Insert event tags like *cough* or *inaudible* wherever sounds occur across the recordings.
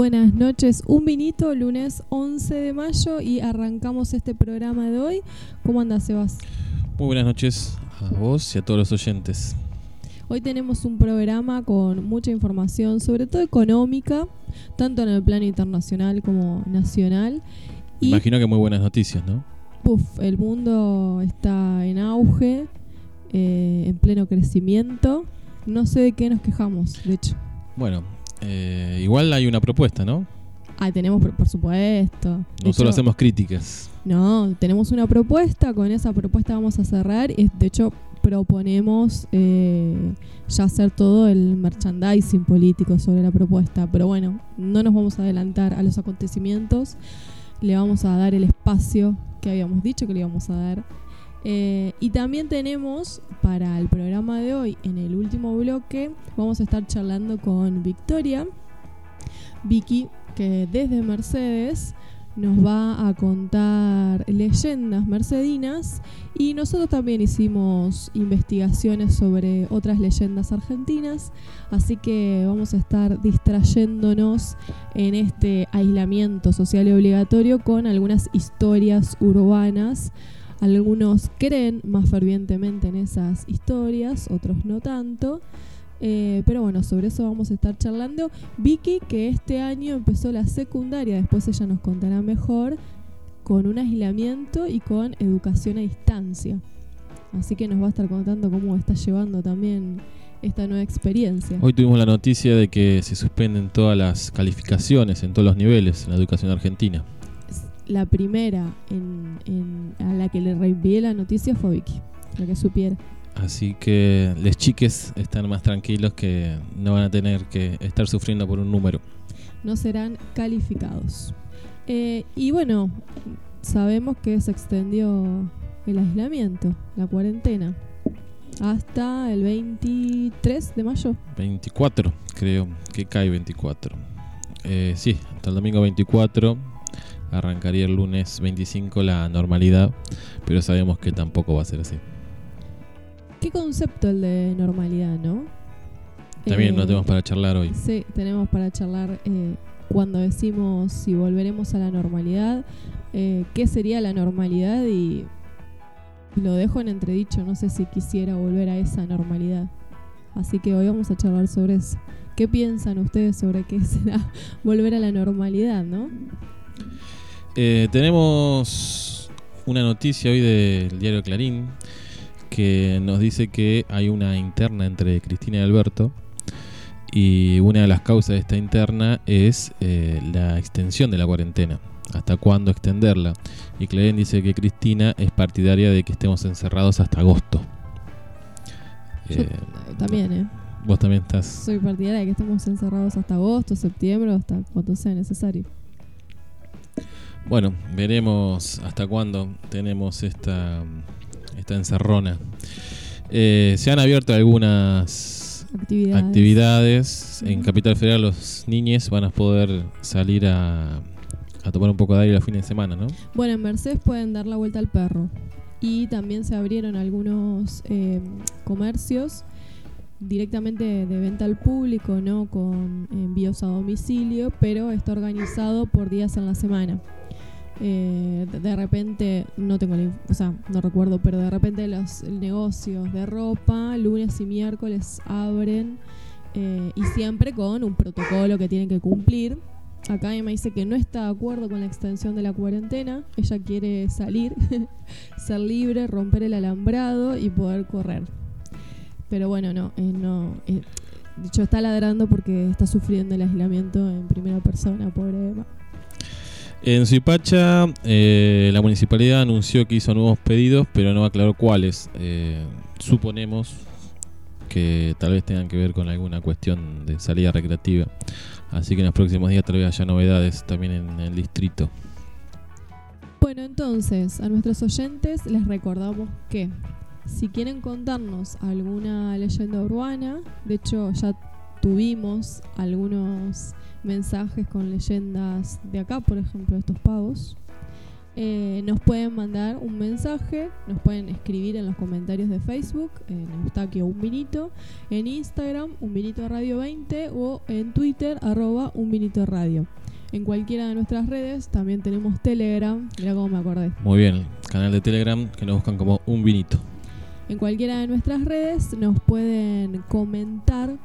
Buenas noches, un vinito, lunes 11 de mayo y arrancamos este programa de hoy. ¿Cómo andas, Sebas? Muy buenas noches a vos y a todos los oyentes. Hoy tenemos un programa con mucha información, sobre todo económica, tanto en el plano internacional como nacional. Y, Imagino que muy buenas noticias, ¿no? Uf, el mundo está en auge, eh, en pleno crecimiento. No sé de qué nos quejamos, de hecho. Bueno, eh, igual hay una propuesta, ¿no? Ah, tenemos, por, supuesto. No solo hacemos críticas. No, tenemos una propuesta, con esa propuesta vamos a cerrar. Y de hecho, proponemos eh, ya hacer todo el merchandising político sobre la propuesta. Pero bueno, no nos vamos a adelantar a los acontecimientos. Le vamos a dar el espacio que habíamos dicho que le íbamos a dar. Eh, y también tenemos para el programa de hoy, en el último bloque, vamos a estar charlando con Victoria, Vicky, que desde Mercedes nos va a contar leyendas mercedinas. Y nosotros también hicimos investigaciones sobre otras leyendas argentinas, así que vamos a estar distrayéndonos en este aislamiento social y obligatorio con algunas historias urbanas algunos creen más fervientemente en esas historias, otros no tanto. Eh, pero bueno, sobre eso vamos a estar charlando. Vicky, que este año empezó la secundaria, después ella nos contará mejor, con un aislamiento y con educación a distancia. Así que nos va a estar contando cómo está llevando también esta nueva experiencia. Hoy tuvimos la noticia de que se suspenden todas las calificaciones en todos los niveles en la educación argentina la primera en, a la que le reenvié la noticia fue Vicky, la que supiera. Así que les chiques están más tranquilos que no van a tener que estar sufriendo por un número. No serán calificados. Eh, y bueno, sabemos que se extendió el aislamiento, la cuarentena, hasta el 23 de mayo. 24, creo que cae 24. Eh, sí, hasta el domingo 24 arrancaría el lunes 25 la normalidad, pero sabemos que tampoco va a ser así. ¿Qué concepto el de normalidad, no? También eh, tenemos para charlar hoy. Sí, tenemos para charlar eh, cuando decimos si volveremos a la normalidad, eh, qué sería la normalidad y lo dejo en entredicho, no sé si quisiera volver a esa normalidad. Así que hoy vamos a charlar sobre eso. ¿Qué piensan ustedes sobre qué será *laughs* volver a la normalidad, no? Eh, tenemos una noticia hoy del diario Clarín que nos dice que hay una interna entre Cristina y Alberto y una de las causas de esta interna es eh, la extensión de la cuarentena. ¿Hasta cuándo extenderla? Y Clarín dice que Cristina es partidaria de que estemos encerrados hasta agosto. Yo, eh, también, ¿eh? Vos también estás. Soy partidaria de que estemos encerrados hasta agosto, septiembre, hasta cuando sea necesario. Bueno, veremos hasta cuándo tenemos esta, esta encerrona. Eh, se han abierto algunas actividades. En Capital Federal los niños van a poder salir a, tomar un poco de aire los fines de semana, ¿no? Bueno, en Mercedes pueden dar la vuelta al perro. Y también se abrieron algunos eh, comercios directamente de venta al público, no con envíos a domicilio, pero está organizado por días en la semana. Eh, de repente, no tengo o sea, no recuerdo, pero de repente los negocios de ropa, lunes y miércoles abren eh, y siempre con un protocolo que tienen que cumplir. Acá me dice que no está de acuerdo con la extensión de la cuarentena, ella quiere salir, *laughs* ser libre, romper el alambrado y poder correr. Pero bueno, no, eh, no. de hecho, está ladrando porque está sufriendo el aislamiento en primera persona, pobre Emma. En Suipacha, eh, la municipalidad anunció que hizo nuevos pedidos, pero no aclaró cuáles. Eh, suponemos que tal vez tengan que ver con alguna cuestión de salida recreativa. Así que en los próximos días tal vez haya novedades también en el distrito. Bueno, entonces, a nuestros oyentes les recordamos que si quieren contarnos alguna leyenda urbana, de hecho ya tuvimos algunos mensajes con leyendas de acá, por ejemplo, estos pavos. Eh, nos pueden mandar un mensaje, nos pueden escribir en los comentarios de Facebook, en Eustaquio Un Vinito, en Instagram, Un Vinito Radio 20 o en Twitter, arroba Un Vinito Radio. En cualquiera de nuestras redes también tenemos Telegram, mira cómo me acordé. Muy bien, canal de Telegram que nos buscan como Un Vinito. En cualquiera de nuestras redes nos pueden comentar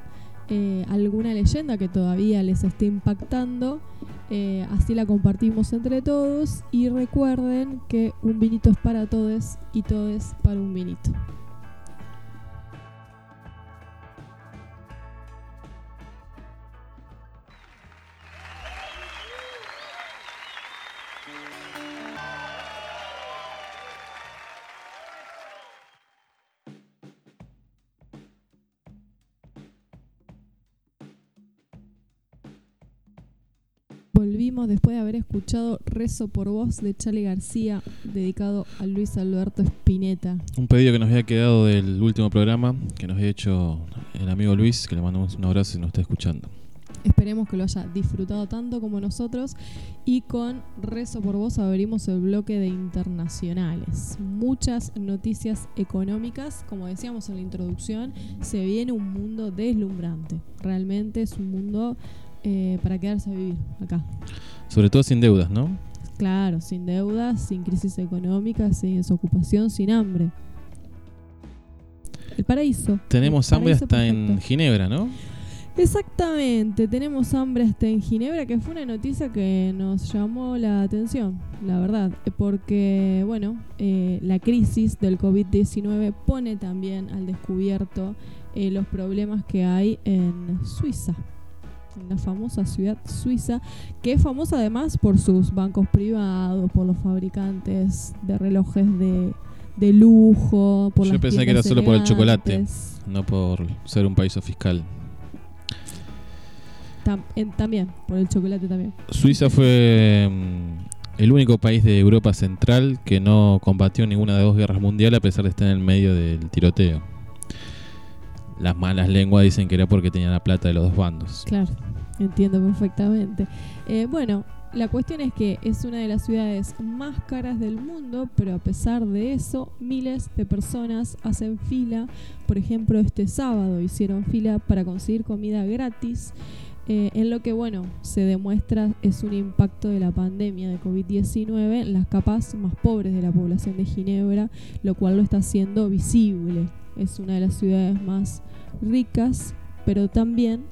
eh, alguna leyenda que todavía les esté impactando. Eh, así la compartimos entre todos. Y recuerden que un vinito es para todos y todo es para un vinito. Volvimos después de haber escuchado Rezo por Voz de Charlie García, dedicado a Luis Alberto Spinetta. Un pedido que nos había quedado del último programa, que nos había hecho el amigo Luis, que le mandamos un abrazo si nos está escuchando. Esperemos que lo haya disfrutado tanto como nosotros. Y con Rezo por Voz abrimos el bloque de internacionales. Muchas noticias económicas. Como decíamos en la introducción, se viene un mundo deslumbrante. Realmente es un mundo eh, para quedarse a vivir acá. Sobre todo sin deudas, ¿no? Claro, sin deudas, sin crisis económica, sin desocupación, sin hambre. El paraíso. Tenemos El hambre paraíso hasta en. Ginebra, ¿no? Exactamente, tenemos hambre hasta en Ginebra, que fue una noticia que nos llamó la atención, la verdad, porque, bueno, eh, la crisis del COVID-19 pone también al descubierto eh, los problemas que hay en Suiza, la famosa ciudad suiza, que es famosa además por sus bancos privados, por los fabricantes de relojes de, de lujo, por Yo las pensé que era solo por el chocolate. No por ser un país fiscal. Tam- en- también, por el chocolate también. Suiza fue mm, el único país de Europa Central que no combatió ninguna de las dos guerras mundiales a pesar de estar en el medio del tiroteo. Las malas lenguas dicen que era porque tenían la plata de los dos bandos. Claro, entiendo perfectamente. Eh, bueno, la cuestión es que es una de las ciudades más caras del mundo, pero a pesar de eso, miles de personas hacen fila. Por ejemplo, este sábado hicieron fila para conseguir comida gratis. eh, en lo que, bueno, se demuestra es un impacto de la pandemia de COVID-19 en las capas más pobres de la población de Ginebra, lo cual lo está haciendo visible. Es una de las ciudades más ricas, pero también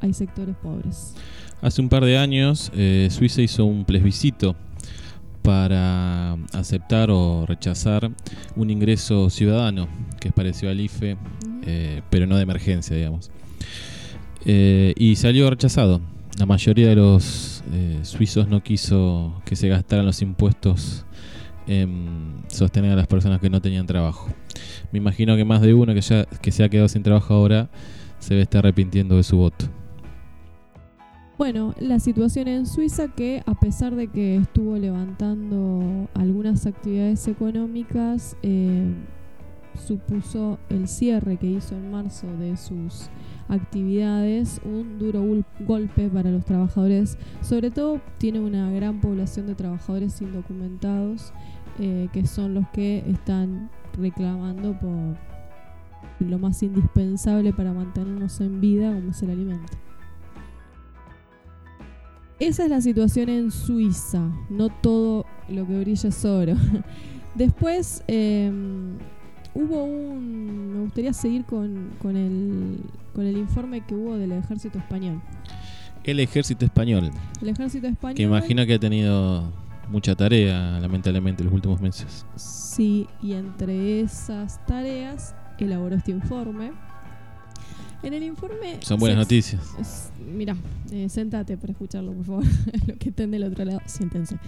hay sectores pobres. Hace un par de años eh, Suiza hizo un plebiscito para aceptar o rechazar un ingreso ciudadano que es parecido al IFE, eh, pero no de emergencia, digamos. Eh, y salió rechazado. La mayoría de los eh, suizos no quiso que se gastaran los impuestos en sostener a las personas que no tenían trabajo. Me imagino que más de uno que ya que se ha quedado sin trabajo ahora se debe estar arrepintiendo de su voto. Bueno, la situación en Suiza que a pesar de que estuvo levantando algunas actividades económicas, eh, supuso el cierre que hizo en marzo de sus actividades un duro gol- golpe para los trabajadores. Sobre todo tiene una gran población de trabajadores indocumentados eh, que son los que están reclamando por lo más indispensable para mantenernos en vida como es el alimento. Esa es la situación en Suiza. No todo lo que brilla es oro. *laughs* Después eh, hubo un... Me gustaría seguir con, con, el, con el informe que hubo del ejército español. El ejército español, El ejército español... que imagino que ha tenido mucha tarea, lamentablemente, en los últimos meses. Sí, y entre esas tareas elaboró este informe. En el informe... Son buenas se- noticias. Es- Mira, eh, sentate para escucharlo, por favor. *laughs* Los que estén del otro lado, siéntense.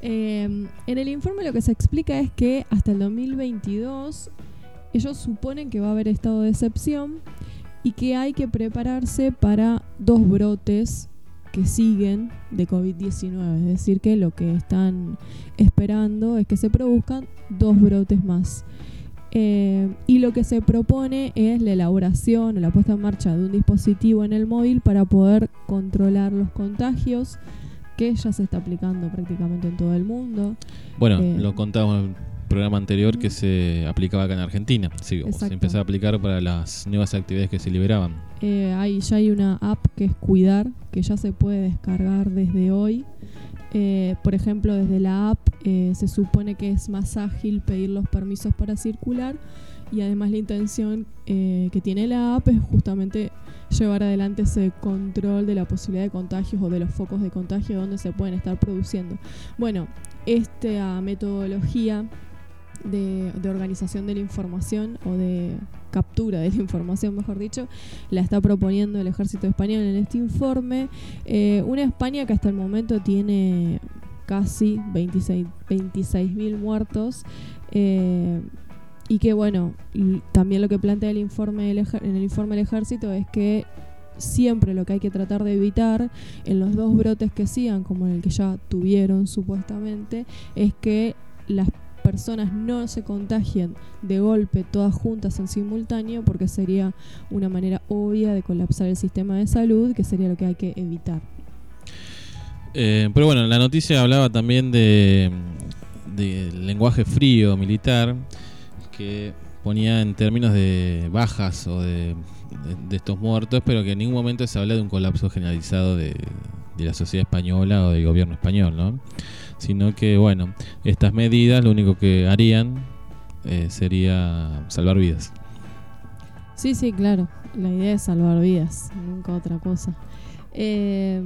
Eh, en el informe lo que se explica es que hasta el 2022 ellos suponen que va a haber estado de excepción y que hay que prepararse para dos brotes que siguen de COVID-19. Es decir, que lo que están esperando es que se produzcan dos brotes más. Eh, y lo que se propone es la elaboración o la puesta en marcha de un dispositivo en el móvil para poder controlar los contagios, que ya se está aplicando prácticamente en todo el mundo. Bueno, Eh, lo el programa anterior que se aplicaba acá en Argentina. Sí, o se empezaba a aplicar para las nuevas actividades que se liberaban. Eh, hay, ya hay una app que es Cuidar, que ya se puede descargar desde hoy. Eh, por ejemplo, desde la app eh, se supone que es más ágil pedir los permisos para circular y además la intención eh, que tiene la app es justamente llevar adelante ese control de la posibilidad de contagios o de los focos de contagio donde se pueden estar produciendo. Bueno, esta metodología de, organización de la información o de captura de la *laughs* información, mejor dicho, la está proponiendo el ejército español en este informe. Eh, una España que hasta el momento tiene casi 26 26.000 muertos. eh, y que bueno, también lo que plantea el informe en el informe del ejército es que siempre lo que hay que tratar de evitar en los dos brotes que sigan, como en el que ya tuvieron supuestamente, es que las personas no se contagien de golpe todas juntas en simultáneo porque sería una manera obvia de colapsar el sistema de salud, que sería lo que hay que evitar. Eh, pero bueno, la noticia hablaba también de, lenguaje frío militar que ponía en términos de bajas o de, estos muertos, pero que en ningún momento se habla de un colapso generalizado de la sociedad española o del gobierno español, ¿no? Sino que, bueno, estas medidas lo único que harían eh, sería salvar vidas. Sí, sí, claro. La idea es salvar vidas, nunca otra cosa. Eh,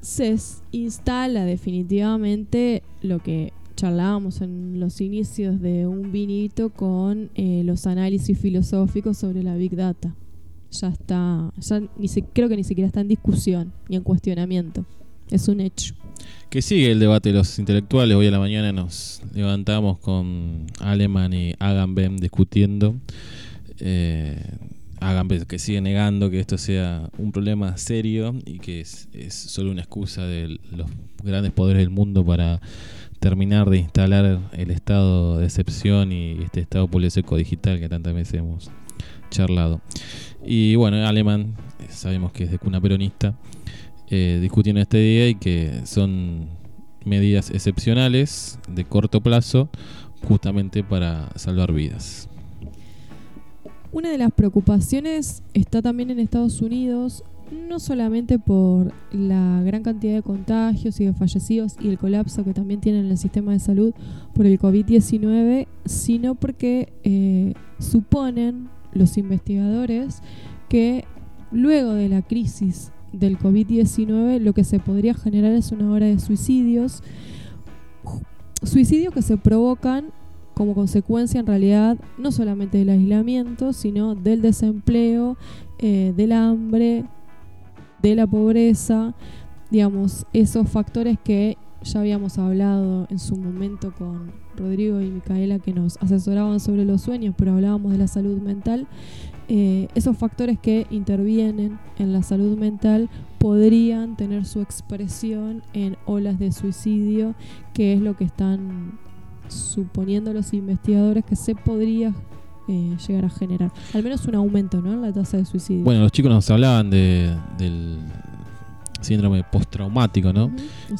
se instala definitivamente lo que charlábamos en los inicios de un vinito con eh, los análisis filosóficos sobre la Big Data. Ya está, ya ni si- creo que ni siquiera está en discusión ni en cuestionamiento. Es un hecho. Que sigue el debate de los intelectuales. Hoy a la mañana nos levantamos con Aleman y Agamben discutiendo. Eh, Agamben que sigue negando que esto sea un problema serio y que es, es solo una excusa de los grandes poderes del mundo para terminar de instalar el estado de excepción y este estado poliseco digital que tantas veces hemos charlado. Y bueno, Aleman, eh, sabemos que es de cuna peronista, eh, discutiendo este día y que son medidas excepcionales de corto plazo justamente para salvar vidas. Una de las preocupaciones está también en Estados Unidos, no solamente por la gran cantidad de contagios y de fallecidos y el colapso que también tiene en el sistema de salud por el COVID-19, sino porque eh, suponen los investigadores que luego de la crisis del COVID-19 lo que se podría generar es una hora de suicidios, suicidios que se provocan como consecuencia en realidad no solamente del aislamiento, sino del desempleo, eh, del hambre, de la pobreza, digamos, esos factores que ya habíamos hablado en su momento con Rodrigo y Micaela que nos asesoraban sobre los sueños, pero hablábamos de la salud mental. Eh, esos factores que intervienen en la salud mental podrían tener su expresión en olas de suicidio, que es lo que están suponiendo los investigadores que se podría eh, llegar a generar. Al menos un aumento ¿no? en la tasa de suicidio. Bueno, los chicos nos hablaban de, del síndrome postraumático, ¿no?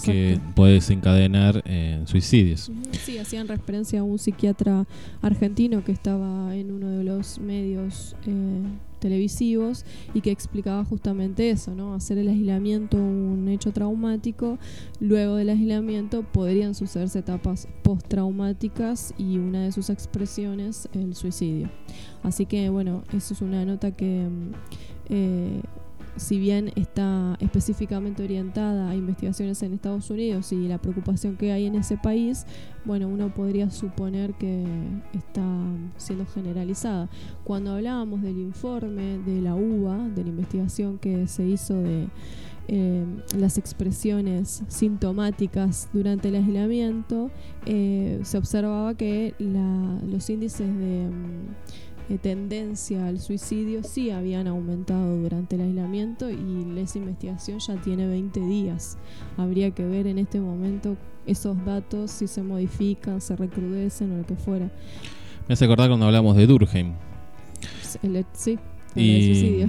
Que puede desencadenar eh, suicidios. Sí, hacían referencia a un psiquiatra argentino que estaba en uno de los medios eh, televisivos y que explicaba justamente eso, ¿no? Hacer el aislamiento un hecho traumático, luego del aislamiento podrían sucederse etapas postraumáticas y una de sus expresiones el suicidio. Así que bueno, eso es una nota que mm, eh, si bien está específicamente orientada a investigaciones en Estados Unidos y la preocupación que hay en ese país, bueno, uno podría suponer que está siendo generalizada. Cuando hablábamos del informe de la UBA, de la investigación que se hizo de eh, las expresiones sintomáticas durante el aislamiento, eh, se observaba que los índices de mm, eh, tendencia al suicidio sí habían aumentado durante el aislamiento y esa investigación ya tiene 20 días. Habría que ver en este momento esos datos si se modifican, se recrudecen o lo que fuera. Me hace acordar cuando hablamos de Durkheim. El- sí, el Y suicidio.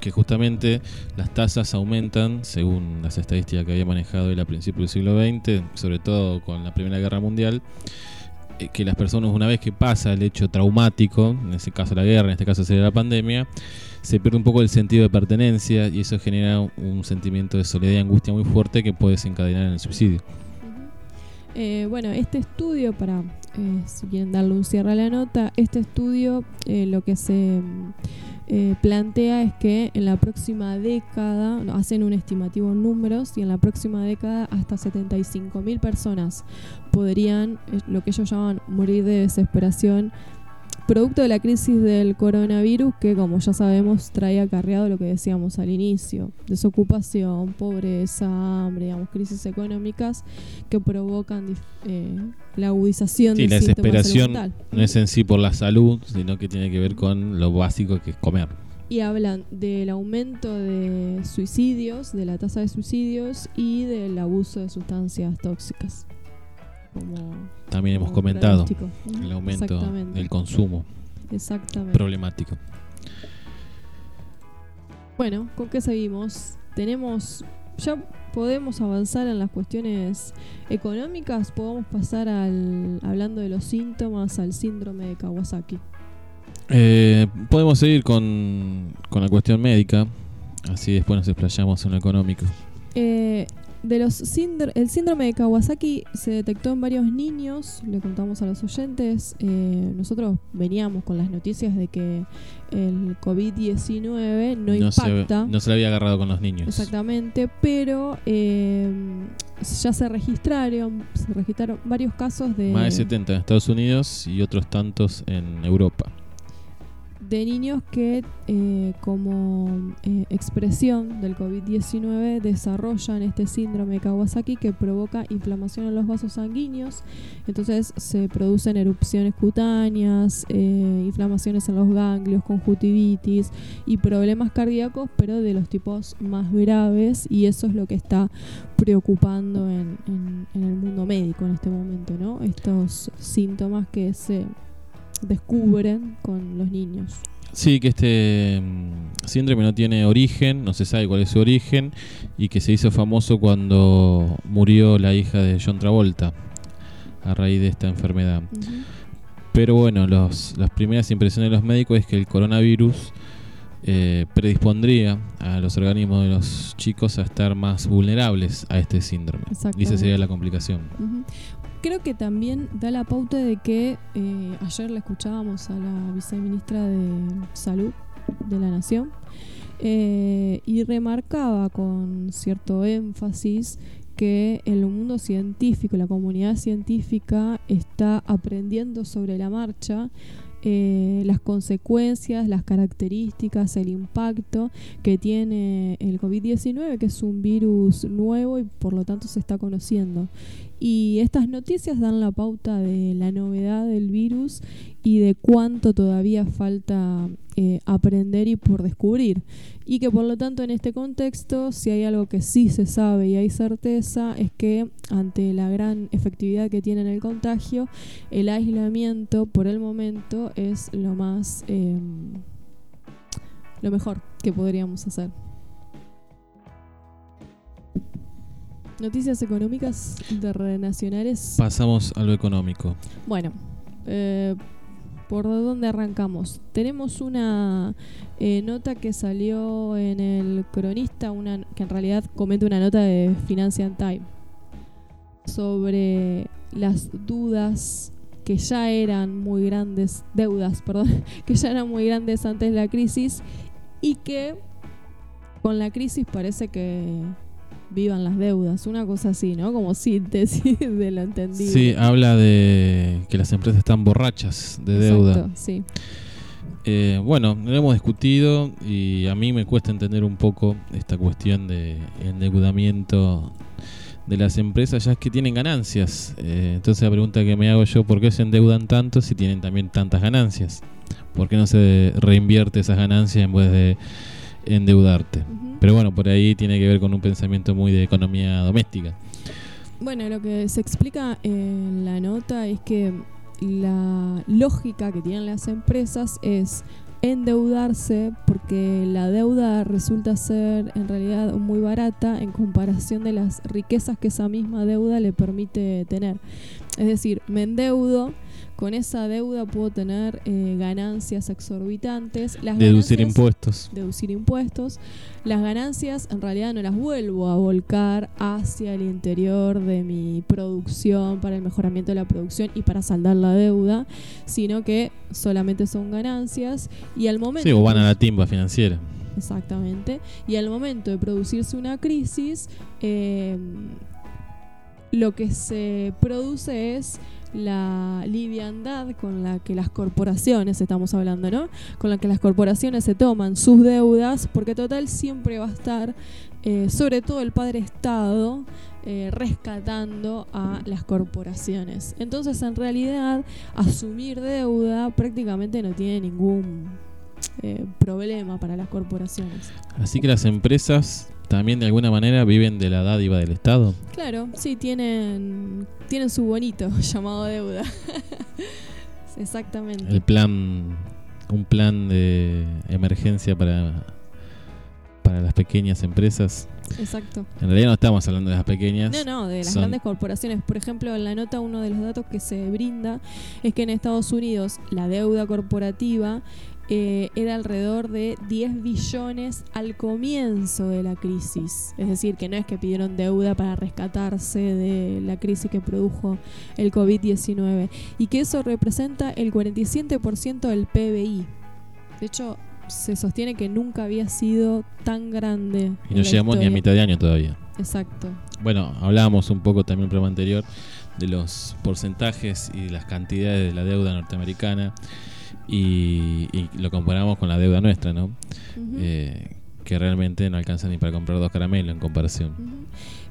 que justamente las tasas aumentan según las estadísticas que había manejado él a principios del siglo XX, sobre todo con la Primera Guerra Mundial, que las personas una vez que pasa el hecho traumático, en este caso la guerra, en este caso sería la pandemia, se pierde un poco el sentido de pertenencia y eso genera un sentimiento de soledad y angustia muy fuerte que puede desencadenar en el suicidio. Eh, bueno, este estudio, para eh, si quieren darle un cierre a la nota, este estudio eh, lo que se plantea es que en la próxima década, hacen un estimativo en números, y en la próxima década hasta 75.000 personas podrían, lo que ellos llaman morir de desesperación producto de la crisis del coronavirus que, como ya sabemos, trae acarreado lo que decíamos al inicio, desocupación, pobreza, hambre, digamos, crisis económicas que provocan eh, la agudización sí, la desesperación no es en sí por la salud, sino que tiene que ver con lo básico que es comer. Y hablan del aumento de suicidios, de la tasa de suicidios y del abuso de sustancias tóxicas. También hemos comentado el aumento del consumo. Exactamente. Problemático. Bueno, ¿con qué seguimos? Tenemos. Ya podemos avanzar en las cuestiones económicas. Podemos pasar al. Hablando de los síntomas, al síndrome de Kawasaki. Eh, podemos seguir con, con la cuestión médica. Así después nos explayamos en lo económico. Eh, de los el síndrome de Kawasaki se detectó en varios niños, le contamos a los oyentes. Eh, nosotros veníamos con las noticias de que el COVID-19 no, impacta. no se le había agarrado con los niños. Exactamente, pero eh, ya se registraron, se registraron varios casos de. Más de 70 en Estados Unidos y otros tantos en Europa de niños que eh, como eh, expresión del COVID-19 desarrollan este síndrome de Kawasaki que provoca inflamación en los vasos sanguíneos, entonces se producen erupciones cutáneas, eh, inflamaciones en los ganglios, conjuntivitis y problemas cardíacos, pero de los tipos más graves y eso es lo que está preocupando en, en el mundo médico en este momento, ¿no? Estos síntomas que se descubren con los niños. Sí, que este mm, síndrome no tiene origen, no se sabe cuál es su origen, y que se hizo famoso cuando murió la hija de John Travolta a raíz de esta enfermedad. Pero bueno, los, las primeras impresiones de los médicos es que el coronavirus eh, predispondría a los organismos de los chicos a estar más vulnerables a este síndrome. Y esa sería la complicación creo que también da la pauta de que eh, ayer la escuchábamos a la viceministra de Salud de la Nación eh, y remarcaba con cierto énfasis que el mundo científico, la comunidad científica está aprendiendo sobre la marcha eh, las consecuencias, las características, el impacto que tiene el COVID-19, que es un virus nuevo y por lo tanto se está conociendo. Y estas noticias dan la pauta de la novedad del virus y de cuánto todavía falta eh, aprender y por descubrir. Y que por lo tanto en este contexto, si hay algo que sí se sabe y hay certeza, es que ante la gran efectividad que tiene en el contagio, el aislamiento por el momento es lo más... Em, lo mejor que podríamos hacer. Noticias económicas internacionales. Pasamos a lo económico. Bueno, eh, ¿por dónde arrancamos? Tenemos una eh, nota que salió en el cronista, una que en realidad comenta una nota de Financial Time sobre las dudas que ya eran muy grandes, deudas, perdón, *laughs* que ya eran muy grandes antes de la crisis y que con la crisis parece que vivan las deudas, una cosa así, ¿no? Como síntesis *laughs* de lo entendido. Sí, habla de que las empresas están borrachas de deuda. sí. Eh, bueno, lo hemos discutido y a mí me cuesta entender un poco esta cuestión de endeudamiento de las empresas, ya es que tienen ganancias. Eh, entonces la pregunta que me hago yo, ¿por qué se endeudan tanto si tienen también tantas ganancias? ¿Por qué no se reinvierte esas ganancias en vez de endeudarte? Pero bueno, por ahí tiene que ver con un pensamiento muy de economía doméstica. Bueno, lo que se explica en la nota es que la lógica que tienen las empresas es endeudarse porque la deuda resulta ser en realidad muy barata en comparación de las riquezas que esa misma deuda le permite tener. Es decir, me endeudo, con esa deuda puedo tener eh, ganancias exorbitantes. Las deducir impuestos. Deducir impuestos. Las ganancias en realidad no las vuelvo a volcar hacia el interior de mi producción para el mejoramiento de la producción y para saldar la deuda, sino que solamente son ganancias y al momento... Sí, o van a la timba financiera. Exactamente. Y al momento de producirse una crisis, eh, lo que se produce es la liviandad con la que las corporaciones, estamos hablando, ¿no? Con la que las corporaciones se toman sus deudas, porque total siempre va a estar, eh, sobre todo el padre Estado, eh, rescatando a las corporaciones. Entonces, en realidad, asumir deuda prácticamente no tiene ningún eh, problema para las corporaciones. Así que las empresas también de alguna manera viven de la dádiva del Estado. Claro, sí, tienen, tienen su bonito *laughs* llamado deuda. *laughs* Exactamente. El plan, un plan de emergencia para, para las pequeñas empresas. Exacto. En realidad no estamos hablando de las pequeñas. No, no, de las grandes corporaciones. Por ejemplo, en la nota uno de los datos que se brinda es que en Estados Unidos la deuda corporativa eh, era alrededor de 10 billones al comienzo de la crisis. Es decir, que no es que pidieron deuda para rescatarse de la crisis que produjo el COVID-19 y que eso representa el 47% del PBI. De hecho, se sostiene que nunca había sido tan grande. Y no llegamos ni a mitad de año todavía. Exacto. Bueno, hablábamos un poco también en el programa anterior de los porcentajes y las cantidades de la deuda norteamericana y, lo comparamos con la deuda nuestra, ¿no? Eh, que realmente no alcanza ni para comprar dos caramelos en comparación.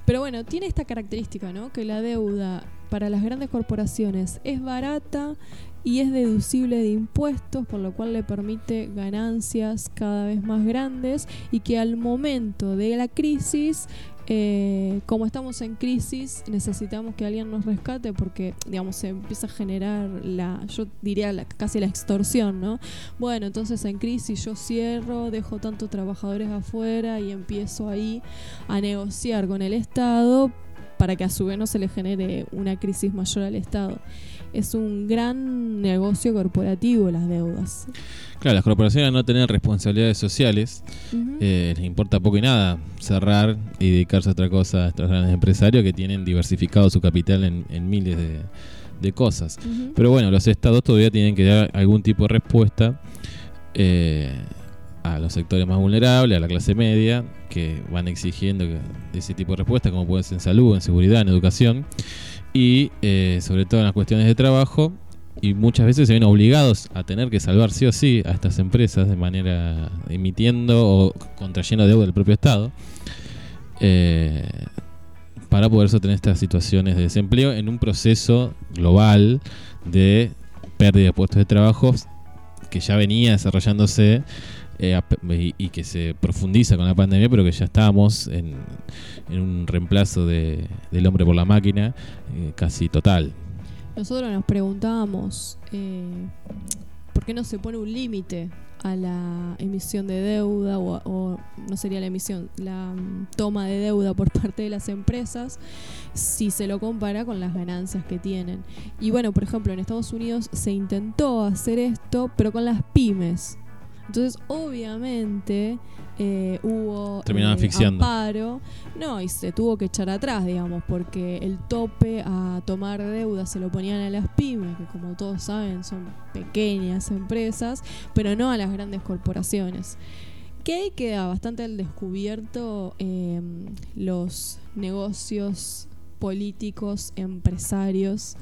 Pero bueno, tiene esta característica, ¿no? Que la deuda para las grandes corporaciones es barata y es deducible de impuestos, por lo cual le permite ganancias cada vez más grandes y que al momento de la crisis eh, como estamos en crisis, necesitamos que alguien nos rescate porque, digamos, se empieza a generar la, yo diría casi la extorsión, ¿no? Bueno, entonces en crisis yo cierro, dejo tantos trabajadores afuera y empiezo ahí a negociar con el Estado para que a su vez no se le genere una crisis mayor al Estado. Es un gran negocio corporativo las deudas. Claro, las corporaciones no tienen responsabilidades sociales, eh, les importa poco y nada cerrar y dedicarse a otra cosa a estos grandes empresarios que tienen diversificado su capital en, miles de, cosas. Pero bueno, los estados todavía tienen que dar algún tipo de respuesta eh, a los sectores más vulnerables, a la clase media, que van exigiendo ese tipo de respuesta, como puede ser en salud, en seguridad, en educación, y eh, sobre todo en las cuestiones de trabajo y muchas veces se ven obligados a tener que salvar sí o sí a estas empresas de manera emitiendo o contrayendo deuda del propio Estado eh, para poder sostener estas situaciones de desempleo en un proceso global de pérdida de puestos de trabajo que ya venía desarrollándose eh, y, que se profundiza con la pandemia, pero que ya estábamos en, un reemplazo de, del hombre por la máquina eh, casi total. Nosotros nos preguntábamos eh, por qué no se pone un límite a la emisión de deuda o, no sería la emisión, la mm, toma de deuda por *laughs* parte de las empresas si se lo compara con las ganancias que tienen. Y bueno, por ejemplo, en Estados Unidos se intentó hacer esto, pero con las pymes. Entonces, obviamente, eh, hubo Terminaron eh, No, y se tuvo que echar atrás, digamos, porque el tope a tomar deuda se lo ponían a las pymes, que como todos saben son pequeñas empresas, pero no a las grandes corporaciones. Que ahí queda bastante al descubierto em, los negocios políticos, empresarios,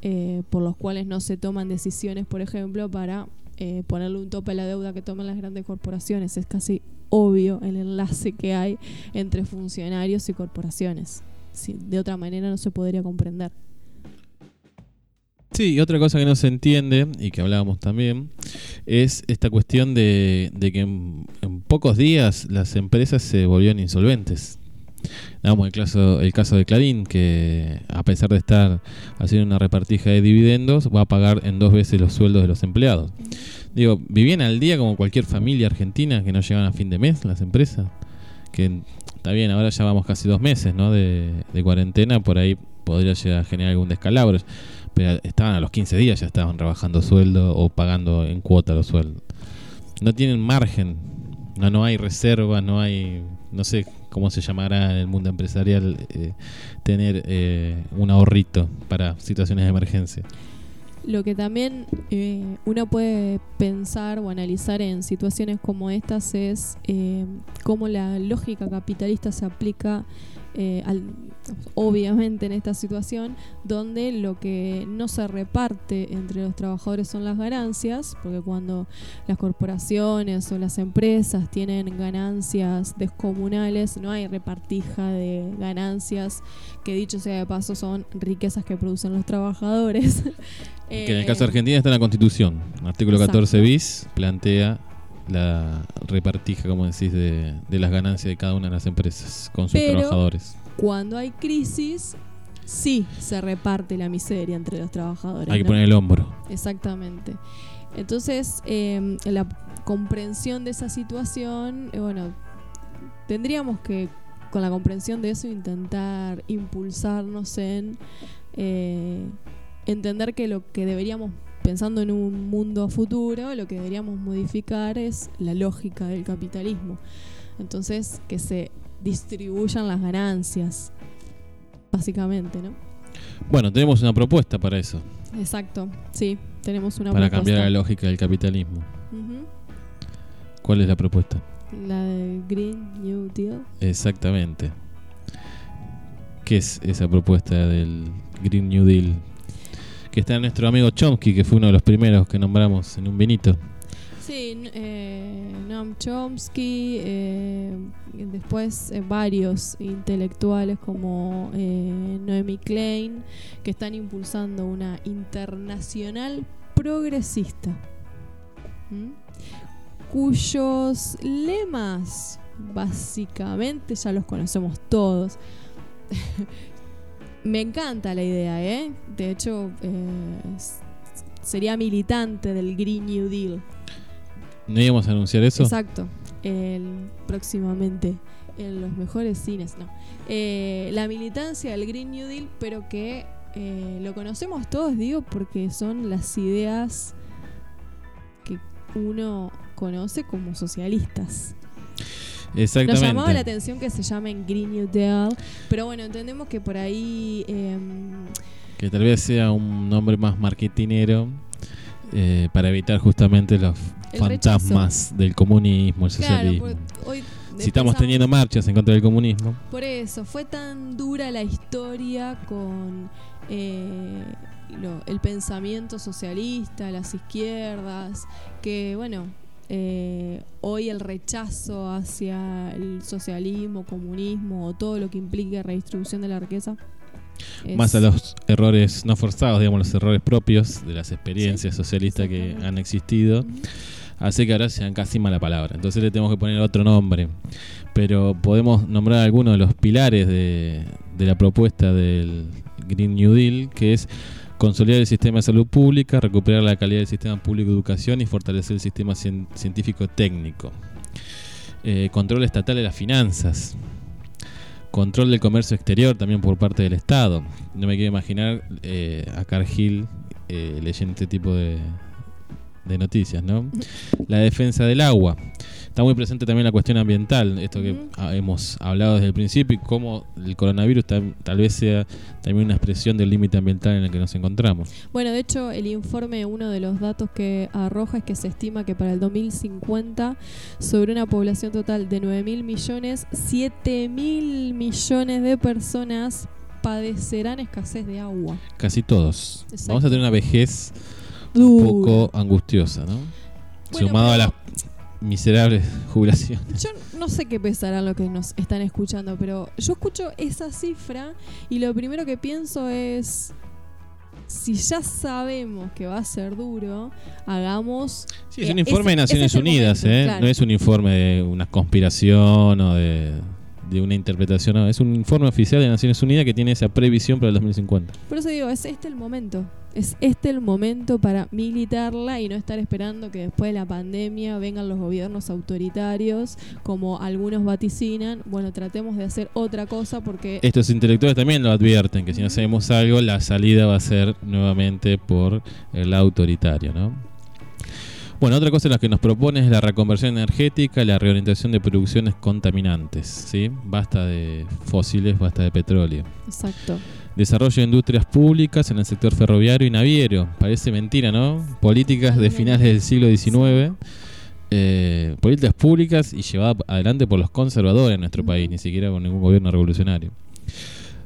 eh, por los cuales no se toman decisiones, por ejemplo, para eh, ponerle un tope a la deuda que toman las grandes corporaciones. Es casi obvio el enlace que hay entre funcionarios y corporaciones. de otra manera no se podría comprender. Sí, y otra cosa que no se entiende y que hablábamos también es esta cuestión de, que en, pocos días las empresas se volvieron insolventes. Damos el caso, el caso de Clarín, que a pesar de estar haciendo una repartija de dividendos, va a pagar en dos veces los sueldos de los empleados. Digo, vivían al día como cualquier familia argentina que no llegaban a fin de mes las empresas. Que está bien, ahora ya vamos casi dos meses ¿no? de, de cuarentena, por ahí podría llegar a generar algún descalabro. Pero estaban a los 15 días, ya estaban trabajando sueldo o pagando en cuota los sueldos. No tienen margen, no, no hay reservas, no hay, no sé cómo se llamará en el mundo empresarial, eh, tener eh, un ahorrito para situaciones de emergencia. Lo que también eh, uno puede pensar o analizar en situaciones como estas es eh, cómo la lógica capitalista se aplica eh, al, obviamente en esta situación donde lo que no se reparte entre los trabajadores son las ganancias, porque cuando las corporaciones o las empresas tienen ganancias descomunales, no hay repartija de ganancias, que dicho sea de paso son riquezas que producen los trabajadores. Que en el caso de Argentina está en la Constitución. Artículo 14 bis plantea la repartija, como decís, de, de, las ganancias de cada una de las empresas con sus Pero, trabajadores. Cuando hay crisis, sí se reparte la miseria entre los trabajadores. Hay que ¿no? poner el hombro. Exactamente. Entonces, eh, la comprensión de esa situación, eh, bueno, tendríamos que, con la comprensión de eso, intentar impulsarnos en eh, entender que lo que deberíamos, pensando en un mundo futuro, lo que deberíamos modificar es la lógica del capitalismo. Entonces, que se distribuyan las ganancias, básicamente, ¿no? Bueno, tenemos una propuesta para eso. Exacto, sí, tenemos una Para propuesta. cambiar la lógica del capitalismo. ¿Cuál es la propuesta? La del Green New Deal. Exactamente. ¿Qué es esa propuesta del Green New Deal? Que está nuestro amigo Chomsky, que fue uno de los primeros que nombramos en un vinito. Sí, eh, Noam Chomsky, eh, después eh, varios intelectuales como Noemi Klein, que están impulsando una internacional progresista, cuyos lemas básicamente ya los conocemos todos. *laughs* Me encanta la idea, ¿eh? De hecho, eh, sería militante del Green New Deal. ¿No íbamos a anunciar eso? Exacto. El, próximamente en los mejores cines, no. Eh, la militancia del Green New Deal, pero que eh, lo conocemos todos, digo, porque son las ideas que uno conoce como socialistas. Nos Exactamente. llamaba la atención que se llamen Green New Deal, pero bueno, entendemos que por ahí... em, Que tal vez sea un nombre más marketinero eh, para evitar justamente los fantasmas del comunismo, el claro, socialismo. por- hoy si estamos teniendo marchas en contra del comunismo, Por eso, fue tan dura la historia con eh, lo- el pensamiento socialista, las izquierdas, que bueno, eh, hoy el rechazo hacia el socialismo, comunismo o todo lo que implique redistribución de la riqueza. más a los errores no forzados, digamos, los errores propios de las experiencias socialistas que han existido, Ujú. hace que ahora se encasima la palabra. Entonces le tenemos que poner otro nombre. Pero podemos nombrar algunos de los pilares de, de la propuesta del Green New Deal, que es consolidar el sistema de salud pública, recuperar la calidad del sistema público de educación y fortalecer el sistema cien- científico técnico. Eh, control estatal de las finanzas. Control del comercio exterior también por parte del Estado. No me quiero imaginar eh, a Cargill eh, leyendo este tipo de, de noticias, ¿no? La defensa del agua. Está muy presente también la cuestión ambiental, esto que hemos hablado desde el principio y cómo el coronavirus tal vez sea también una expresión del límite ambiental en el que nos encontramos. Bueno, de hecho, el informe, uno de los datos que arroja es que se estima que para el 2050, sobre una población total de 9 mil millones, 7 mil millones de personas padecerán escasez de agua. Casi todos. Exacto. Vamos a tener una vejez un poco angustiosa, ¿no? Bueno, Sumado a las miserables jubilaciones. Yo no sé qué pensarán los que nos están escuchando, pero yo escucho esa cifra y lo primero que pienso es, si ya sabemos que va a ser duro, hagamos... Sí, es Eh, un informe ese- de Naciones Unidas, momento, ¿eh? claro. No es un informe de una conspiración o de, de una interpretación, es un informe oficial de Naciones Unidas que tiene esa previsión para el 2050. Por eso digo, es este el momento. Es este el momento para militarla y no estar esperando que después de la pandemia vengan los gobiernos autoritarios, como algunos vaticinan. Bueno, tratemos de hacer otra cosa porque... Estos intelectuales también lo advierten, que si no hacemos algo, la salida va a ser nuevamente por el autoritario, ¿no? Bueno, otra cosa en la que nos propone es la reconversión energética la reorientación de producciones contaminantes. ¿sí? Basta de fósiles, basta de petróleo. Exacto. Desarrollo de industrias públicas en el sector ferroviario y naviero. Parece mentira, ¿no? Políticas de finales del siglo XIX. Eh, políticas públicas y llevadas adelante por los conservadores en nuestro país, ni siquiera por ningún gobierno revolucionario.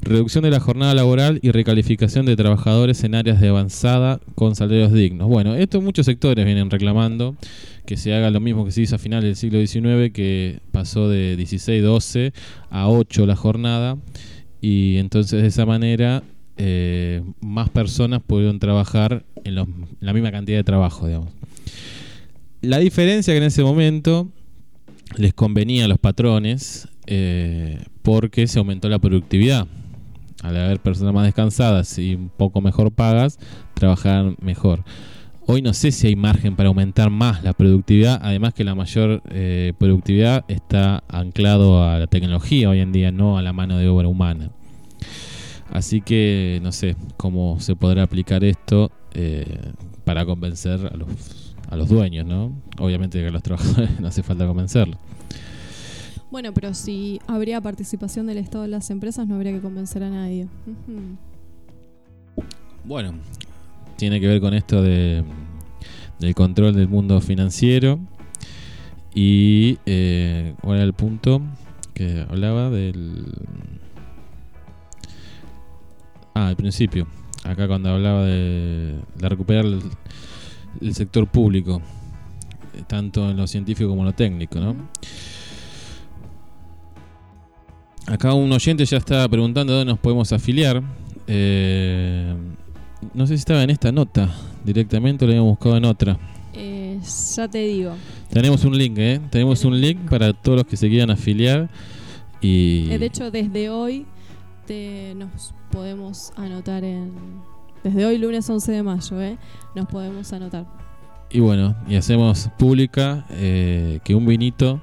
Reducción de la jornada laboral y recalificación de trabajadores en áreas de avanzada con salarios dignos. Bueno, esto muchos sectores vienen reclamando que se haga lo mismo que se hizo a finales del siglo XIX, que pasó de 16-12 a 8 la jornada, y entonces de esa manera eh, más personas pudieron trabajar en, la misma cantidad de trabajo, digamos. La diferencia que en ese momento les convenía a los patrones eh, porque se aumentó la productividad al haber personas más descansadas y un poco mejor pagas, trabajar mejor. Hoy no sé si hay margen para aumentar más la productividad, además que la mayor eh, productividad está anclado a la tecnología hoy en día, no a la mano de obra humana. Así que no sé cómo se podrá aplicar esto eh, para convencer a los, a los dueños, ¿no? Obviamente que a los trabajadores *laughs* no hace falta convencerlos. Bueno, pero si habría participación del Estado en las empresas, no habría que convencer a nadie. Bueno, tiene que ver con esto de, del control del mundo financiero. Y eh, ¿cuál era el punto que hablaba del... Ah, al principio. Acá cuando hablaba de, recuperar el, sector público, eh, tanto en lo científico como en lo técnico, ¿no? Acá un oyente ya está preguntando dónde nos podemos afiliar. Eh, no sé si estaba en esta nota directamente o lo habíamos buscado en otra. Eh, ya te digo. Tenemos un link, ¿eh? Tenemos un link para todos los que se quieran afiliar. Y... Eh, de hecho, desde hoy te, nos podemos anotar en... Desde hoy, lunes 11 de mayo, ¿eh? Nos podemos anotar. Y bueno, y hacemos pública eh, que un vinito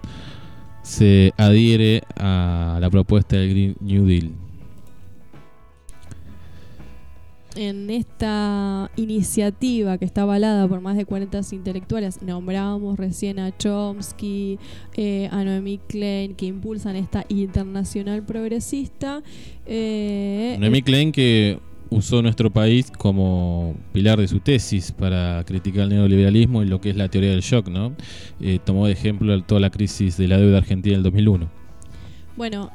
se adhiere a la propuesta del Green New Deal. En esta iniciativa que está avalada por más de 40 intelectuales, nombramos recién a Chomsky, eh, a Noemí Klein, que impulsan esta internacional progresista. Eh, Noemí Klein que usó nuestro país como pilar de su tesis para criticar el neoliberalismo y lo que es la teoría del shock, ¿no? Eh, tomó de ejemplo toda la crisis de la deuda argentina del 2001. Bueno,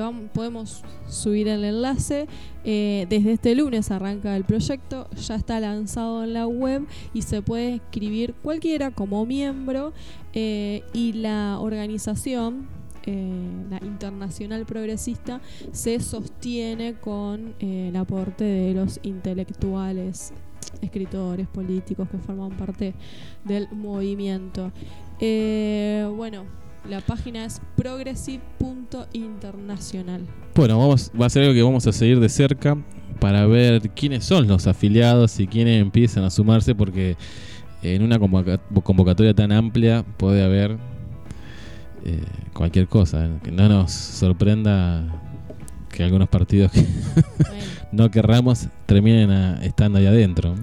vamos, podemos subir el enlace. Eh, desde este lunes arranca el proyecto, ya está lanzado en la web y se puede escribir cualquiera como miembro eh, y la organización eh, la internacional progresista se sostiene con eh, el aporte de los intelectuales, escritores, políticos que forman parte del movimiento. Eh, bueno, la página es progressive.internacional. Bueno, vamos, va a ser algo que vamos a seguir de cerca para ver quiénes son los afiliados y quiénes empiezan a sumarse, porque en una convocatoria tan amplia puede haber eh, cualquier cosa. Que no nos sorprenda que algunos partidos que *laughs* no querramos terminen estando ahí adentro.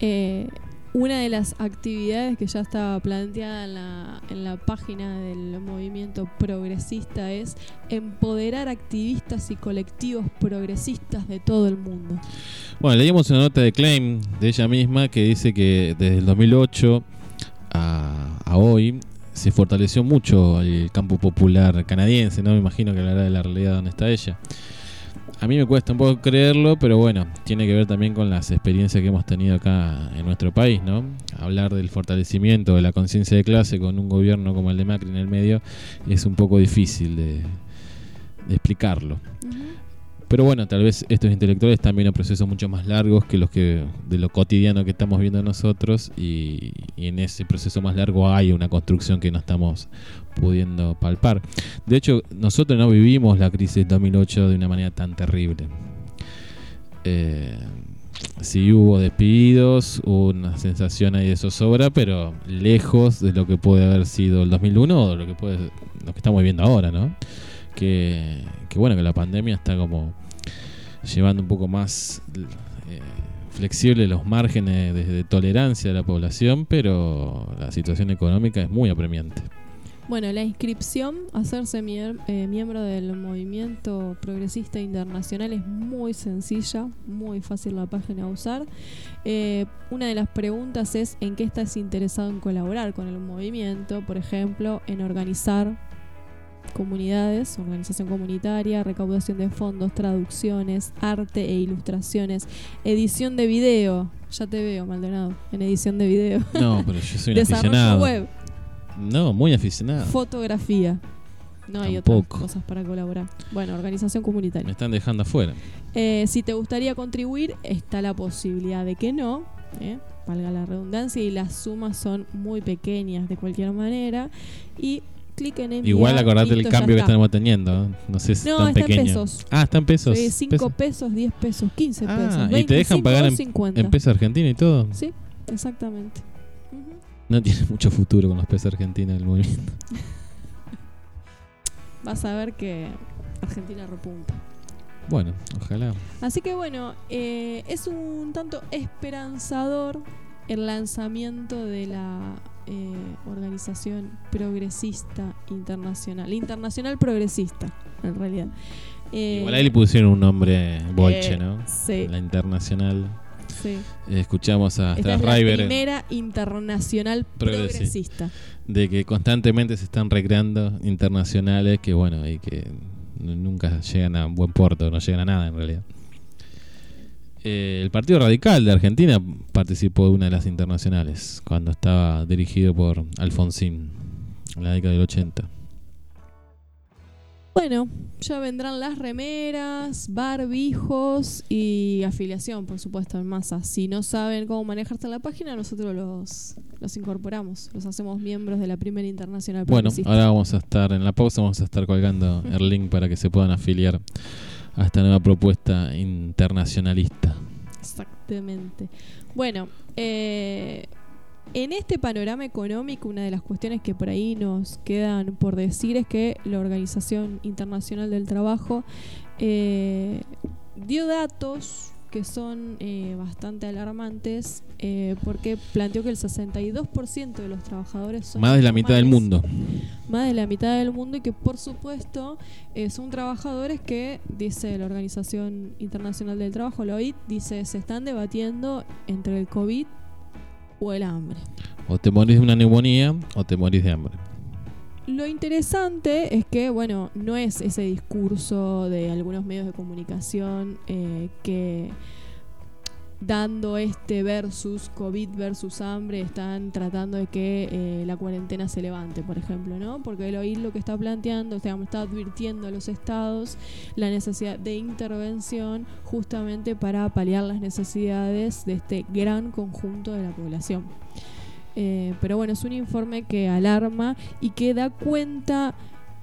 Eh, una de las actividades que ya estaba planteada en la, en la página del movimiento progresista es empoderar activistas y colectivos progresistas de todo el mundo. Bueno, leímos una nota de Claim de ella misma que dice que desde el 2008 a, a hoy se fortaleció mucho el campo popular canadiense, ¿no? Me imagino que hablará de la realidad donde está ella. A mí me cuesta un poco creerlo, pero bueno, tiene que ver también con las experiencias que hemos tenido acá en nuestro país, ¿no? Hablar del fortalecimiento de la conciencia de clase con un gobierno como el de Macri en el medio es un poco difícil de, explicarlo. Pero bueno, tal vez estos intelectuales también vienen procesos mucho más largos que los que de lo cotidiano que estamos viendo nosotros y, en ese proceso más largo hay una construcción que no estamos pudiendo palpar. De hecho, nosotros no vivimos la crisis de 2008 de una manera tan terrible. Eh, sí hubo despidos, hubo una sensación ahí de zozobra, pero lejos de lo que puede haber sido el 2001 o de lo que, puede, lo que estamos viviendo ahora, ¿no? Que bueno, que la pandemia está como llevando un poco más eh, flexible los márgenes de, tolerancia de la población, pero la situación económica es muy apremiante. Bueno, la inscripción, hacerse eh, miembro del movimiento progresista internacional es muy sencilla, muy fácil la página a usar. Eh, una de las preguntas es en qué estás interesado en colaborar con el movimiento, por ejemplo, en organizar comunidades, organización comunitaria, recaudación de fondos, traducciones, arte e ilustraciones, edición de video. Ya te veo, Maldonado, en edición de video. No, pero yo soy un Desarrollo aficionado. web. No, muy aficionado. Fotografía. No hay otras cosas para colaborar. Bueno, organización Me comunitaria. están dejando afuera. Eh, si te gustaría contribuir, está la posibilidad de que no, ¿eh? valga la redundancia, y las sumas son muy pequeñas de cualquier manera. Y clic en enviar. Igual acordate el listo, ya cambio que estamos teniendo. ¿no? No sé si No, tan está en pequeño. pesos. Ah, está en pesos. Sí, 5 Pesos. pesos, 10 pesos, 15 Ah, pesos. ¿y te dejan 25 pagar en- 50. En peso argentino y todo. Sí, exactamente. No tiene mucho futuro con los pesos argentinos el movimiento. *laughs* Vas a ver que Argentina repunta. Bueno, ojalá. Así que bueno, eh, es un tanto esperanzador el lanzamiento de la eh, organización progresista internacional, internacional progresista, en realidad. Eh, Igual ahí le pusieron un nombre bolche, eh, ¿no? Sí, La internacional. sí. Eh, escuchamos a Esta es la Strasriver primera internacional Progresista. de que constantemente se están recreando internacionales que, bueno, y que nunca llegan a buen puerto, no llegan a nada en realidad. Eh, el Partido Radical de Argentina participó de una de las internacionales cuando estaba dirigido por Alfonsín en la década del 80. Bueno, ya vendrán las remeras, barbijos y afiliación, por supuesto, en masa. Si no saben cómo manejarse en la página, nosotros los, los incorporamos, los hacemos miembros de la primera internacional Bueno, ahora vamos a estar en la pausa, vamos a estar colgando el link para que se puedan afiliar a esta nueva propuesta internacionalista. Exactamente. Bueno, eh, en este panorama económico, una de las cuestiones que por ahí nos quedan por decir es que la Organización Internacional del Trabajo eh, dio datos que son eh, bastante alarmantes eh, porque planteó que el 62% de los trabajadores son Más de la mitad del mundo. más de la mitad del mundo y que por supuesto eh, son trabajadores que, dice la Organización Internacional del Trabajo, la OIT, dice se están debatiendo entre el COVID o el hambre. O te morís de una neumonía o te morís de hambre. Lo interesante es que, bueno, no es ese discurso de algunos medios de comunicación eh, que dando este versus COVID versus hambre están tratando de que eh, la cuarentena se levante, por ejemplo, ¿no? Porque el OIT lo que está planteando, o sea, está advirtiendo a los estados la necesidad de intervención justamente para paliar las necesidades de este gran conjunto de la población. Eh, pero bueno, es un informe que alarma y que da cuenta,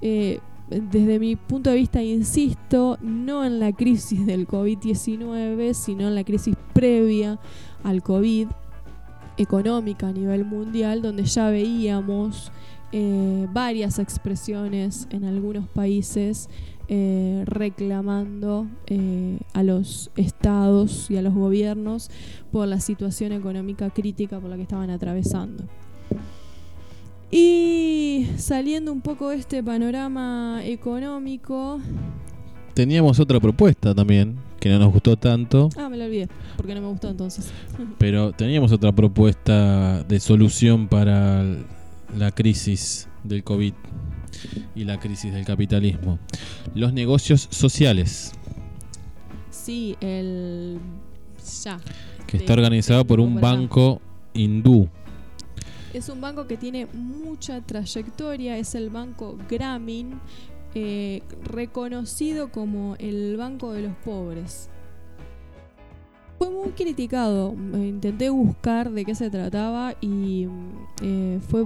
eh, desde mi punto de vista, insisto, no en la crisis del COVID-19, sino en la crisis previa al COVID, económica a nivel mundial, donde ya veíamos eh, varias expresiones en algunos países eh, reclamando eh, a los estados y a los gobiernos por la situación económica crítica por la que estaban atravesando. Y saliendo un poco de este panorama económico. Teníamos otra propuesta también, que no nos gustó tanto, Ah, me lo olvidé, porque no me gustó entonces. *laughs* pero teníamos otra propuesta de solución para la crisis del COVID y la crisis del capitalismo. Los negocios sociales, Sí, el. Ya. que está organizado por un banco hindú. Es un banco que tiene mucha trayectoria, es el banco Grameen, eh, reconocido como el Banco de los Pobres. Fue muy criticado, intenté buscar de qué se trataba y eh, fue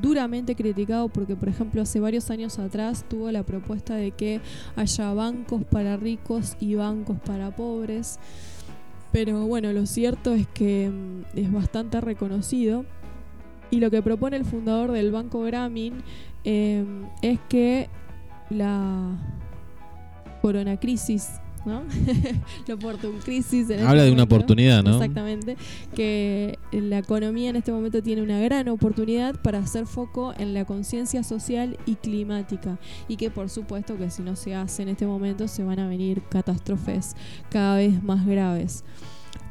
duramente criticado porque, por ejemplo, hace varios años atrás tuvo la propuesta de que haya bancos para ricos y bancos para pobres. Pero bueno, lo cierto es que mm, es bastante reconocido. Y lo que propone el fundador del Banco Grameen eh, es que la coronacrisis ¿no? *laughs* la crisis. En este Habla de una oportunidad, ¿no? Exactamente. Que la economía en este momento tiene una gran oportunidad para hacer foco en la conciencia social y climática. Y que por supuesto que si no se hace en este momento se van a venir catástrofes cada vez más graves.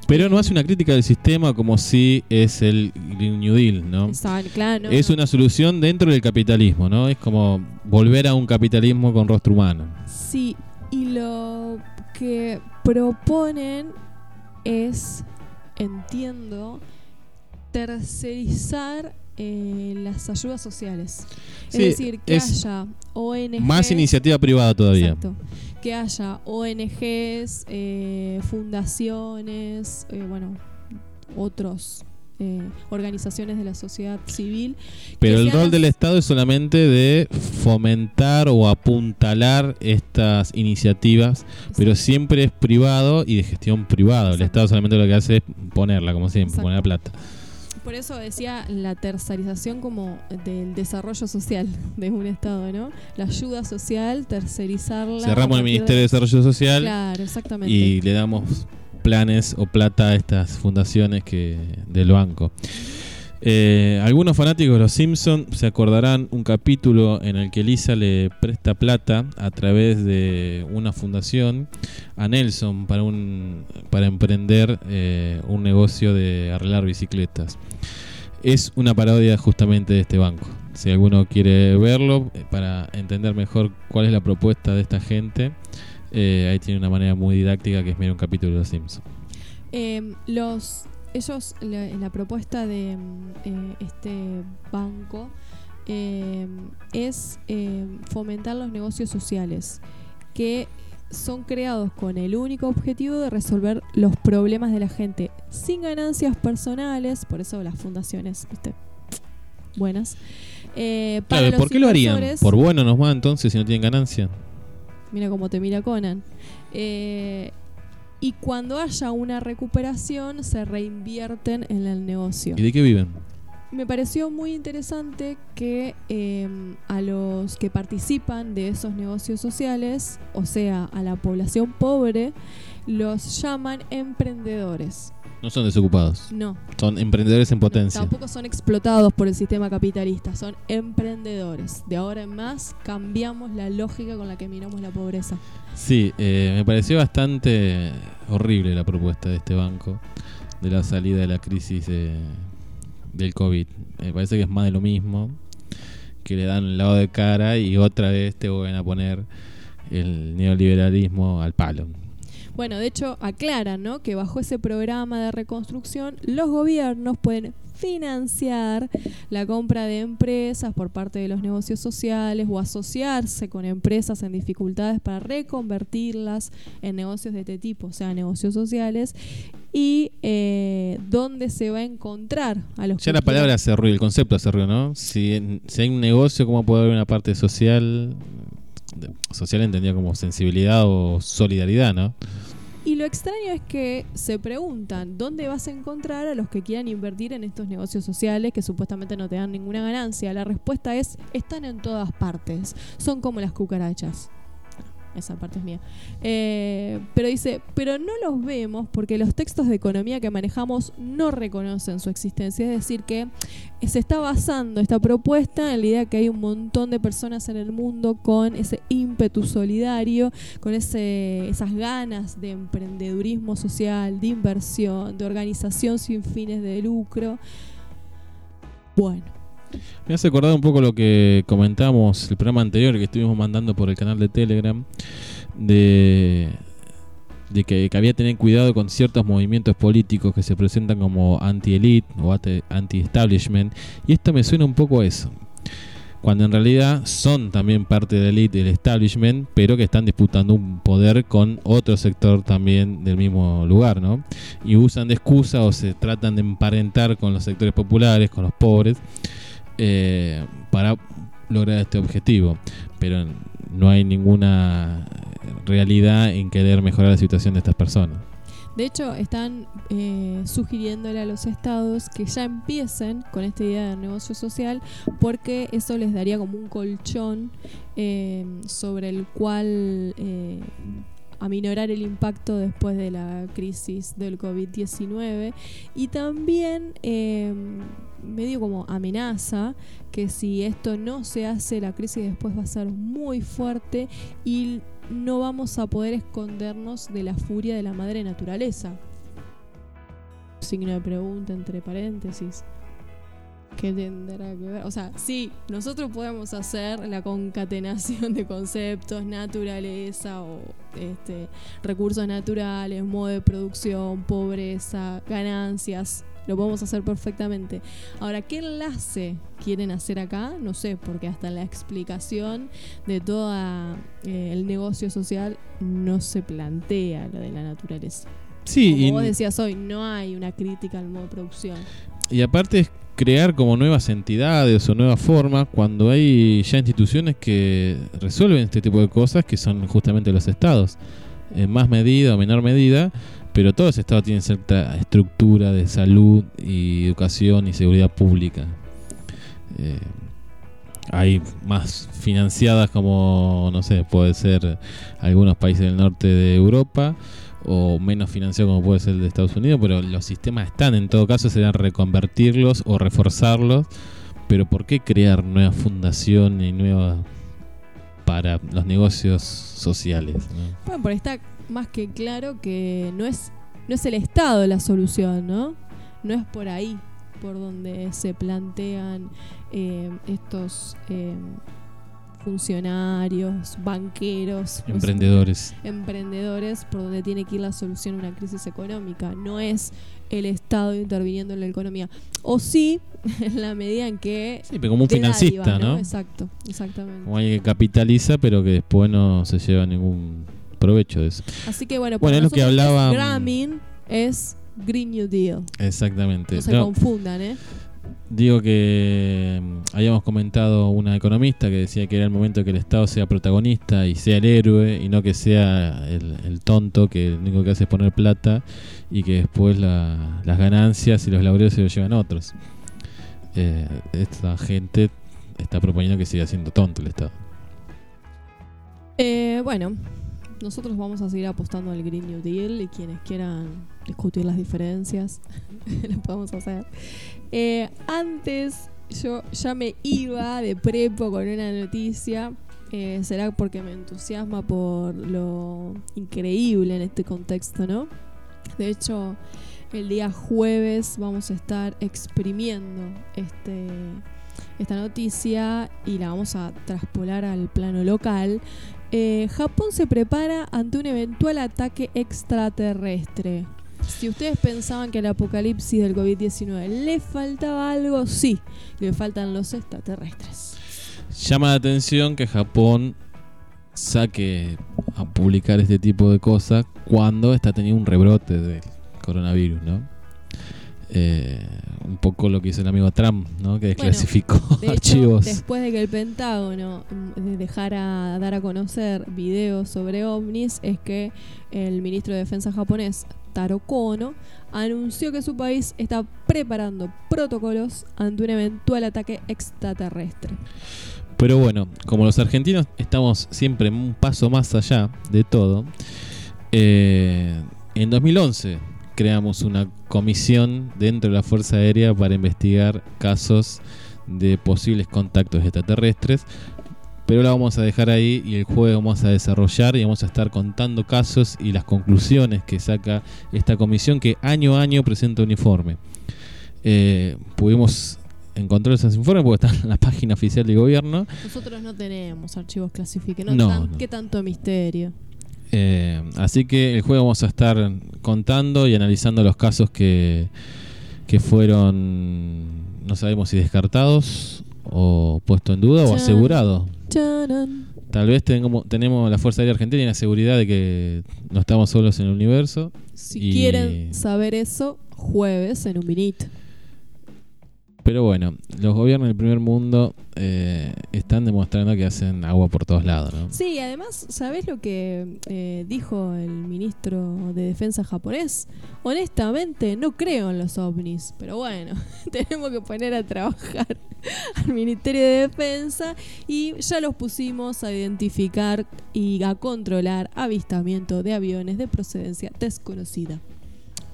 Pero no hace una crítica del sistema como si es el Green New Deal, ¿no? claro, es una solución dentro del capitalismo, ¿no? Es como volver a un capitalismo con rostro humano. Sí, y lo que proponen es, entiendo, tercerizar eh, las ayudas sociales. es decir, que haya ONGs. Más iniciativa privada todavía. Exacto, que haya ONGs, eh, fundaciones, eh, bueno, otros eh, organizaciones de la sociedad civil. Pero el rol del Estado es solamente de fomentar o apuntalar estas iniciativas, pero siempre es privado y de gestión privada. El Estado solamente lo que hace es ponerla, como siempre, poner la plata. Por eso decía la tercerización como del desarrollo social *laughs* de un Estado, ¿no? La ayuda social, tercerizarla. Cerramos el Ministerio de Desarrollo Social. Claro, exactamente. Y le damos planes o plata a estas fundaciones que del banco. Eh, algunos fanáticos de Los Simpsons se acordarán un capítulo en el que Lisa le presta plata a través de una fundación a Nelson para, un, para emprender eh, un negocio de arreglar bicicletas. Es una parodia justamente de este banco. Si alguno quiere verlo eh, para entender mejor cuál es la propuesta de esta gente, eh, ahí tiene una manera muy didáctica que es mirar un capítulo de Los Simpsons. Em, los, ellos, en la propuesta de em, eh, este banco em, es fomentar los negocios sociales que son creados con el único objetivo de resolver los problemas de la gente sin ganancias personales, por eso las fundaciones, ¿viste? Buenas. Eh, ¿por qué lo harían? ¿Por bueno nos va entonces si no tienen ganancia? Mira cómo te mira Conan. Eh, y cuando haya una recuperación, se reinvierten en el negocio. ¿Y de qué viven? Me pareció muy interesante que eh, a los que participan de esos negocios sociales, o sea, a la población pobre, los llaman emprendedores. No son desocupados. No. Son emprendedores en potencia. tampoco son explotados por el sistema capitalista, son emprendedores. De ahora en más cambiamos la lógica con la que miramos la pobreza. Sí, eh, me pareció bastante horrible la propuesta de este banco de la salida de la crisis del COVID. Me parece que es más de lo mismo, que le dan el lado de cara y otra vez te vuelven a poner el neoliberalismo al palo. Bueno, de hecho aclaran ¿no? que bajo ese programa de reconstrucción los gobiernos pueden financiar la compra de empresas por parte de los negocios sociales o asociarse con empresas en dificultades para reconvertirlas en negocios de este tipo, o sea, negocios sociales, y eh, dónde se va a encontrar a los... Ya la palabra se el concepto se ¿no? Si, si hay un negocio, ¿cómo puede haber una parte social? social entendida como sensibilidad o solidaridad, ¿no? Y lo extraño es que se preguntan dónde vas a encontrar a los que quieran invertir en estos negocios sociales que supuestamente no te dan ninguna ganancia. La respuesta es, están en todas partes. Son como las cucarachas esa parte es mía. Eh, pero dice, pero no los vemos porque los textos de economía que manejamos no reconocen su existencia. Es decir, que se está basando esta propuesta en la idea que hay un montón de personas en el mundo con ese ímpetu solidario, con ese, esas ganas de emprendedurismo social, de inversión, de organización sin fines de lucro. Bueno me hace acordar un poco lo que comentamos el programa anterior que estuvimos mandando por el canal de Telegram de, que, había que tener cuidado con ciertos movimientos políticos que se presentan como anti-elite o anti-establishment y esto me suena un poco a eso. cuando en realidad son también parte de la élite del establishment, pero que están disputando un poder con otro sector también del mismo lugar, ¿no? Y usan de excusa o se tratan de emparentar con los sectores populares, con los pobres, para lograr este objetivo. Pero no hay ninguna realidad en querer mejorar la situación de estas personas. De hecho, están eh, sugiriéndole a los estados que ya empiecen con esta idea de negocio social porque eso les daría como un colchón eh, sobre el cual eh, aminorar el impacto después de la crisis del COVID-19 y también medio como amenaza que si esto no se hace la crisis después va a ser muy fuerte y no vamos a poder escondernos de la furia de la madre naturaleza. Signo de pregunta entre paréntesis. ¿Qué tendrá que ver? O sea, sí, nosotros podemos hacer la concatenación de conceptos, naturaleza o este, recursos naturales, modo de producción, pobreza, ganancias, lo podemos hacer perfectamente. Ahora, ¿qué enlace quieren hacer acá? No sé, porque hasta la explicación de todo eh, el negocio social no se plantea lo de la naturaleza. Sí, como vos decías hoy, no hay una crítica al modo de producción. Y aparte es crear como nuevas entidades o nuevas formas cuando hay ya instituciones que resuelven este tipo de cosas que son justamente los estados. En más medida o menor medida, pero todos los estados tienen cierta estructura de salud y educación y seguridad pública. Eh, hay más financiadas como, no sé, puede ser algunos países del norte de Europa o menos financiados como puede ser el de Estados Unidos, pero los sistemas están, en todo caso serían reconvertirlos o reforzarlos, pero ¿por qué crear nuevas fundaciones nuevas para los negocios sociales? Bueno, por esta más que claro que no es, no es el Estado la solución, ¿no? No es por ahí por donde se plantean eh, estos eh, funcionarios, banqueros, emprendedores. emprendedores, por donde tiene que ir la solución a una crisis económica. No es el Estado interviniendo en la economía. O sí, *laughs* en la medida en que... Sí, pero como un financista, ¿no? Exacto, exactamente. Como alguien que capitaliza, pero que después no se lleva ningún provecho de eso. Así que bueno, bueno es lo que hablaba. Grameen es Green New Deal. Exactamente. No se confundan, ¿eh? Digo que mm, habíamos comentado una economista que decía que era el momento que el Estado sea protagonista y sea el héroe y no que sea el, tonto que lo único que hace es poner plata y que después las ganancias y los laureos se los llevan otros. Eh, esta gente está proponiendo que siga siendo tonto el Estado. Eh, bueno, nosotros vamos a seguir apostando al Green New Deal y quienes quieran discutir las diferencias, *laughs* lo podemos hacer. Eh, antes yo ya me iba de prepo con una noticia. Eh, será porque me entusiasma por lo increíble en este contexto, ¿no? De hecho, el día jueves vamos a estar exprimiendo este, esta noticia y la vamos a traspolar al plano local eh, Japón se prepara ante un eventual ataque extraterrestre. Si ustedes pensaban que el apocalipsis del COVID-19 le faltaba algo, sí, le faltan los extraterrestres. Llama la atención que Japón saque a publicar este tipo de cosas cuando está teniendo un rebrote del coronavirus, ¿no? Eh, un poco lo que hizo el amigo Trump, ¿no? que desclasificó archivos. después de que el Pentágono mm, dejara dar a conocer videos sobre ovnis, es que el ministro de Defensa japonés, Taro Kono, anunció que su país está preparando protocolos ante un eventual ataque extraterrestre. Pero bueno, como los argentinos estamos siempre un paso más allá de todo, eh, en 2011 creamos una comisión dentro de la Fuerza Aérea para investigar casos de posibles contactos extraterrestres. Pero la vamos a dejar ahí y el juego vamos a desarrollar y vamos a estar contando casos y las conclusiones que saca esta comisión que año a año presenta un informe. Eh, pudimos encontrar esos informes porque están en la página oficial del gobierno. Nosotros no tenemos archivos clasificados, no, ¿qué tanto misterio? Eh, así que el juego vamos a estar contando y analizando los casos que, que fueron, no sabemos si descartados o puesto en duda o asegurado. Tal vez tengamos, tenemos la Fuerza Aérea Argentina y la seguridad de que no estamos solos en el universo. Si Y- quieren saber eso, jueves en un vinito. Pero bueno, los gobiernos del primer mundo eh, están demostrando que hacen agua por todos lados, ¿no? Sí, además, ¿sabés lo que eh, dijo el ministro de Defensa japonés? Honestamente, no creo en los ovnis, pero bueno, *laughs* tenemos que poner a trabajar *laughs* al Ministerio de Defensa y ya los pusimos a identificar y a controlar avistamiento de aviones de procedencia desconocida.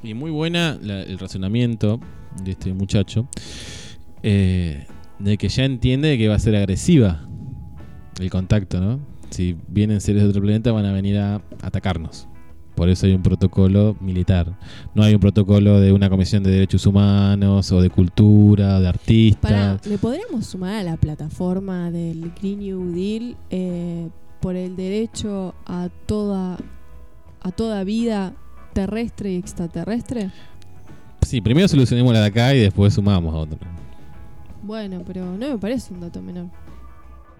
Y muy buena la- el razonamiento de este muchacho, eh, de que ya entiende que va a ser agresiva el contacto, ¿no? Si vienen seres de otro planeta van a venir a atacarnos. Por eso hay un protocolo militar. No hay un protocolo de una comisión de derechos humanos o de cultura, de artistas. Para, ¿le podríamos sumar a la plataforma del Green New Deal eh, por el derecho a toda, a toda vida terrestre y extraterrestre? Sí, primero solucionemos la de acá y después sumamos a otro. Bueno, pero no me parece un dato menor.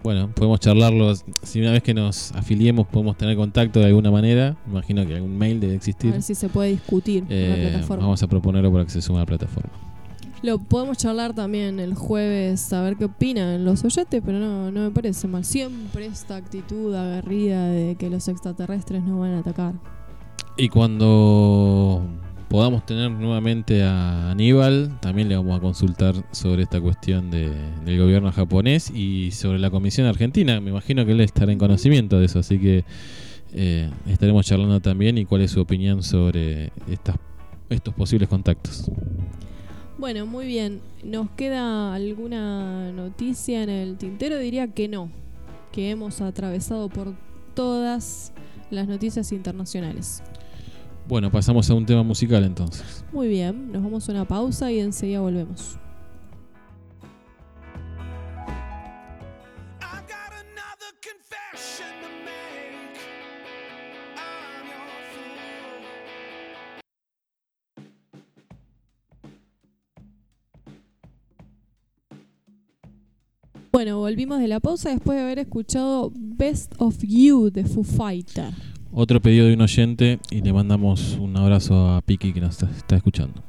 Bueno, podemos charlarlo. Si una vez que nos afiliemos podemos tener contacto de alguna manera, imagino que algún mail debe A existir. ver si se puede discutir en la Eh, plataforma. vamos a proponerlo para que se sume a la plataforma. Lo podemos charlar también el jueves a ver qué opinan los oyentes, pero no, no me parece mal. Siempre esta actitud aguerrida de que los extraterrestres no van a atacar. Y cuando podamos tener nuevamente a Aníbal, también le vamos a consultar sobre esta cuestión de- del gobierno japonés y sobre la Comisión Argentina. Me imagino que él estará en conocimiento de eso, así que eh, estaremos charlando también y cuál es su opinión sobre estas, estos posibles contactos. Bueno, muy bien. ¿Nos queda alguna noticia en el tintero? Diría que no, que hemos atravesado por todas las noticias internacionales. Bueno, pasamos a un tema musical entonces. Muy bien, nos vamos a una pausa y enseguida volvemos. Bueno, volvimos de la pausa después de haber escuchado Best of You de Foo Fighter. Otro pedido de un oyente y le mandamos un abrazo a Piki que nos está, está escuchando.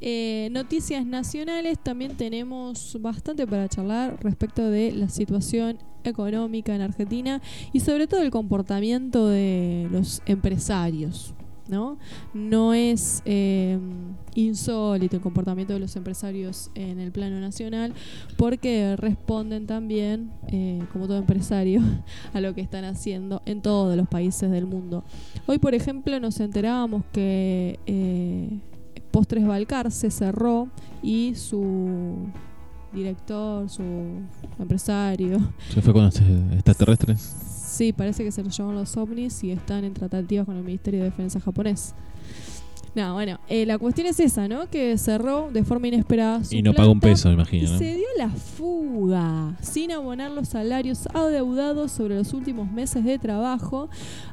Eh, noticias nacionales, también tenemos bastante para charlar respecto de la situación económica en Argentina y sobre todo el comportamiento de los empresarios. ¿No? No es eh, insólito el comportamiento de los empresarios en el plano nacional porque responden también, eh, como todo empresario, *laughs* a lo que están haciendo en todos los países del mundo. Hoy, por ejemplo, nos enterábamos que eh, Postres Balcar se cerró y su director, su empresario, ¿Se fue con los extraterrestres? Sí, parece que se los llevan los ovnis y están en tratativas con el Ministerio de Defensa japonés. No, bueno, eh, la cuestión es esa, ¿no? Que cerró de forma inesperada su Y no pagó un peso, me imagino, ¿no? se dio la fuga sin abonar los salarios adeudados sobre los últimos meses de trabajo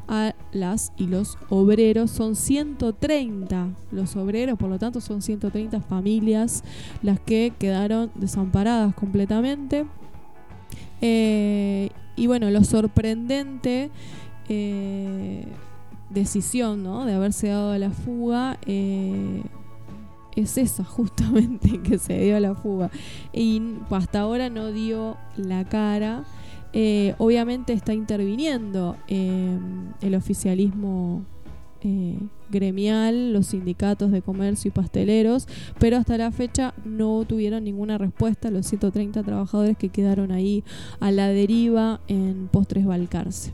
a las y los obreros. Son 130 los obreros, por lo tanto son 130 familias las que quedaron desamparadas completamente. Eh, y bueno, lo sorprendente eh, decisión ¿no? de haberse dado la fuga eh, es esa *laughs* justamente que se dio la fuga y hasta ahora no dio la cara Eh, obviamente está interviniendo el oficialismo eh, gremial, los sindicatos de comercio y pasteleros, pero hasta la fecha no tuvieron ninguna respuesta los 130 trabajadores que quedaron ahí a la deriva en Postres Balcarce.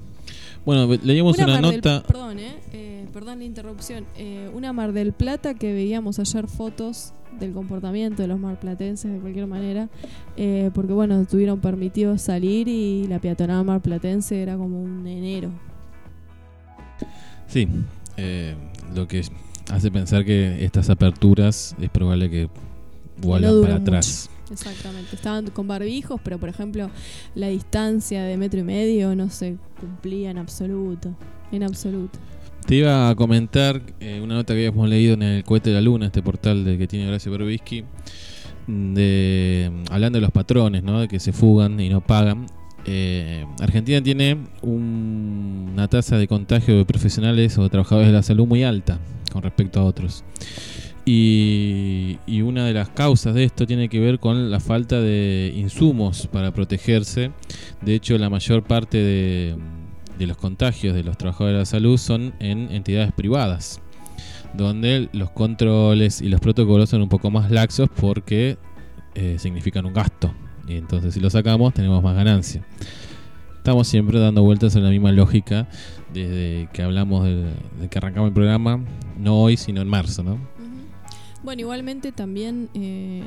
Bueno, leíamos una, del- nota. perdón, eh, eh, perdón la interrupción. Eh, una Mar del Plata que veíamos ayer fotos del comportamiento de los marplatenses de cualquier manera, porque bueno, tuvieron permitido salir y la peatonal marplatense era como un enero. Sí, eh, lo que hace pensar que estas aperturas es probable que vuelvan duran para mucho. atrás. Exactamente, estaban con barbijos, pero por ejemplo la distancia de metro y medio no se cumplía en absoluto, en absoluto. Te iba a comentar eh, una nota que habíamos leído en el Cohete de la Luna, este portal de que tiene Horacio Berbisky, de hablando de los patrones, ¿no? De que se fugan y no pagan. Eh, Argentina tiene un- una tasa de contagio de profesionales o de trabajadores de la salud muy alta con respecto a otros. Y, y una de las causas de esto tiene que ver con la falta de insumos para protegerse. De hecho, la mayor parte de, los contagios de los trabajadores de la salud son en entidades privadas, donde los controles y los protocolos son un poco más laxos porque eh, significan un gasto. Entonces si lo sacamos tenemos más ganancia. Estamos siempre dando vueltas en la misma lógica desde que hablamos de, de que arrancamos el programa, no hoy, sino en marzo, ¿no? Bueno, igualmente también eh,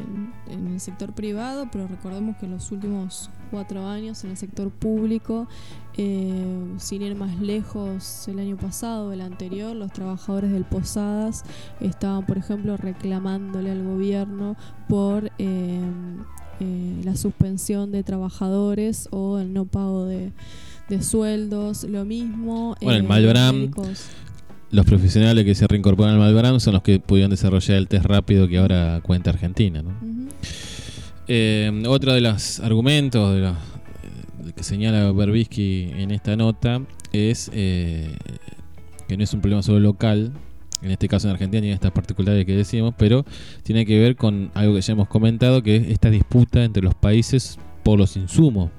en, el sector privado, pero recordemos que en los últimos cuatro años en el sector público, eh, sin ir más lejos, el año pasado, el anterior, los trabajadores del Posadas estaban, por ejemplo, reclamándole al gobierno por eh, eh, la suspensión de trabajadores o el no pago de, de sueldos, lo mismo. Bueno, el los Malbram. Los profesionales que se reincorporan al Malbram son los que pudieron desarrollar el test rápido que ahora cuenta Argentina. Eh, otro de los argumentos de los- eh, que señala Berbisky en esta nota es eh, que no es un problema solo local, en este caso en Argentina en estas particulares que decíamos, pero tiene que ver con algo que ya hemos comentado, que es esta disputa entre los países por los insumos.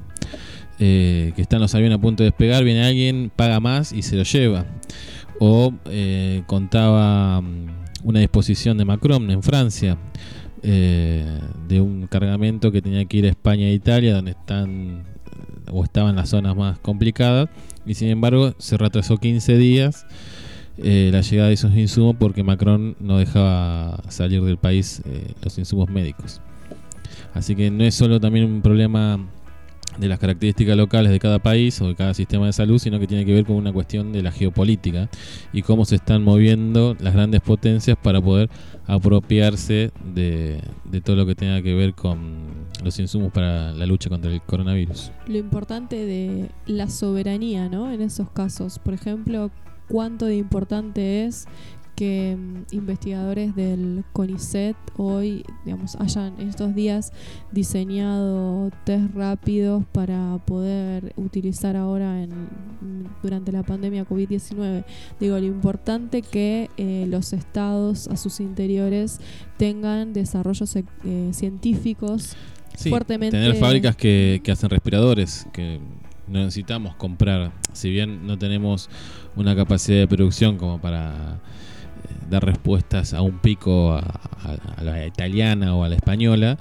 Eh, que están los aviones a punto de despegar, viene alguien, paga más y se lo lleva. O eh, contaba mm, una disposición de Macron en Francia eh, de un cargamento que tenía que ir a España e Italia, donde están o estaban las zonas más complicadas, y sin embargo se retrasó 15 días eh, la llegada de esos insumos porque Macron no dejaba salir del país eh, los insumos médicos. Así que no es solo también un problema de las características locales de cada país o de cada sistema de salud, sino que tiene que ver con una cuestión de la geopolítica y cómo se están moviendo las grandes potencias para poder apropiarse de, de todo lo que tenga que ver con los insumos para la lucha contra el coronavirus. lo importante de la soberanía, ¿no? En esos casos, por ejemplo, cuánto de importante es que mm, investigadores del CONICET hoy, digamos, hayan estos días diseñado test rápidos para poder utilizar ahora en, durante la pandemia COVID-19. Digo, lo importante que eh, los estados a sus interiores tengan desarrollos eh, científicos Sí, fuertemente tener fábricas que, que hacen respiradores, que no necesitamos comprar, si bien no tenemos una capacidad de producción como para eh, dar respuestas a un pico a, a- a la italiana o a la española,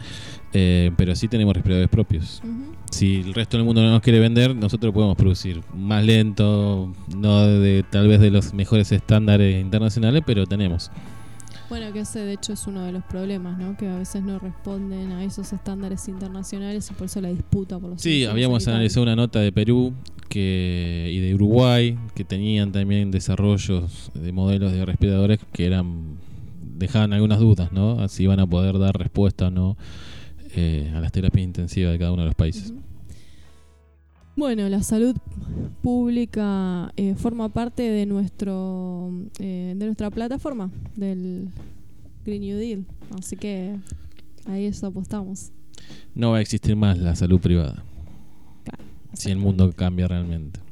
eh, pero sí tenemos respiradores propios. Si el resto del mundo no nos quiere vender, nosotros podemos producir más lento, no de tal vez de los mejores estándares internacionales, pero tenemos. Bueno, que ese de hecho es uno de los problemas, ¿no? Que a veces no responden a esos estándares internacionales y por eso la disputa por los Sí, habíamos analizado una nota de Perú que, y de Uruguay que tenían también desarrollos de modelos de respiradores que eran dejaban algunas dudas, ¿no? Si iban a poder dar respuesta o no eh, a las terapias intensivas de cada uno de los países. Bueno, la salud pública eh, forma parte de nuestro eh, de nuestra plataforma del Green New Deal, así que ahí eso apostamos. No va a existir más la salud privada Claro, si el mundo cambia realmente.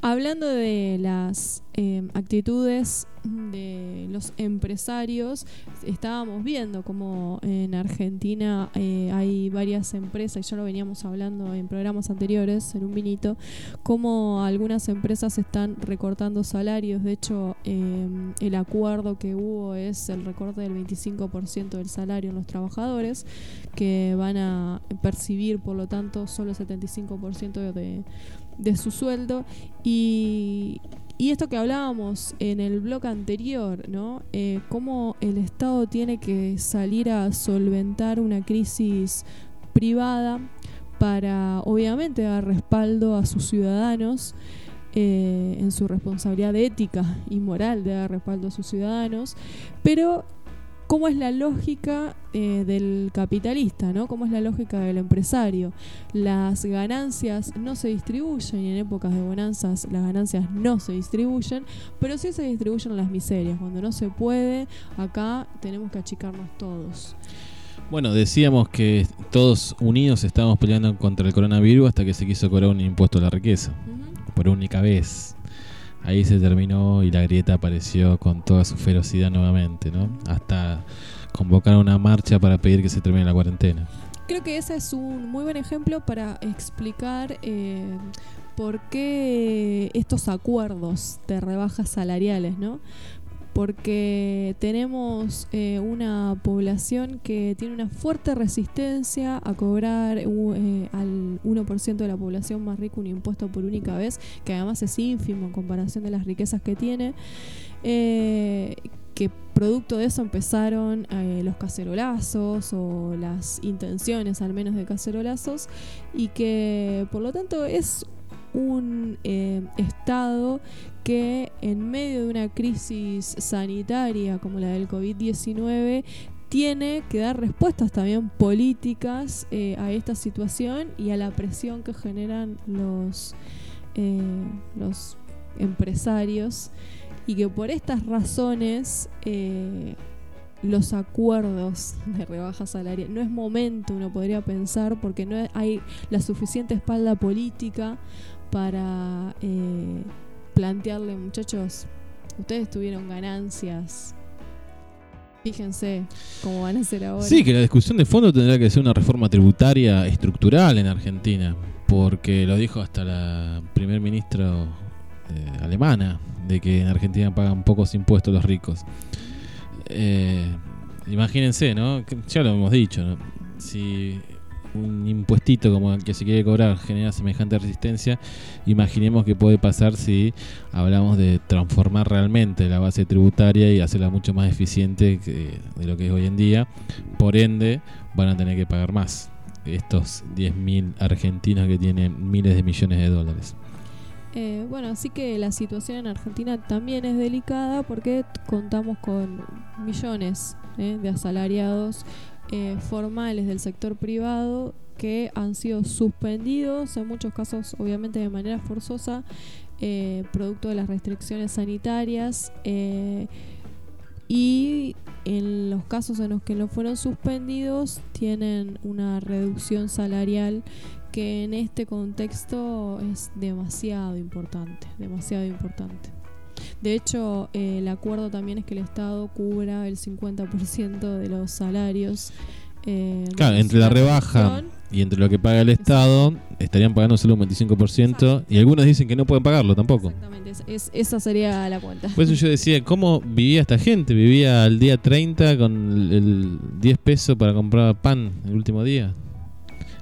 Hablando de las eh, actitudes de los empresarios, estábamos viendo como en Argentina eh, hay varias empresas, y ya lo veníamos hablando en programas anteriores, en un vinito, como algunas empresas están recortando salarios. De hecho, eh, el acuerdo que hubo es el recorte del 25% del salario en los trabajadores, que van a percibir, por lo tanto, solo el 75% de, de su sueldo. Y, y esto que hablábamos en el blog anterior, ¿no? Eh, cómo el Estado tiene que salir a solventar una crisis privada para, obviamente, dar respaldo a sus ciudadanos eh, en su responsabilidad ética y moral de dar respaldo a sus ciudadanos, pero cómo es la lógica eh, del capitalista, ¿no? Cómo es la lógica del empresario. Las ganancias no se distribuyen y en épocas de bonanzas las ganancias no se distribuyen, pero sí se distribuyen las miserias. Cuando no se puede, acá tenemos que achicarnos todos. Bueno, decíamos que todos unidos estábamos peleando contra el coronavirus hasta que se quiso cobrar un impuesto a la riqueza, por única vez. Ahí se terminó y la grieta apareció con toda su ferocidad nuevamente, ¿no? Hasta convocar una marcha para pedir que se termine la cuarentena. Creo que ese es un muy buen ejemplo para explicar eh, por qué estos acuerdos de rebajas salariales, ¿no? Porque tenemos eh, una población que tiene una fuerte resistencia a cobrar eh, al 1% de la población más rica un impuesto por única vez, que además es ínfimo en comparación de las riquezas que tiene. Eh, que producto de eso empezaron eh, los cacerolazos o las intenciones al menos de cacerolazos y que por lo tanto es un estado que en medio de una crisis sanitaria como la del COVID-19 tiene que dar respuestas también políticas eh, a esta situación y a la presión que generan los, eh, empresarios y que por estas razones eh, los acuerdos de rebaja salarial no es momento, uno podría pensar, porque no hay la suficiente espalda política para plantearle, muchachos, ustedes tuvieron ganancias, fíjense cómo van a ser ahora. Sí, que la discusión de fondo tendrá que ser una reforma tributaria estructural en Argentina, porque lo dijo hasta la primer ministra eh, alemana, de que en Argentina pagan pocos impuestos los ricos. Eh, imagínense, ¿no? Ya lo hemos dicho, ¿no? Si un impuestito como el que se quiere cobrar genera semejante resistencia, imaginemos qué puede pasar si hablamos de transformar realmente la base tributaria y hacerla mucho más eficiente que- de lo que es hoy en día. Por ende, van a tener que pagar más estos 10.000 argentinos que tienen miles de millones de dólares. Eh, bueno, así que la situación en Argentina también es delicada porque contamos con millones eh, de asalariados eh, formales del sector privado que han sido suspendidos, en muchos casos obviamente de manera forzosa, eh, producto de las restricciones sanitarias. eh, y en los casos en los que no fueron suspendidos tienen una reducción salarial que en este contexto es demasiado importante, demasiado importante. De hecho, eh, el acuerdo también es que el Estado cubra el 50% de los salarios. eh, Claro, entre la rebaja y entre lo que paga el Estado, estarían pagando solo un 25% y algunos dicen que no pueden pagarlo tampoco. Exactamente, es- es- esa sería la cuenta. Por eso yo decía, ¿cómo vivía esta gente? Vivía al día 30 con el, el 10 pesos para comprar pan el último día.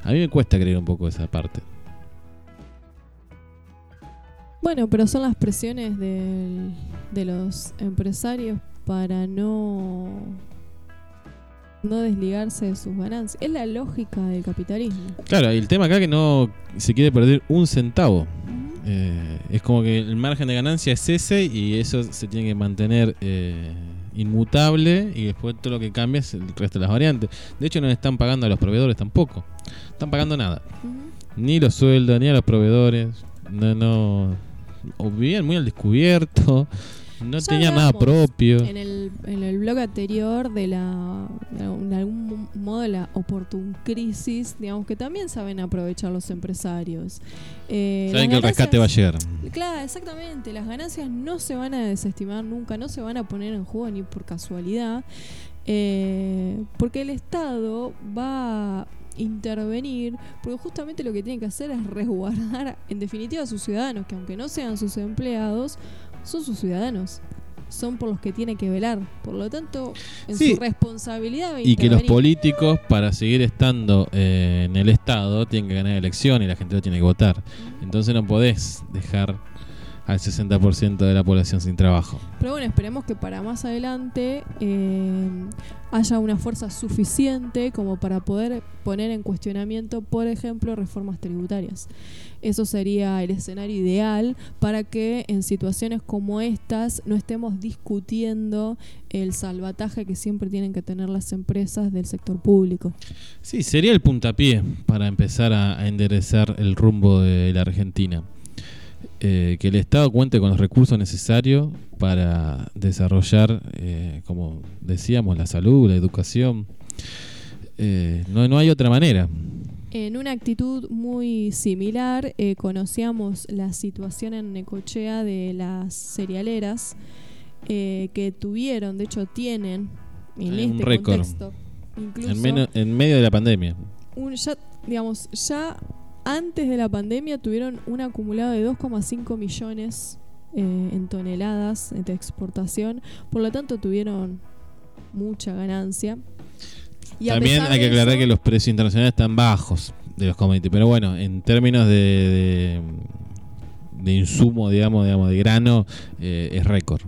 A mí me cuesta creer un poco esa parte. Bueno, pero son las presiones del- de los empresarios para no no desligarse de sus ganancias. Es la lógica del capitalismo. Claro, y el tema acá es que no se quiere perder un centavo. Eh, es como que el margen de ganancia es ese y eso se tiene que mantener eh, inmutable y después todo lo que cambia es el resto de las variantes. De hecho no le están pagando a los proveedores tampoco. Están pagando nada. Ni los sueldos, ni a los proveedores. No, no. O vivían muy al descubierto. No Ya tenían nada propio. En el, en el blog anterior de la de algún- modo de la oportun crisis, digamos que también saben aprovechar los empresarios. Eh, Saben que el rescate va a llegar. Claro, exactamente. Las ganancias no se van a desestimar nunca, no se van a poner en juego ni por casualidad, eh, porque el Estado va a intervenir, porque justamente lo que tiene que hacer es resguardar, en definitiva, a sus ciudadanos, que aunque no sean sus empleados, son sus ciudadanos. Son por los que tiene que velar. Por lo tanto, en Sí. su responsabilidad Y que los políticos, para seguir estando eh, en el Estado, tienen que ganar elecciones y la gente lo tiene que votar. Entonces no podés dejar al 60% de la población sin trabajo. Pero bueno, esperemos que para más adelante eh, haya una fuerza suficiente como para poder poner en cuestionamiento, por ejemplo, reformas tributarias. Eso sería el escenario ideal para que en situaciones como estas no estemos discutiendo el salvataje que siempre tienen que tener las empresas del sector público. Sí, sería el puntapié para empezar a, a enderezar el rumbo de la Argentina. Eh, que el Estado cuente con los recursos necesarios para desarrollar, eh, como decíamos, la salud, la educación. eh, no, no hay otra manera. En una actitud muy similar, eh, conocíamos la situación en Necochea de las cerealeras eh, que tuvieron, de hecho tienen en Hay un este récord. contexto, incluso en medio de la pandemia. un- ya, digamos, ya antes de la pandemia tuvieron un acumulado de 2,5 millones eh, en toneladas de exportación, por lo tanto tuvieron mucha ganancia. Y También hay que aclarar eso- que los precios internacionales están bajos de los commodities. Pero bueno, en términos de, de, de insumo, digamos, digamos, de grano, eh, es récord.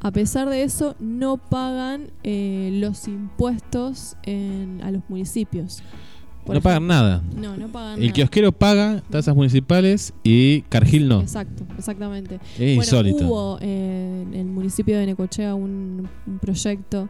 A pesar de eso, no pagan eh, los impuestos en- a los municipios. No pagan nada. ejemplo. No, no pagan El nada. kiosquero paga tasas municipales y Cargill no. Exacto, exactamente. Es bueno, insólito. hubo eh, en el municipio de Necochea un, un proyecto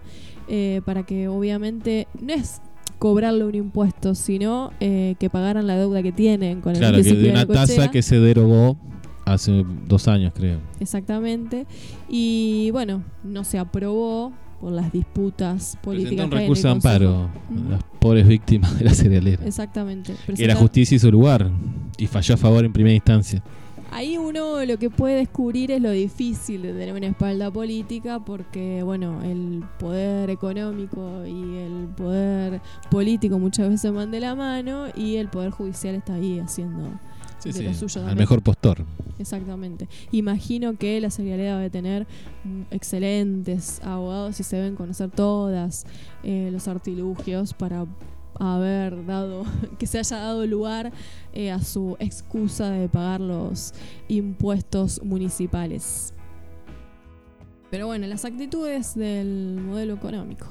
eh, para que obviamente no es cobrarle un impuesto, sino eh, que pagaran la deuda que tienen con el Claro, que municipio de de una tasa que se derogó hace dos años, creo. Exactamente. Y bueno, no se aprobó por las disputas políticas. Un recurso de amparo Ujú. las pobres víctimas de la cerealera. Exactamente. Que la justicia hizo lugar y falló a favor en primera instancia. Ahí uno lo que puede descubrir es lo difícil de tener una espalda política porque, bueno, el poder económico y el poder político muchas veces van de la mano y el poder judicial está ahí haciendo Sí, de sí, lo suyo al mejor postor. Exactamente. Imagino que la Secretaría debe tener mm, excelentes abogados y se deben conocer todas eh, los artilugios para haber dado, *laughs* que se haya dado lugar eh, a su excusa de pagar los impuestos municipales. Pero bueno, las actitudes del modelo económico.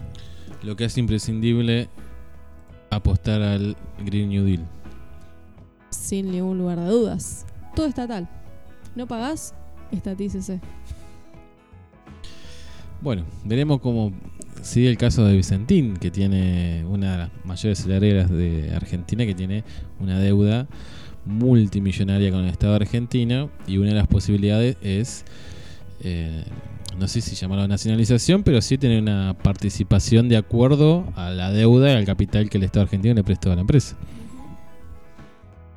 Lo que es imprescindible apostar al Green New Deal. Sin ningún lugar de dudas. Todo estatal. No pagás, estatícese. Bueno, veremos cómo sigue el caso de Vicentín, que tiene una de las mayores de Argentina, que tiene una deuda multimillonaria con el Estado argentino y una de las posibilidades es, eh, no sé si llamarlo nacionalización, pero sí tener una participación de acuerdo a la deuda y al capital que el Estado argentino le prestó a la empresa.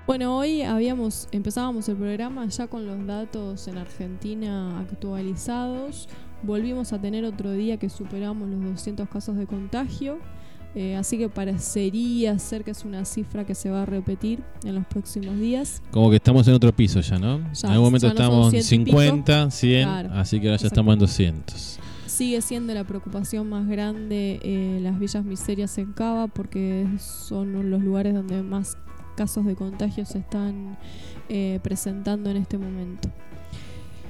Bueno, hoy habíamos empezábamos el programa ya con los datos en Argentina actualizados. Volvimos a tener otro día que superamos los 200 casos de contagio. Eh, así que parecería ser que es una cifra que se va a repetir en los próximos días. Como que estamos en otro piso ya, ¿no? Ya, en algún momento 100 y 50, 100, Claro, así que ahora ya estamos en 200. Sigue siendo la preocupación más grande eh, las villas miserias en Cava porque son los lugares donde más casos de contagio se están eh, presentando en este momento.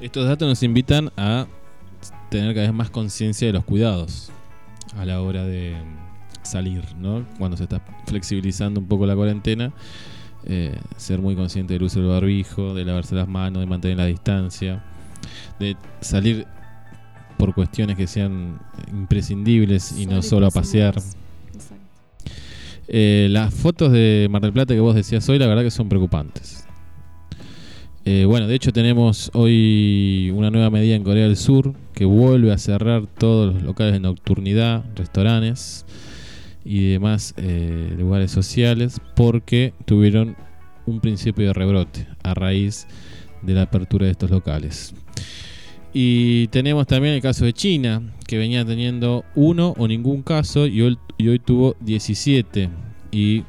Estos datos nos invitan a tener cada vez más conciencia de los cuidados a la hora de salir, ¿no? Cuando se está flexibilizando un poco la cuarentena, eh, ser muy consciente del uso del barbijo, de lavarse las manos, de mantener la distancia, de salir por cuestiones que sean imprescindibles y no solo a pasear. Eh, las fotos de Mar del Plata que vos decías hoy, la verdad que son preocupantes. Eh, bueno, de hecho tenemos hoy una nueva medida en Corea del Sur que vuelve a cerrar todos los locales de nocturnidad, restaurantes y demás eh, lugares sociales porque tuvieron un principio de rebrote a raíz de la apertura de estos locales. Y tenemos también el caso de China, que venía teniendo uno o ningún caso y hoy, tuvo 17. Y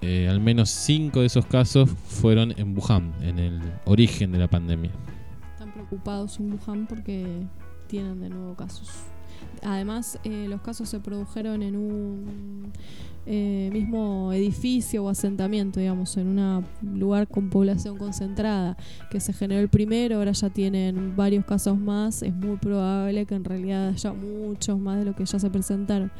eh, al menos 5 de esos casos fueron en Wuhan, en el origen de la pandemia. Están preocupados en Wuhan porque tienen de nuevo casos. Además, eh, los casos se produjeron en un eh, mismo edificio o asentamiento, digamos, en un lugar con población concentrada, que se generó el primero, ahora ya tienen varios casos más, es muy probable que en realidad haya muchos más de lo que ya se presentaron,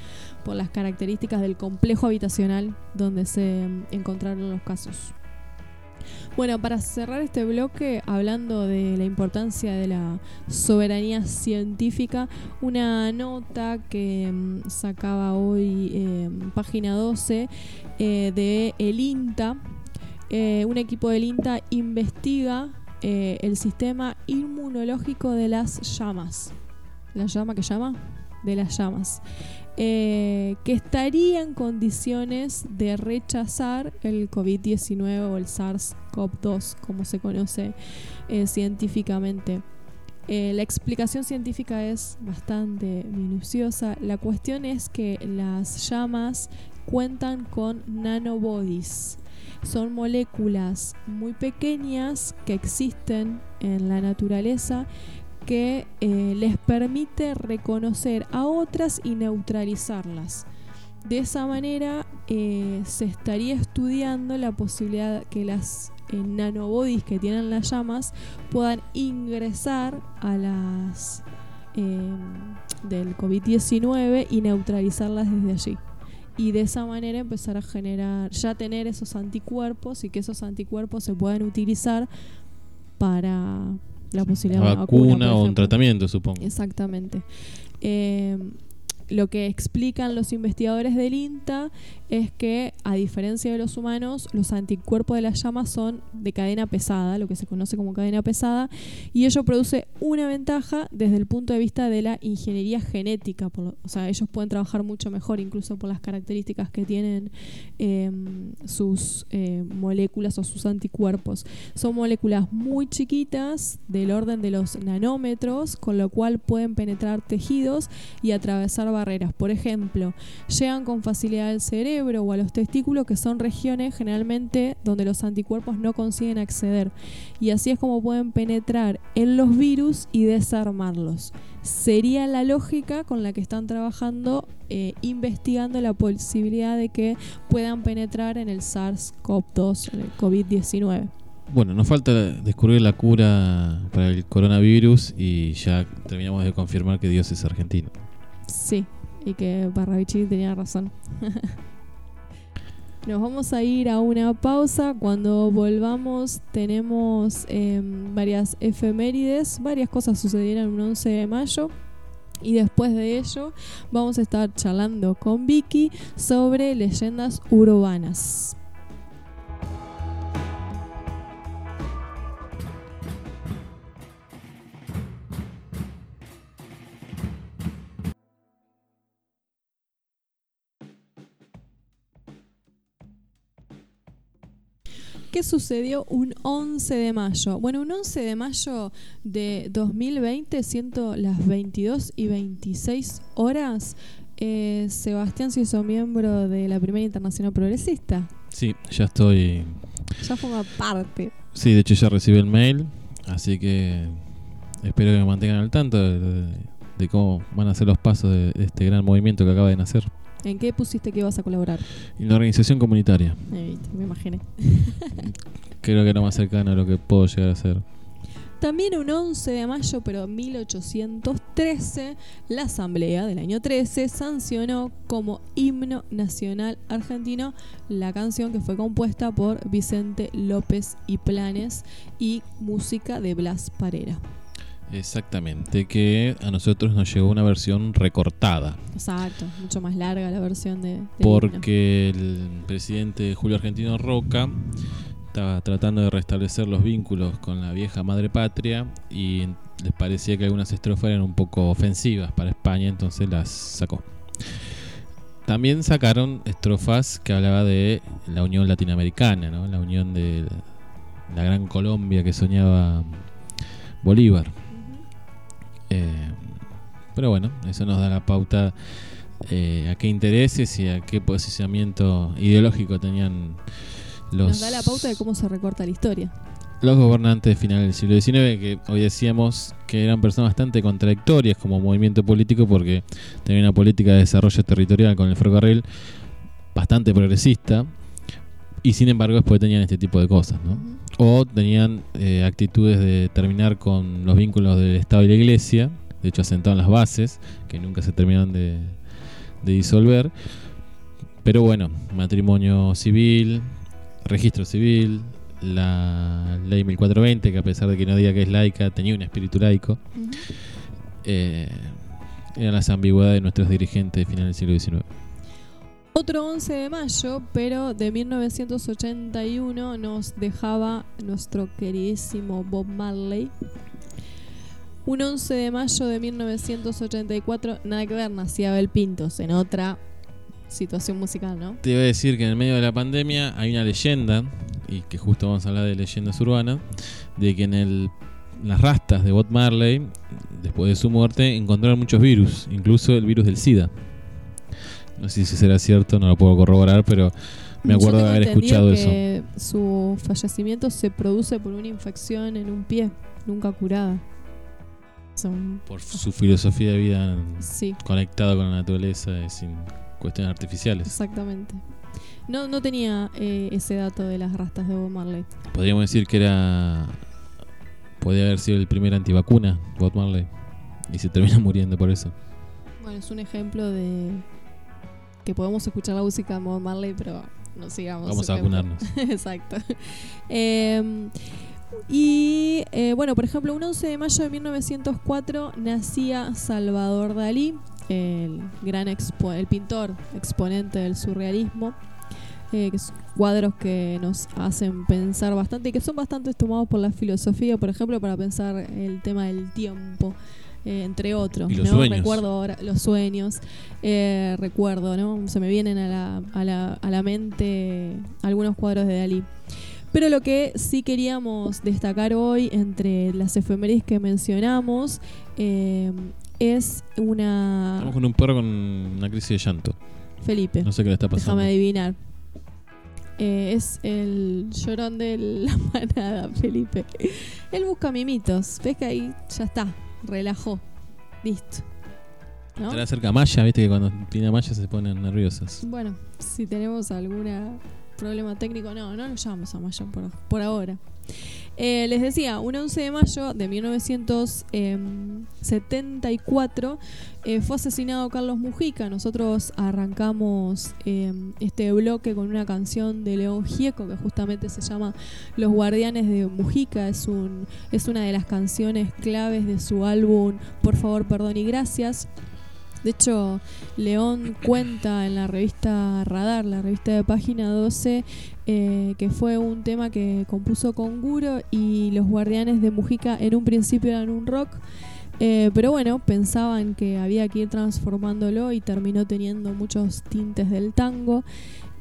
por las características del complejo habitacional donde se encontraron los casos. Bueno, para cerrar este bloque, hablando de la importancia de la soberanía científica, una nota que mm, sacaba hoy eh, página 12 eh, de el INTA. Eh, un equipo del INTA investiga eh, el sistema inmunológico de las llamas. ¿La llama que llama? De las llamas. Eh, que estaría en condiciones de rechazar el COVID-19 o el SARS-CoV-2, como se conoce eh, científicamente. Eh, la explicación científica es bastante minuciosa. La cuestión es que las llamas cuentan con nanobodies. Son moléculas muy pequeñas que existen en la naturaleza que eh, les permite reconocer a otras y neutralizarlas. De esa manera eh, se estaría estudiando la posibilidad que las eh, nanobodies que tienen las llamas puedan ingresar a las eh, del COVID-19 y neutralizarlas desde allí. Y de esa manera empezar a generar, ya tener esos anticuerpos y que esos anticuerpos se puedan utilizar para la posibilidad de una vacuna o un tratamiento, supongo. Exactamente. Eh, lo que explican los investigadores del INTA es que, a diferencia de los humanos, los anticuerpos de las llamas son de cadena pesada, lo que se conoce como cadena pesada, y ello produce una ventaja desde el punto de vista de la ingeniería genética. por o sea, ellos pueden trabajar mucho mejor, incluso por las características que tienen eh, sus eh, moléculas o sus anticuerpos. Son moléculas muy chiquitas, del orden de los nanómetros, con lo cual pueden penetrar tejidos y atravesar barreras. Por ejemplo, llegan con facilidad al cerebro o a los testículos, que son regiones generalmente donde los anticuerpos no consiguen acceder. Y así es como pueden penetrar en los virus y desarmarlos. Sería la lógica con la que están trabajando, eh, investigando la posibilidad de que puedan penetrar en el SARS-CoV-2, en el COVID-19. Bueno, nos falta descubrir la cura para el coronavirus y ya terminamos de confirmar que Dios es argentino. Sí, y que Barrabichi tenía razón. *laughs* Nos vamos a ir a una pausa. Cuando volvamos tenemos em, varias efemérides, varias cosas sucedieron un 11 de mayo. Y después de ello vamos a estar charlando con Vicky sobre leyendas urbanas. ¿Qué sucedió un 11 de mayo? Bueno, un 11 de mayo de 2020, siendo las 22 y 26 horas, eh, Sebastián se hizo miembro de la Primera Internacional Progresista. Sí, ya estoy. Ya forma parte. Sí, de hecho ya recibí el mail, así que espero que me mantengan al tanto de, de- de cómo van a ser los pasos de, de este gran movimiento que acaba de nacer. ¿En qué pusiste que ibas a colaborar? Y la organización comunitaria, Eh, me imaginé. *laughs* creo que era más cercano a lo que puedo llegar a ser. También un 11 de mayo, pero 1813, la Asamblea del año 13 sancionó como himno nacional argentino la canción que fue compuesta por Vicente López y Planes y música de Blas Parera. Exactamente, que a nosotros nos llegó una versión recortada. Exacto, mucho más larga la versión de, himno. porque el presidente Julio Argentino Roca estaba tratando de restablecer los vínculos con la vieja madre patria y les parecía que algunas estrofas eran un poco ofensivas para España, entonces las sacó. También sacaron estrofas que hablaba de la unión latinoamericana, ¿no? la unión de la gran Colombia que soñaba Bolívar. Eh, pero bueno, eso nos da la pauta eh, a qué intereses y a qué posicionamiento ideológico tenían los, Nos da la pauta de cómo se recorta la historia. los gobernantes de finales del siglo XIX, que hoy decíamos que eran personas bastante contradictorias como movimiento político porque tenían una política de desarrollo territorial con el ferrocarril bastante progresista y sin embargo después tenían este tipo de cosas, ¿no? o tenían eh, actitudes de terminar con los vínculos del Estado y la Iglesia, de hecho asentaban las bases, que nunca se terminaron de, de disolver. Pero bueno, matrimonio civil, registro civil, la ley 1420, que a pesar de que no diga que es laica, tenía un espíritu laico. Ujú. Eh, eran las ambigüedades de nuestros dirigentes de final del siglo XIX. Otro 11 de mayo, pero de 1981, nos dejaba nuestro queridísimo Bob Marley. Un 11 de mayo de 1984, nada que ver, nacía Abel Pintos en otra situación musical, ¿no? Te iba a decir que en el medio de la pandemia hay una leyenda, y que justo vamos a hablar de leyendas urbanas, de que en el, las rastas de Bob Marley, después de su muerte, encontraron muchos virus, incluso el virus del SIDA. No sé si será cierto, no lo puedo corroborar, pero me acuerdo de haber escuchado eso. Su fallecimiento se produce por una infección en un pie, nunca curada. Son, Por su filosofía de vida sí, conectada con la naturaleza y sin cuestiones artificiales. exactamente. No, no tenía eh, ese dato de las rastas de Bob Marley. Podríamos decir que era. Podría haber sido el primer antivacuna, Bob Marley. Y se termina *laughs* muriendo por eso. Bueno, es un ejemplo de que podemos escuchar la música de Bob Marley, pero no sigamos. Vamos a vacunarnos. *laughs* Exacto. Eh, y eh, bueno, por ejemplo, un 11 de mayo de 1904 nacía Salvador Dalí, el gran expo el pintor exponente del surrealismo. eh, que cuadros que nos hacen pensar bastante y que son bastante tomados por la filosofía, por ejemplo, para pensar el tema del tiempo, eh, entre otros. Y los ¿no? sueños. Recuerdo ahora los sueños, eh, recuerdo, ¿no? Se me vienen a la, a la, a la mente algunos cuadros de Dalí. Pero lo que sí queríamos destacar hoy entre las efemérides que mencionamos eh, es una... Estamos con un perro con una crisis de llanto. Felipe, No sé qué le está pasando. déjame adivinar. Eh, es el llorón de la *laughs* manada, Felipe. Él busca mimitos. Ves que ahí ya está, relajó. Listo. ¿No? Estará cerca a Maya, viste que cuando tiene Maya se ponen nerviosas. Bueno, si tenemos algún problema técnico, no, no lo llamamos a Maya por, por ahora. Eh, les decía, un 11 de mayo de 1974 eh, fue asesinado Carlos Mujica. Nosotros arrancamos eh, este bloque con una canción de León Gieco que justamente se llama Los Guardianes de Mujica. Es, un, es una de las canciones claves de su álbum Por favor, perdón y gracias. De hecho, León cuenta en la revista Radar, la revista de página 12, eh, que fue un tema que compuso con Guro y los guardianes de Mujica en un principio eran un rock. eh, pero bueno, pensaban que había que ir transformándolo y terminó teniendo muchos tintes del tango.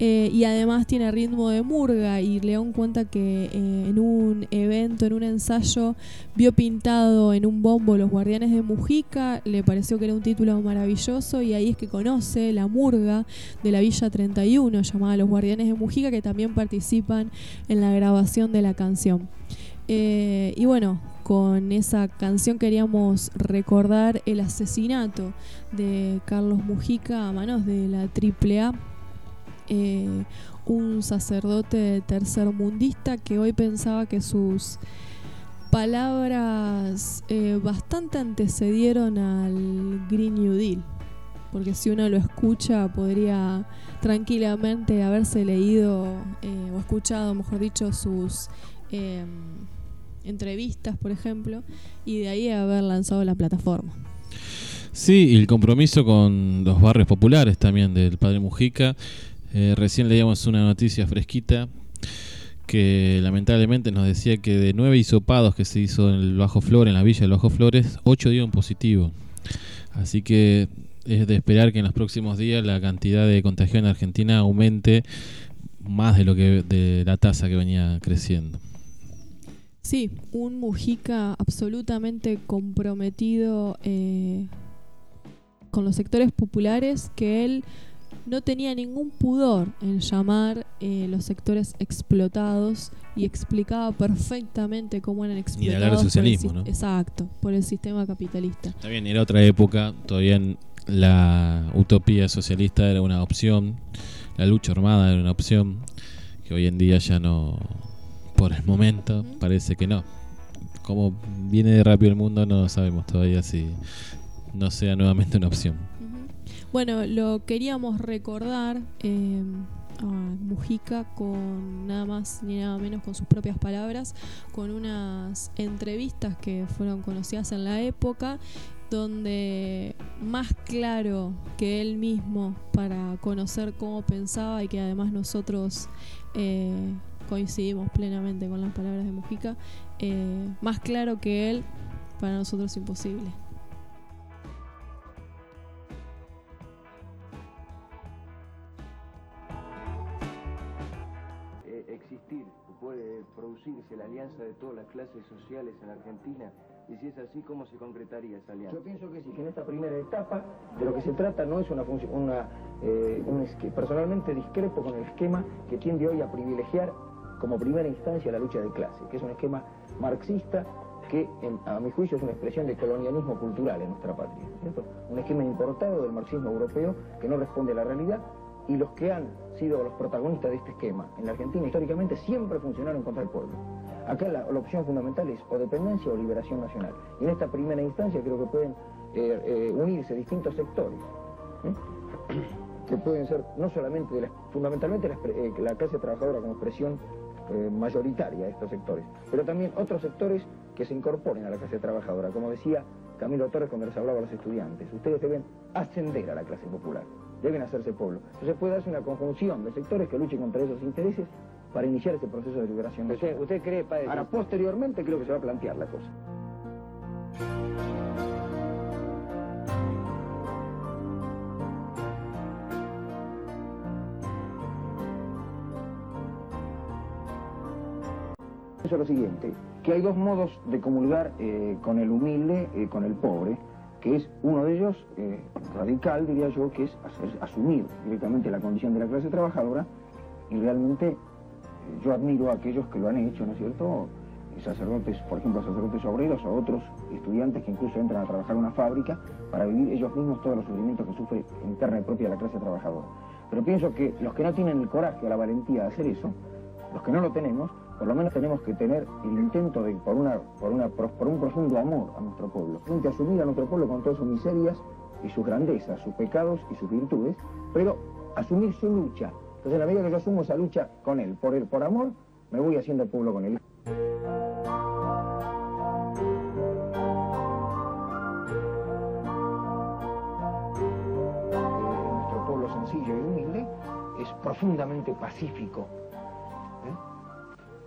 Eh, y además tiene ritmo de murga y León cuenta que eh, en un evento, en un ensayo, vio pintado en un bombo Los Guardianes de Mujica, le pareció que era un título maravilloso y ahí es que conoce la murga de la Villa 31 llamada Los Guardianes de Mujica que también participan en la grabación de la canción. Eh, y bueno, con esa canción queríamos recordar el asesinato de Carlos Mujica a manos de la AAA eh, un sacerdote tercermundista que hoy pensaba que sus palabras eh, bastante antecedieron al Green New Deal. Porque si uno lo escucha podría tranquilamente haberse leído eh, o escuchado, mejor dicho, sus eh, entrevistas, por ejemplo, y de ahí haber lanzado la plataforma. Sí, y el compromiso con los barrios populares también del padre Mujica. Eh, recién leíamos una noticia fresquita que lamentablemente nos decía que de nueve hisopados que se hizo en el Bajo Flor, en la villa del Bajo Flores, ocho dieron positivo. Así que es de esperar que en los próximos días la cantidad de contagio en Argentina aumente más de lo que de la tasa que venía creciendo. Sí, un Mujica absolutamente comprometido eh, con los sectores populares que él no tenía ningún pudor en llamar eh, los sectores explotados y explicaba perfectamente cómo eran explotados. hablar de por el socialismo, ¿no? Exacto, por el sistema capitalista. Está bien, era otra época, todavía en la utopía socialista era una opción, la lucha armada era una opción, que hoy en día ya no, por el momento, parece que no. Como viene de rápido el mundo, no sabemos todavía si no sea nuevamente una opción. Bueno, lo queríamos recordar eh, a Mujica con nada más ni nada menos con sus propias palabras, con unas entrevistas que fueron conocidas en la época, donde más claro que él mismo para conocer cómo pensaba y que además nosotros eh, coincidimos plenamente con las palabras de Mujica, eh, más claro que él para nosotros imposible. Producirse la alianza de todas las clases sociales en Argentina? Y si es así, ¿cómo se concretaría esa alianza? Yo pienso que sí, que en esta primera etapa de lo que se trata no es una función, eh, personalmente discrepo con el esquema que tiende hoy a privilegiar como primera instancia la lucha de clase, que es un esquema marxista que a mi juicio es una expresión de colonialismo cultural en nuestra patria. Un esquema importado del marxismo europeo que no responde a la realidad y los que han sido los protagonistas de este esquema en la Argentina históricamente siempre funcionaron contra el pueblo. Acá la, la opción fundamental es o dependencia o liberación nacional. Y en esta primera instancia creo que pueden eh, eh, unirse distintos sectores. ¿eh? que pueden ser no solamente, fundamentalmente la, la clase trabajadora como expresión mayoritaria de estos sectores, pero también otros sectores que se incorporen a la clase trabajadora. Como decía Camilo Torres cuando les hablaba a los estudiantes, ustedes deben ascender a la clase popular, deben hacerse pueblo. Entonces puede darse una conjunción de sectores que luchen contra esos intereses para iniciar ese proceso de liberación. ¿Usted, usted cree, padre, Ahora, posteriormente creo que se va a plantear la cosa. Eso es lo siguiente, que hay dos modos de comulgar eh, con el humilde, eh, con el pobre, que es uno de ellos, eh, radical diría yo, que es hacer- asumir directamente la condición de la clase trabajadora y realmente eh, yo admiro a aquellos que lo han hecho, ¿no es cierto? Sacerdotes, por ejemplo, sacerdotes obreros o otros estudiantes que incluso entran a trabajar en una fábrica para vivir ellos mismos todos los sufrimientos que sufre interna y propia la clase trabajadora. Pero pienso que los que no tienen el coraje o la valentía de hacer eso, los que no lo tenemos, por lo menos tenemos que tener el intento de, por, una, por, una, por un profundo amor a nuestro pueblo, de asumir a nuestro pueblo con todas sus miserias y sus grandezas, sus pecados y sus virtudes, pero asumir su lucha. Entonces, en la medida que yo asumo esa lucha con él, por él, por amor, me voy haciendo pueblo con él. Nuestro pueblo sencillo y humilde es profundamente pacífico.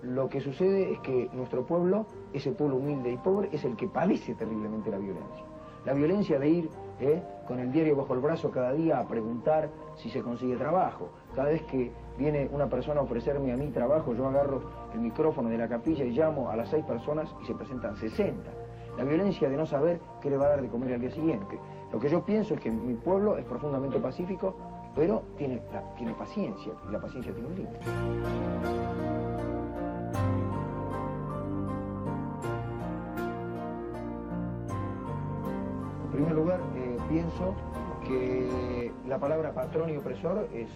Lo que sucede es que nuestro pueblo, ese pueblo humilde y pobre, es el que padece terriblemente la violencia. La violencia de ir ¿eh? con el diario bajo el brazo cada día a preguntar si se consigue trabajo. Cada vez que viene una persona a ofrecerme a mí trabajo, yo agarro el micrófono de la capilla y llamo a las seis personas y se presentan 60. La violencia de no saber qué le va a dar de comer al día siguiente. Lo que yo pienso es que mi pueblo es profundamente pacífico, pero tiene, tiene paciencia, y la paciencia tiene un límite. Pienso que la palabra patrón y opresor es, eh,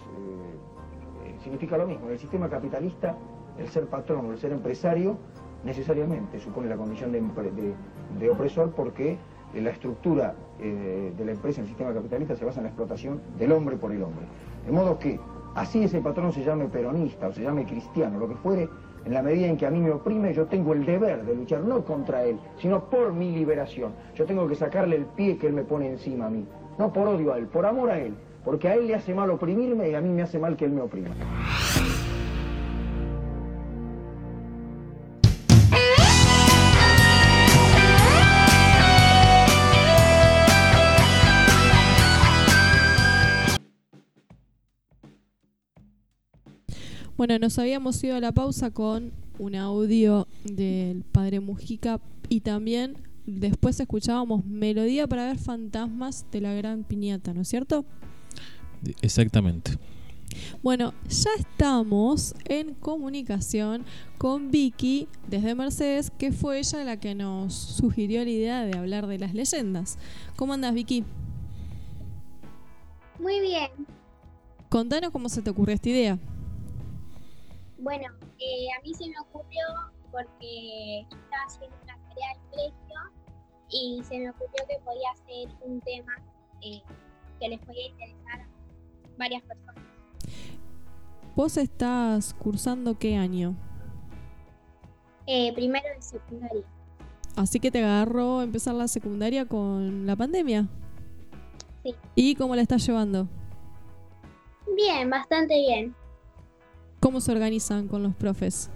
eh, significa lo mismo. En el sistema capitalista, el ser patrón o el ser empresario necesariamente supone la condición de, opresor porque eh, la estructura de la empresa en el sistema capitalista se basa en la explotación del hombre por el hombre. De modo que, así ese patrón se llame peronista o se llame cristiano, lo que fuere, en la medida en que a mí me oprime, yo tengo el deber de luchar no contra él, sino por mi liberación. Yo tengo que sacarle el pie que él me pone encima a mí. No por odio a él, por amor a él. Porque a él le hace mal oprimirme y a mí me hace mal que él me oprima. Bueno, nos habíamos ido a la pausa con un audio del padre Mujica y también después escuchábamos Melodía para ver fantasmas de la gran piñata, ¿no es cierto? Exactamente. Bueno, ya estamos en comunicación con Vicky desde Mercedes, que fue ella la que nos sugirió la idea de hablar de las leyendas. ¿Cómo andas, Vicky? Muy bien. Contanos cómo se te ocurrió esta idea. Bueno, eh, a mí se me ocurrió porque estaba haciendo una tarea del colegio y se me ocurrió que podía ser un tema eh, que les podía interesar a varias personas. ¿Vos estás cursando qué año? Eh, primero de secundaria. Así que te agarró empezar la secundaria con la pandemia. Sí. ¿Y cómo la estás llevando? Bien, bastante bien. ¿Cómo se organizan con los profes?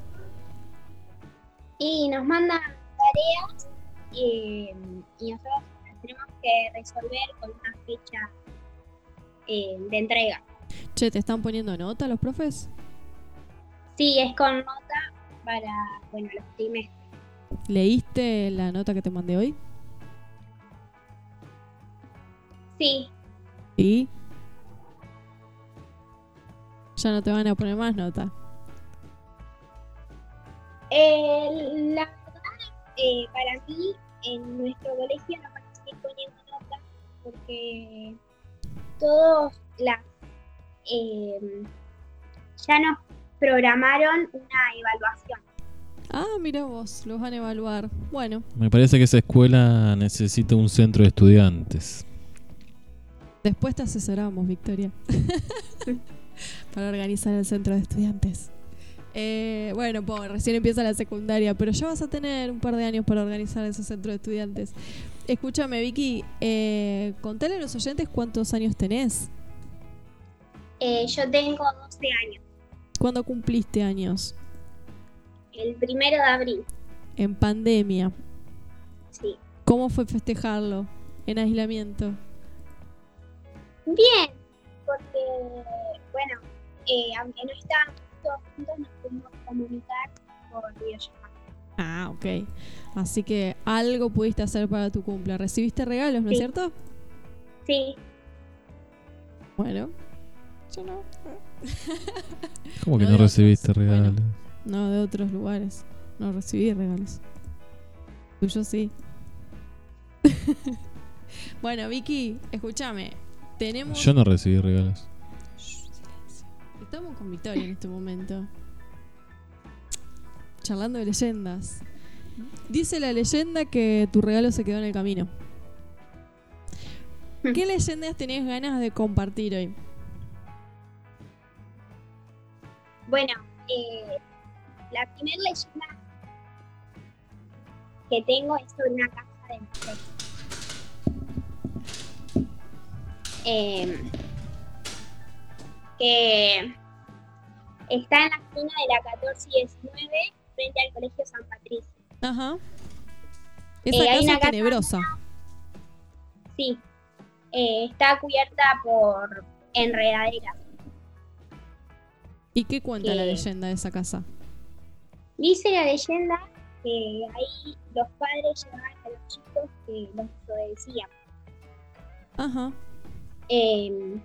Y nos mandan tareas eh, y nosotros las tenemos que resolver con una fecha eh, de entrega. Che, ¿te están poniendo nota los profes? Sí, es con nota para, bueno, los trimestres. ¿Leíste la nota que te mandé hoy? Sí, Sí. Ya no te van a poner más nota. Eh, la verdad, eh, para mí, en nuestro colegio nos van a seguir poniendo notas porque todos las eh, ya nos programaron una evaluación. Ah, mira vos, los van a evaluar. Bueno, Me parece que esa escuela necesita un centro de estudiantes. después te asesoramos, Victoria. *laughs* Para organizar el centro de estudiantes. Eh, bueno, po, recién empieza la secundaria, pero ya vas a tener un par de años para organizar ese centro de estudiantes. Escúchame, Vicky, eh, contale a los oyentes cuántos años tenés. Eh, yo tengo 12 años, ¿Cuándo cumpliste años? el primero de abril, En pandemia. sí. ¿Cómo fue festejarlo? En aislamiento. Bien, porque, eh, aunque no estábamos todos juntos, nos pudimos comunicar por videollamada. Ah, ok. Así que algo pudiste hacer para tu cumple. ¿Recibiste regalos, no es Sí. cierto? Sí, Bueno. Yo no. ¿Cómo que No recibiste otros, bueno. regalos? No, de otros lugares. No recibí regalos. Tuyo sí. *laughs* bueno, Vicky, escúchame. Tenemos. Yo no recibí regalos. Estamos con Victoria en este momento. Charlando de leyendas. Dice la leyenda que tu regalo se quedó en el camino. ¿Qué leyendas tenés ganas de compartir hoy? bueno, eh, la primera leyenda que tengo es sobre una casa de Mercedes. Eh, que está en la esquina de la 14 y 19 frente al Colegio San Patricio. Ajá. Esa Eh, hay casa una es casa- tenebrosa. Sí, eh, está cubierta por enredaderas. ¿Y qué cuenta la Eh, leyenda de esa casa? Dice la leyenda que ahí los padres llevaban a los chicos que los desobedecían. Ajá. Eh,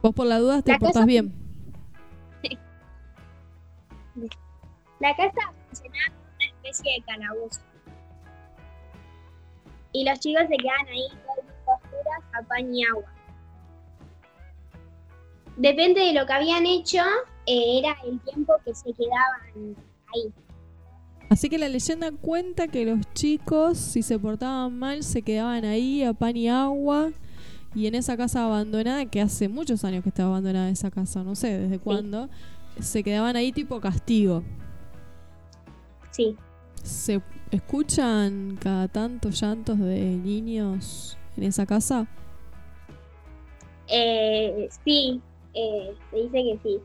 Vos por la duda te La portás bien. La casa funcionaba como una especie de calabozo. Y los chicos se quedaban ahí todo el tiempo oscuras a pan y agua. Depende de lo que habían hecho, eh, era el tiempo que se quedaban ahí. Así que la leyenda cuenta que los chicos, si se portaban mal, se quedaban ahí a pan y agua. Y en esa casa abandonada, que hace muchos años que está abandonada esa casa, no sé desde cuándo, se quedaban ahí tipo castigo. Sí, ¿Se escuchan cada tanto llantos de niños en esa casa? eh, sí, eh, se dice que sí.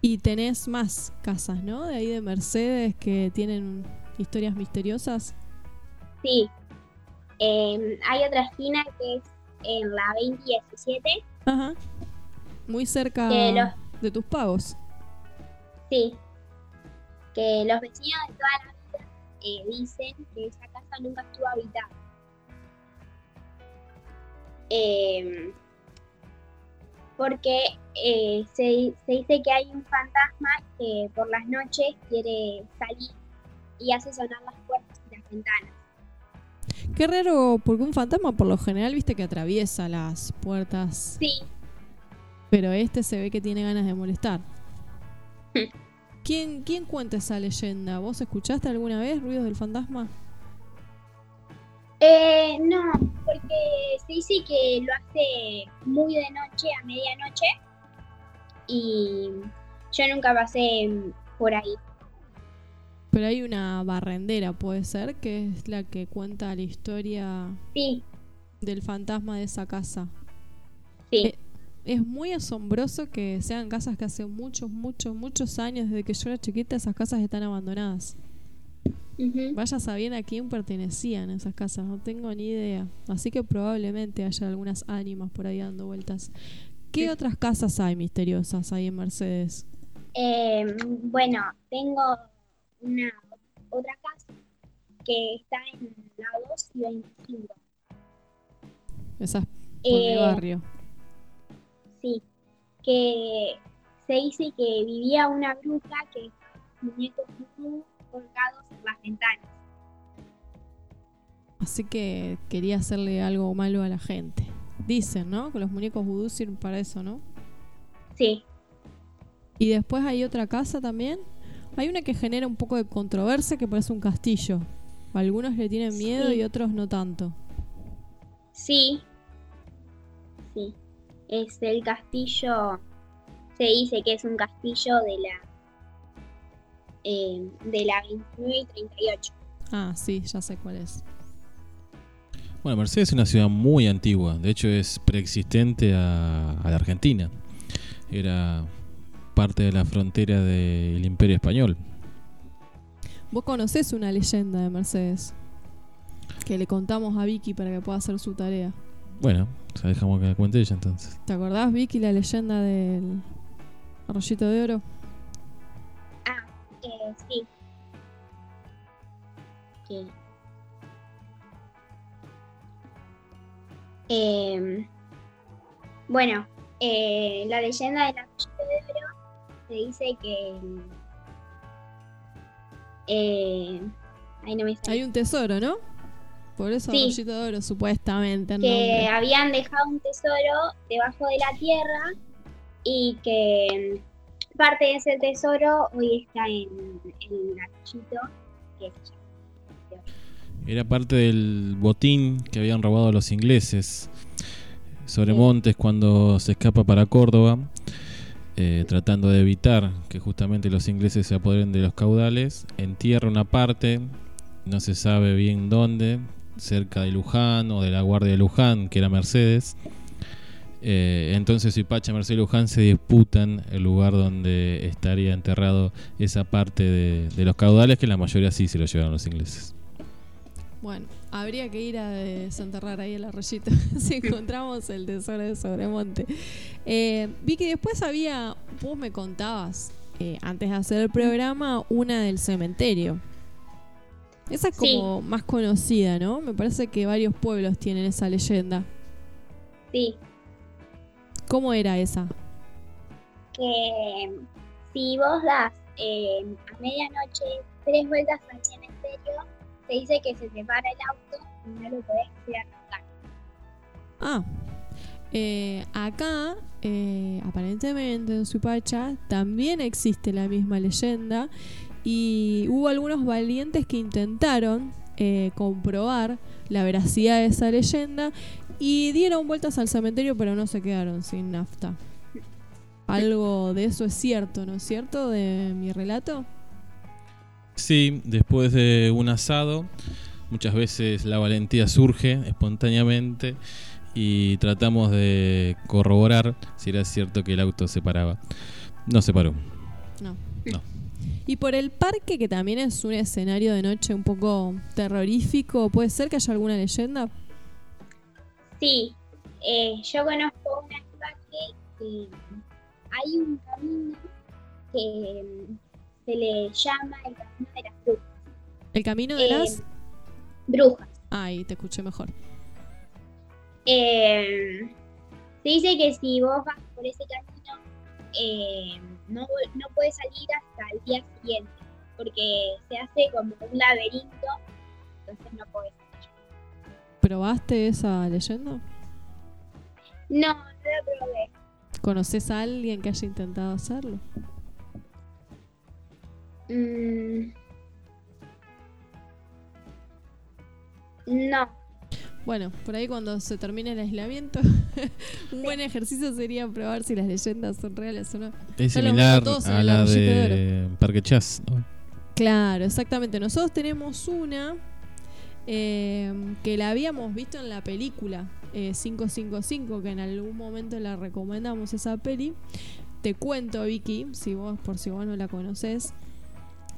Y tenés más casas, ¿no? De ahí de Mercedes que tienen historias misteriosas. Sí. Eh, hay otra esquina que es en la 20 y 17. Ajá. Muy cerca los- de tus pagos. Sí. Que los vecinos de toda la vida eh, dicen que esa casa nunca estuvo habitada. Eh, porque eh, se, se dice que hay un fantasma que por las noches quiere salir y hace sonar las puertas y las ventanas. Qué raro, porque un fantasma por lo general viste que atraviesa las puertas, Sí, pero este se ve que tiene ganas de molestar. *laughs* ¿Quién, ¿Quién cuenta esa leyenda? ¿Vos escuchaste alguna vez ruidos del fantasma? Eh, no, porque se dice que lo hace muy de noche a medianoche y yo nunca pasé por ahí. Pero hay una barrendera, puede ser, que es la que cuenta la historia Sí, del fantasma de esa casa. sí, Eh, Es muy asombroso que sean casas que hace muchos, muchos, muchos años, desde que yo era chiquita, esas casas están abandonadas. Ujú. Vaya sabiendo a quién pertenecían esas casas, no tengo ni idea. Así que probablemente haya algunas ánimas por ahí dando vueltas. ¿Qué otras casas hay misteriosas ahí en Mercedes? Eh, bueno, tengo una otra casa que está en la 2 y 25. Esas por mi Eh, barrio. Sí, que se dice que vivía una bruja que muñecos colgados en las ventanas. Así que quería hacerle algo malo a la gente. Dicen, ¿no? Que los muñecos vudú sirven para eso, ¿no? Sí, Y después hay otra casa también. Hay una que genera un poco de controversia que parece un castillo. Algunos le tienen miedo Sí. y otros no tanto. sí, sí. Es el castillo, se dice que es un castillo de la eh, de la 29 y 38. Ah, sí, ya sé cuál es. Bueno, Mercedes es una ciudad muy antigua, de hecho es preexistente a, a la Argentina. Era parte de la frontera del Imperio Español. Vos conocés una leyenda de Mercedes que le contamos a Vicky para que pueda hacer su tarea. Bueno, o sea, dejamos que la cuente ella entonces. ¿Te acordás, Vicky, la leyenda del arroyito de oro? Ah, eh, sí. Que- Em, bueno, eh, la leyenda del arroyito de oro se dice que. Eh, ahí no me sale. Hay un tesoro, ¿no? Por eso Sí. arroyito de oro, supuestamente. el que nombre. habían dejado un tesoro debajo de la tierra y que mm, parte de ese tesoro hoy está en, en el arroyito que. Era parte del botín que habían robado los ingleses sobre Sí. Montes cuando se escapa para Córdoba, eh, tratando de evitar que justamente los ingleses se apoderen de los caudales. Entierra una parte, no se sabe bien dónde, cerca de Luján o de la Guardia de Luján, que era Mercedes. Eh, entonces Suipacha, Mercedes y Luján se disputan el lugar donde estaría enterrado esa parte de, de los caudales, que la mayoría sí se lo llevaron los ingleses. Bueno, habría que ir a desenterrar ahí el arroyito *laughs* si encontramos el tesoro de Sobremonte. Eh, Vicky, después había, vos me contabas, eh, antes de hacer el programa, una del cementerio. Esa es Sí. como más conocida, ¿no? Me parece que varios pueblos tienen esa leyenda. Sí, ¿Cómo era esa? que si vos das eh, a medianoche tres vueltas al cementerio, se dice que se te para el auto y no lo podés hacer arrancar. Ah, eh, acá, eh, aparentemente en Suipacha, también existe la misma leyenda y hubo algunos valientes que intentaron eh, comprobar la veracidad de esa leyenda y dieron vueltas al cementerio pero no se quedaron sin nafta. Algo de eso es cierto, ¿no es cierto? De mi relato. Sí, después de un asado, muchas veces la valentía surge espontáneamente y tratamos de corroborar si era cierto que el auto se paraba. No se paró. No. Y por el parque, que también es un escenario de noche un poco terrorífico, ¿puede ser que haya alguna leyenda? Sí, eh, yo conozco una parque que hay un camino que se le llama el camino de las brujas. El camino de Eh, las... brujas. Ay, te escuché mejor. Eh, se dice que si vos vas por ese camino, eh, no, no puedes salir hasta el día siguiente, porque se hace como un laberinto, entonces no puedes salir. ¿Probaste esa leyenda? No, no lo probé. ¿Conoces a alguien que haya intentado hacerlo? Mm. No, Bueno, por ahí cuando se termine el aislamiento, un *laughs* buen ejercicio sería probar si las leyendas son reales o no. Es similar a el la de de Parque Chas. ¿no? Claro, exactamente. Nosotros tenemos una eh, que la habíamos visto en la película eh, 555, que en algún momento la recomendamos esa peli. Te cuento, Vicky, si vos, por si vos no la conoces.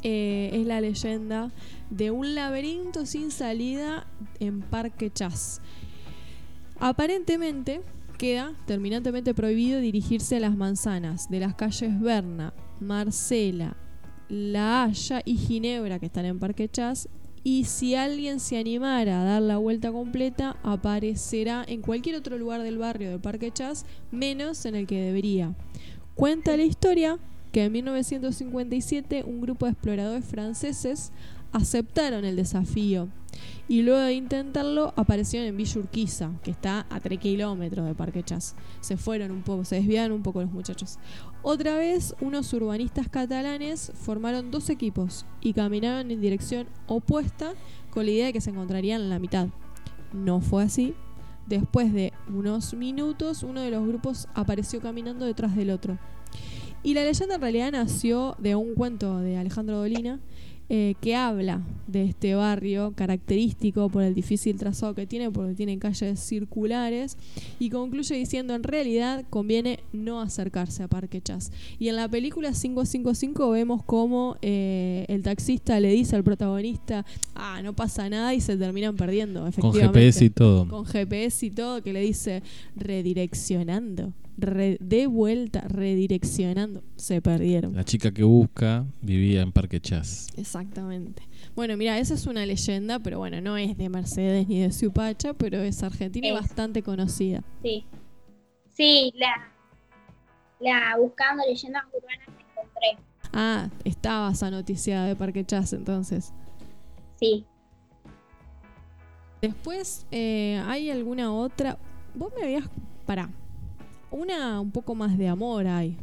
Eh, es la leyenda de un laberinto sin salida en Parque Chas. Aparentemente queda terminantemente prohibido dirigirse a las manzanas de las calles Berna, Marcela, La Haya y Ginebra que están en Parque Chas. Y si alguien se animara a dar la vuelta completa, aparecerá en cualquier otro lugar del barrio de Parque Chas, menos en el que debería. Cuenta la historia que en 1957 un grupo de exploradores franceses aceptaron el desafío y luego de intentarlo aparecieron en Villa Urquiza, que está a 3 kilómetros de Parque Chas. Se fueron un poco, se desviaron un poco los muchachos. Otra vez, unos urbanistas catalanes formaron dos equipos y caminaron en dirección opuesta con la idea de que se encontrarían en la mitad. No fue así. Después de unos minutos, uno de los grupos apareció caminando detrás del otro. Y la leyenda en realidad nació de un cuento de Alejandro Dolina eh, que habla de este barrio característico por el difícil trazado que tiene, porque tiene calles circulares, y concluye diciendo en realidad conviene no acercarse a Parque Chas. Y en la película 555 vemos cómo eh, el taxista le dice al protagonista, ah, no pasa nada y se terminan perdiendo, Con efectivamente. GPS y todo. Con GPS y todo, que le dice redireccionando. Re- de vuelta, redireccionando. Se perdieron. La chica que busca vivía en Parque Chas. Exactamente. Bueno, mira, esa es una leyenda, pero bueno, no es de Mercedes ni de Supacha, pero es argentina y Es. bastante conocida. Sí. Sí, la, la buscando leyendas urbanas la encontré. Ah, estaba esa noticia de Parque Chas entonces. Sí. Después, eh, ¿hay alguna otra? Vos me habías... Pará. Una un poco más de amor hay.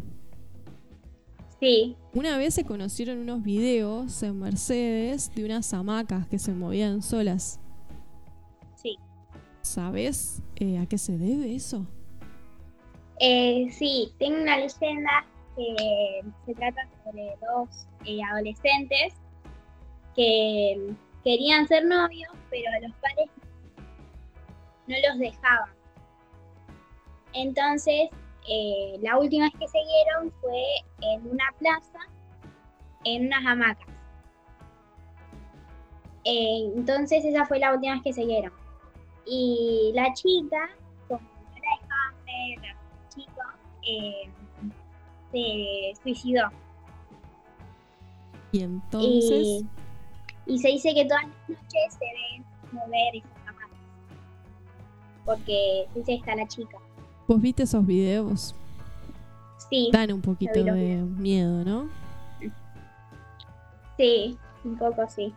Sí. Una vez se conocieron unos videos en Mercedes de unas hamacas que se movían solas. Sí. ¿Sabes eh, a qué se debe eso? Eh, sí, tengo una leyenda que se trata sobre dos eh, adolescentes que querían ser novios, pero los padres no los dejaban. Entonces, eh, la última vez que se vieron fue en una plaza, en unas hamacas. Eh, entonces, esa fue la última vez que se vieron. Y la chica, como no la dejaban ver chicos, eh, se suicidó. Y entonces... Y, y se dice que todas las noches se ven mover esas hamacas. Porque dice está la chica. ¿Vos viste esos videos? Sí, Dan un poquito de miedo, ¿no? sí, un poco sí.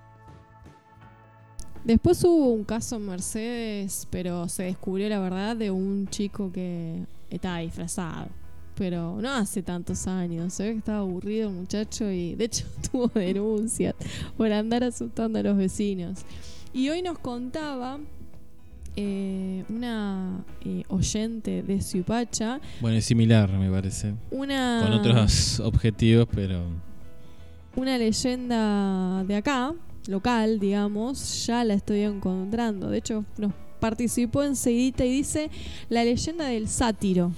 Después hubo un caso en Mercedes, pero se descubrió la verdad de un chico que estaba disfrazado. Pero no hace tantos años, se ve que estaba aburrido el muchacho y de hecho *laughs* tuvo denuncias por andar asustando a los vecinos. Y hoy nos contaba eh, una eh, oyente de Supacha, Bueno, es similar, me parece. una... Con otros objetivos, pero una leyenda de acá, local, digamos, ya la estoy encontrando. De hecho, nos participó enseguida y dice la leyenda del sátiro.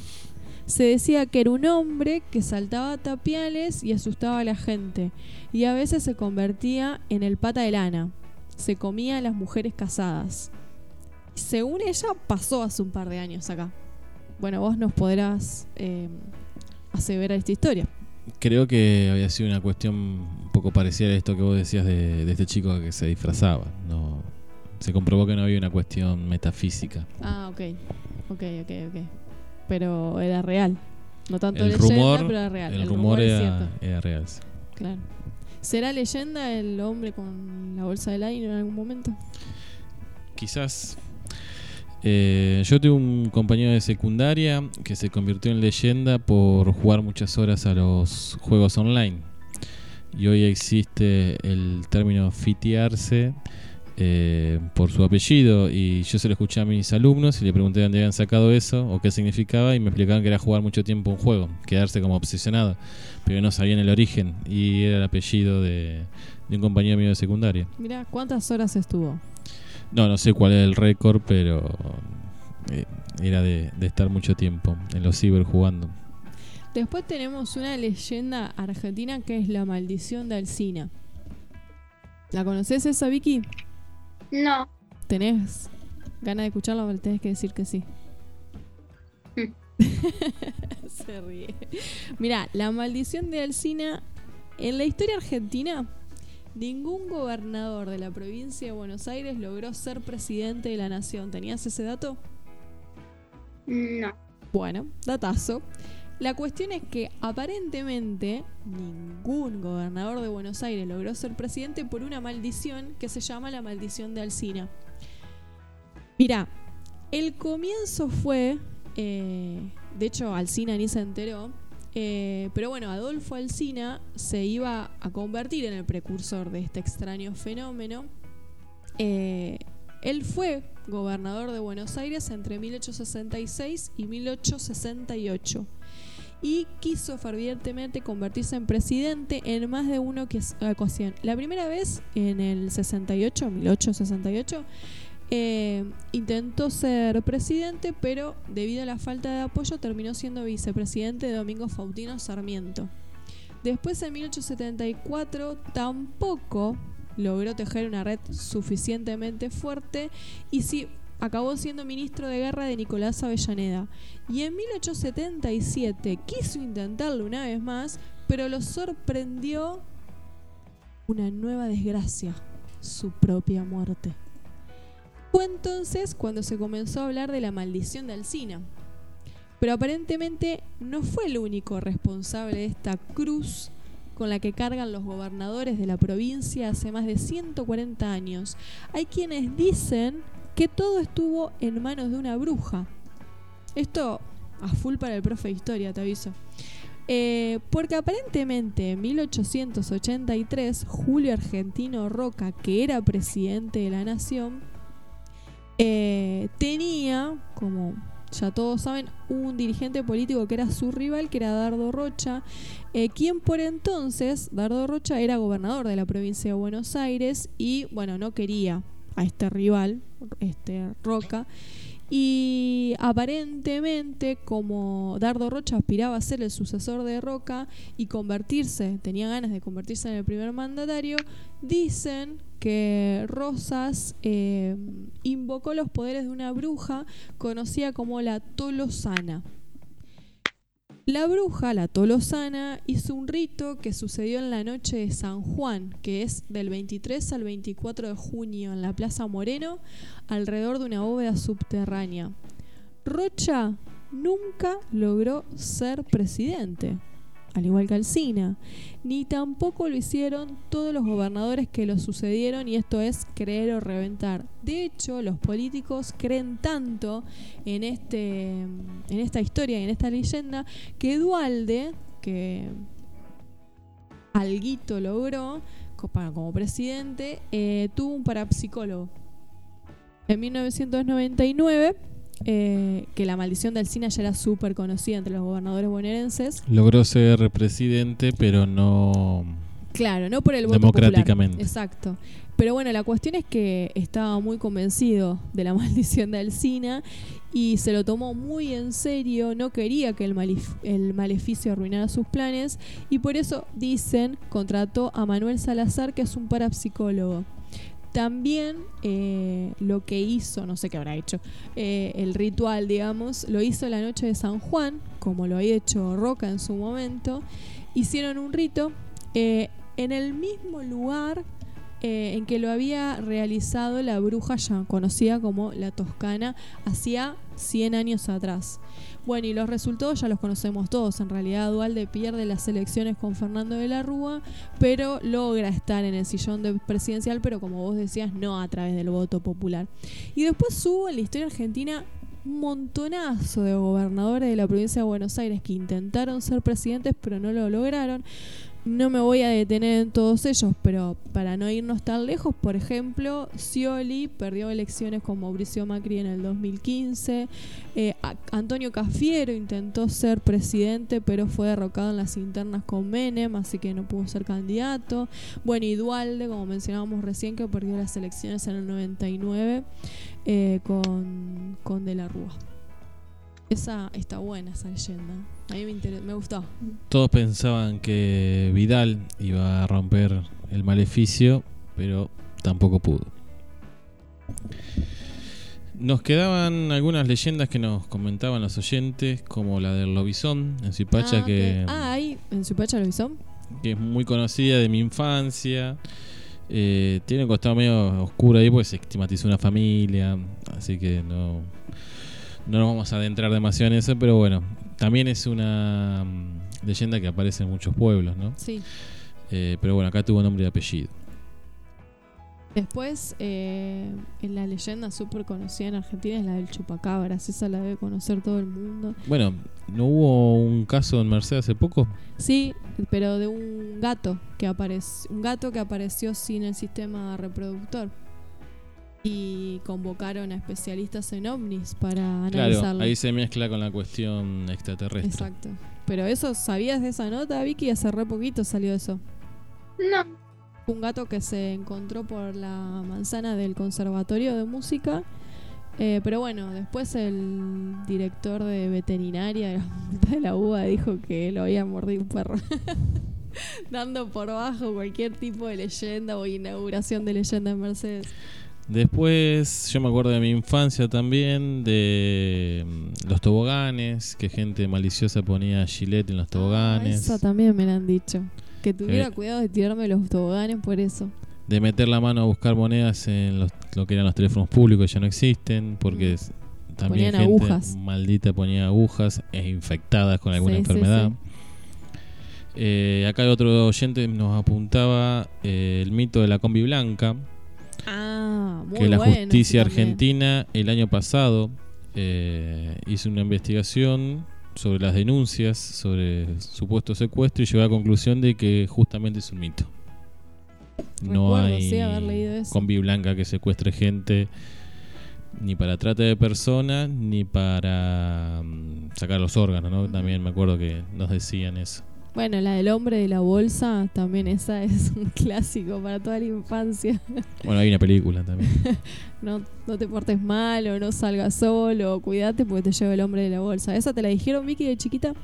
Se decía que era un hombre que saltaba tapiales y asustaba a la gente. Y a veces se convertía en el pata de lana. Se comía a las mujeres casadas. Según ella, pasó hace un par de años acá. Bueno, vos nos podrás eh, aseverar esta historia. creo que había sido una cuestión un poco parecida a esto que vos decías de, de este chico que se disfrazaba. No, se comprobó que no había una cuestión metafísica. Ah, ok. Ok, ok, ok. Pero era real. No tanto El leyenda, rumor, pero era real. el rumor era, era real. sí. Claro. ¿Será leyenda el hombre con la bolsa de aire en algún momento? Quizás. Eh, yo tuve un compañero de secundaria que se convirtió en leyenda por jugar muchas horas a los juegos online. Y hoy existe el término fitearse eh, por su apellido. Y yo se lo escuché a mis alumnos y le pregunté de dónde habían sacado eso o qué significaba. Y me explicaron que era jugar mucho tiempo un juego, quedarse como obsesionado. Pero no sabían el origen. Y era el apellido de, de un compañero mío de secundaria. Mira, ¿cuántas horas estuvo? No, no sé cuál es el récord, pero eh, era de, de estar mucho tiempo en los ciber jugando. Después tenemos una leyenda argentina que es la maldición de Alcina. ¿La conoces esa, Vicky? No. ¿Tenés ganas de escucharla o tenés que decir que sí? *laughs* Se ríe. Mira, la maldición de Alcina. En la historia argentina, ningún gobernador de la provincia de Buenos Aires logró ser presidente de la nación. ¿Tenías ese dato? No. Bueno, datazo. La cuestión es que aparentemente ningún gobernador de Buenos Aires logró ser presidente por una maldición que se llama la maldición de Alcina. Mira, el comienzo fue, eh, de hecho Alcina ni se enteró, eh, pero bueno, Adolfo Alcina se iba a convertir en el precursor de este extraño fenómeno. Eh, él fue gobernador de Buenos Aires entre 1866 y 1868 y quiso fervientemente convertirse en presidente en más de una ocasión. La primera vez en el 68, 1868, eh, intentó ser presidente, pero debido a la falta de apoyo terminó siendo vicepresidente de Domingo Faustino Sarmiento. Después en 1874 tampoco logró tejer una red suficientemente fuerte y sí acabó siendo ministro de guerra de Nicolás Avellaneda. Y en 1877 quiso intentarlo una vez más, pero lo sorprendió una nueva desgracia, su propia muerte. Fue entonces cuando se comenzó a hablar de la maldición de Alcina. Pero aparentemente no fue el único responsable de esta cruz con la que cargan los gobernadores de la provincia hace más de 140 años. Hay quienes dicen que todo estuvo en manos de una bruja. Esto a full para el profe de historia, te aviso. Eh, porque aparentemente en 1883 Julio Argentino Roca, que era presidente de la nación, eh, tenía, como ya todos saben, un dirigente político que era su rival, que era Dardo Rocha, eh, quien por entonces, Dardo Rocha, era gobernador de la provincia de Buenos Aires y, bueno, no quería a este rival, este Roca. Y aparentemente, como Dardo Rocha aspiraba a ser el sucesor de Roca y convertirse, tenía ganas de convertirse en el primer mandatario, dicen que Rosas eh, invocó los poderes de una bruja conocida como la Tolosana. La bruja, la Tolosana, hizo un rito que sucedió en la noche de San Juan, que es del 23 al 24 de junio en la Plaza Moreno, alrededor de una bóveda subterránea. Rocha nunca logró ser presidente, al igual que Alcina, ni tampoco lo hicieron todos los gobernadores que lo sucedieron y esto es creer o reventar. De hecho, los políticos creen tanto en este en esta historia y en esta leyenda que Dualde, que alguito logró como presidente, eh, tuvo un parapsicólogo. En 1999 eh, que la maldición de Alcina ya era súper conocida entre los gobernadores bonaerenses. Logró ser presidente, pero no. Claro, no por el voto Democráticamente. popular. Exacto. Pero bueno, la cuestión es que estaba muy convencido de la *laughs* maldición de Alcina y se lo tomó muy en serio, no quería que el, el maleficio arruinara sus planes y por eso dicen contrató a Manuel Salazar, que es un parapsicólogo. También eh, lo que hizo, no sé qué habrá hecho, eh, el ritual, digamos, lo hizo la noche de San Juan, como lo había hecho Roca en su momento. Hicieron un rito eh, en el mismo lugar en que lo había realizado la bruja ya conocida como la Toscana hacía 100 años atrás. Bueno, y los resultados ya los conocemos todos. En realidad, Dualde pierde las elecciones con Fernando de la Rúa, pero logra estar en el sillón de presidencial, pero como vos decías, no a través del voto popular. Y después hubo en la historia argentina un montonazo de gobernadores de la provincia de Buenos Aires que intentaron ser presidentes, pero no lo lograron. No me voy a detener en todos ellos, pero para no irnos tan lejos, por ejemplo, Scioli perdió elecciones con Mauricio Macri en el 2015. Eh, Antonio Cafiero intentó ser presidente, pero fue derrocado en las internas con Menem, así que no pudo ser candidato. Bueno, y Dualde, como mencionábamos recién, que perdió las elecciones en el 99 eh, con, con De la Rúa. Esa está buena, esa leyenda. A mí me, inter- me gustó. Todos pensaban que Vidal iba a romper el maleficio pero tampoco pudo. Nos quedaban algunas leyendas que nos comentaban los oyentes, como la del lobizón en Zipacha, ah, que. Ah, ahí, en Supacha lo hizo. que es muy conocida de mi infancia. Eh, tiene un costado medio oscuro ahí porque se estigmatizó una familia, así que no, no nos vamos a adentrar demasiado en eso, pero bueno, también es una mm, leyenda que aparece en muchos pueblos, ¿no? Sí. Eh, pero bueno, acá tuvo nombre y apellido. Después, eh, en la leyenda súper conocida en Argentina es la del chupacabras. Esa la debe conocer todo el mundo. Bueno, ¿no hubo un caso en Mercedes hace poco? Sí, pero de un gato que apareció, un gato que apareció sin el sistema reproductor. Y convocaron a especialistas en ovnis para Claro, analizarlo. ahí se mezcla con la cuestión extraterrestre. Exacto. Pero eso, ¿sabías de esa nota, Vicky? Hace re poquito salió eso. No, Un gato que se encontró por la manzana del Conservatorio de Música. Eh, pero bueno, después el director de veterinaria de la, de la UBA dijo que lo había mordido un perro. *laughs* Dando por bajo cualquier tipo de leyenda o inauguración de leyenda en Mercedes. Después, yo me acuerdo de mi infancia también, de mm, los toboganes, que gente maliciosa ponía gilet en los Ah, toboganes. eso también me lo han dicho. Que tuviera Eh. cuidado de tirarme los toboganes por eso. de meter la mano a buscar monedas en los- lo que eran los teléfonos públicos ya no existen porque Mm. también Ponían gente agujas. maldita ponía agujas e infectadas con alguna Sí, sí, enfermedad. sí. Eh, acá otro oyente nos apuntaba eh, el mito de la combi blanca, Ah, muy que la bueno, justicia argentina el año pasado eh, hizo una investigación sobre las denuncias sobre supuesto secuestro y llegó a la conclusión de que justamente es un mito. No hay sí, combi blanca que secuestre gente ni para trata de personas ni para mm, sacar los órganos, ¿no? También me acuerdo que nos decían eso. Bueno, la del hombre de la bolsa, también esa *laughs* es un clásico para toda la infancia. Bueno, hay una película también. *laughs* No, no te portes mal o no salgas solo, cuídate porque te lleva el hombre de la bolsa. ¿Esa te la dijeron, Vicky, de chiquita?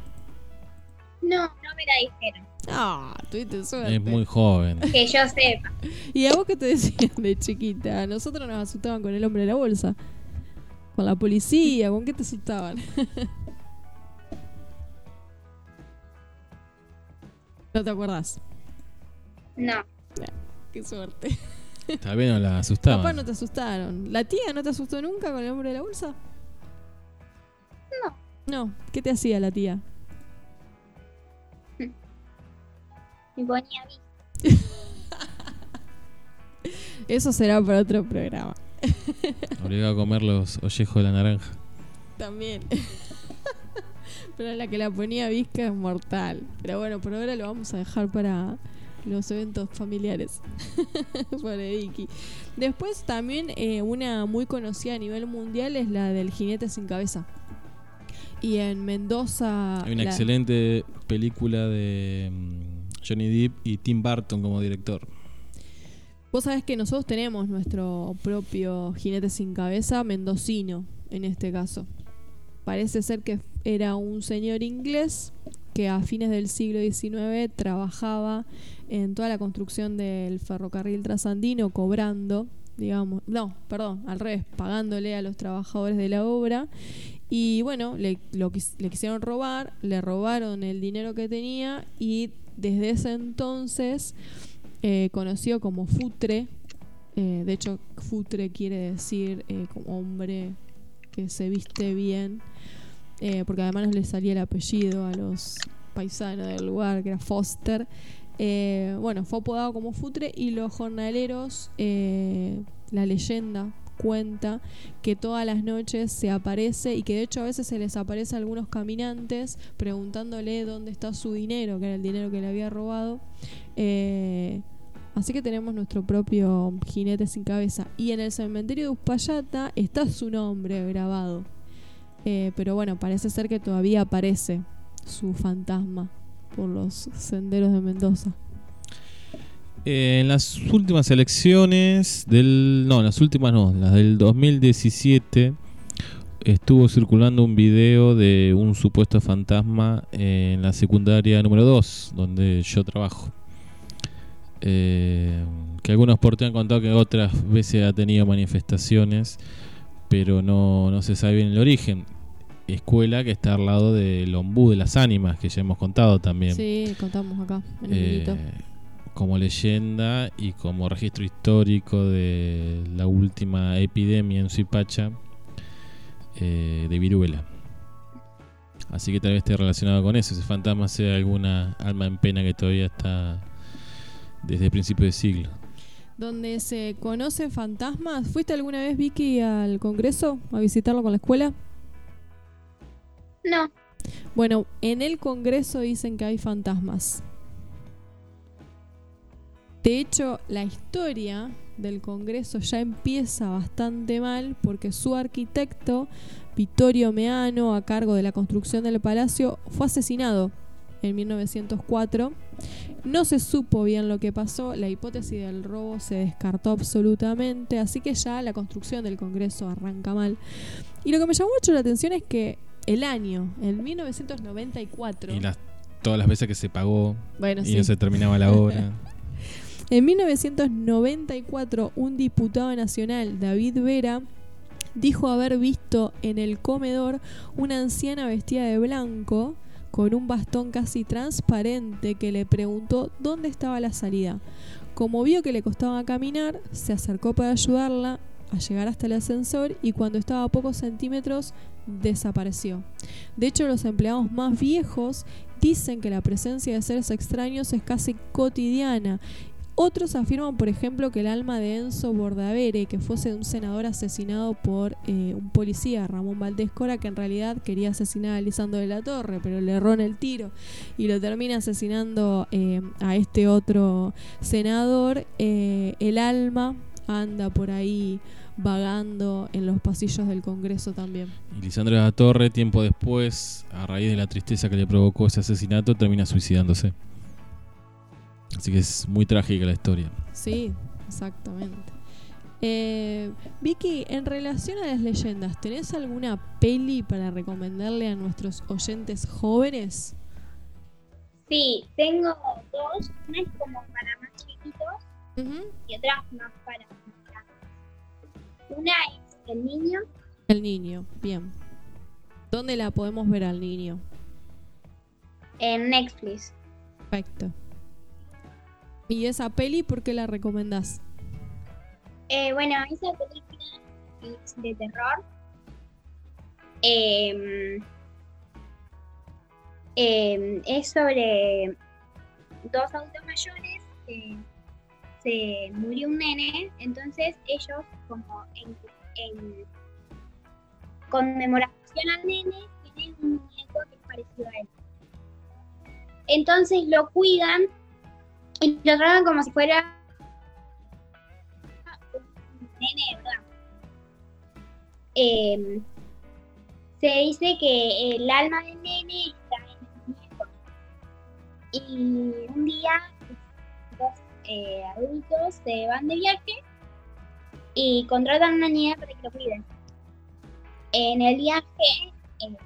no, no me la dijeron. Ah, tuviste suerte. es muy joven. *laughs* Que yo sepa. ¿Y a vos qué te decían de chiquita? Nosotros nos asustaban con el hombre de la bolsa. Con la policía, ¿con qué te asustaban? ¿No te acuerdas? No, Qué suerte. Tal vez no la asustaban. Papá no te asustaron. ¿La tía no te asustó nunca con el hombre de la bolsa? No. No, ¿qué te hacía la tía? me ponía. *laughs* Eso será para otro programa. Obligado a comer los ollejos de la naranja. También. Pero la que la ponía visca es mortal. Pero bueno, por ahora lo vamos a dejar para los eventos familiares. *laughs* Pobre Vicky. Después también eh, una muy conocida a nivel mundial es la del jinete sin cabeza. Y en Mendoza... Hay una la- excelente película de mm, Johnny Depp y Tim Burton como director. Vos sabés que nosotros tenemos nuestro propio jinete sin cabeza, mendocino, en este caso. Parece ser que era un señor inglés que a fines del siglo XIX trabajaba en toda la construcción del ferrocarril trasandino, cobrando, digamos, no, perdón, al revés, pagándole a los trabajadores de la obra. Y bueno, le, lo le quisieron robar, le robaron el dinero que tenía y desde ese entonces eh, conocido como Futre. eh, de hecho, Futre quiere decir eh, como hombre que se viste bien, eh, porque además le salía el apellido a los paisanos del lugar, que era Foster. Eh, bueno, fue apodado como Futre y los jornaleros, eh, la leyenda cuenta que todas las noches se aparece y que de hecho a veces se les aparece a algunos caminantes preguntándole dónde está su dinero, que era el dinero que le había robado. Así que tenemos nuestro propio jinete sin cabeza. Y en el cementerio de Uspallata está su nombre grabado. Eh, pero bueno, parece ser que todavía aparece su fantasma por los senderos de Mendoza. Eh, en las últimas elecciones del. No, en las últimas no, las del 2017 estuvo circulando un video de un supuesto fantasma en la secundaria número 2, donde yo trabajo. Eh, que algunos porteos han contado que otras veces ha tenido manifestaciones, pero no, no se sabe bien el origen. Escuela que está al lado del ombú de las ánimas, que ya hemos contado también. Sí, contamos acá en el Eh, como leyenda y como registro histórico de la última epidemia en Suipacha eh, de viruela. Así que tal vez esté relacionado con eso. Ese fantasma sea alguna alma en pena que todavía está desde el principio de siglo. Donde se conocen fantasmas. ¿Fuiste alguna vez, Vicky, al Congreso a visitarlo con la escuela? No, Bueno, en el Congreso dicen que hay fantasmas. De hecho, la historia del Congreso ya empieza bastante mal porque su arquitecto, Vittorio Meano, a cargo de la construcción del palacio, fue asesinado en 1904. No se supo bien lo que pasó, la hipótesis del robo se descartó absolutamente, así que ya la construcción del Congreso arranca mal. Y lo que me llamó mucho la atención es que el año, en 1994, Y las, todas las veces que se pagó bueno, y sí, no se terminaba la obra. *laughs* en 1994 un diputado nacional, David Vera, dijo haber visto en el comedor una anciana vestida de blanco con un bastón casi transparente que le preguntó dónde estaba la salida. Como vio que le costaba caminar, se acercó para ayudarla a llegar hasta el ascensor y cuando estaba a pocos centímetros desapareció. De hecho, los empleados más viejos dicen que la presencia de seres extraños es casi cotidiana otros afirman, por ejemplo, que el alma de Enzo Bordavere, que fuese un senador asesinado por eh, un policía, Ramón Valdés Cora, que en realidad quería asesinar a Lisandro de la Torre, pero le erró en el tiro y lo termina asesinando eh, a este otro senador, eh, el alma anda por ahí vagando en los pasillos del Congreso también. Y Lisandro de la Torre, tiempo después, a raíz de la tristeza que le provocó ese asesinato, termina suicidándose. Así que es muy trágica la historia. Sí, exactamente. Eh, Vicky, en relación a las leyendas, ¿tenés alguna peli para recomendarle a nuestros oyentes jóvenes? sí, tengo dos. Una es como para más chiquitos y otra más para más grandes. Una es El Niño, El niño, bien. ¿Dónde la podemos ver al niño? en Netflix. Perfecto. ¿Y esa peli por qué la recomendás? Eh, bueno, esa película es de terror. Em, em, es sobre dos adultos mayores se murió un nene, entonces ellos como en, en conmemoración al nene tienen un muñeco que es parecido a él. Entonces lo cuidan y lo tratan como si fuera un nene verdad. Em, se dice que el alma del nene está en el muñeco. Y un día dos eh, adultos se van de viaje y contratan una niña para que lo cuiden. En el viaje eh, los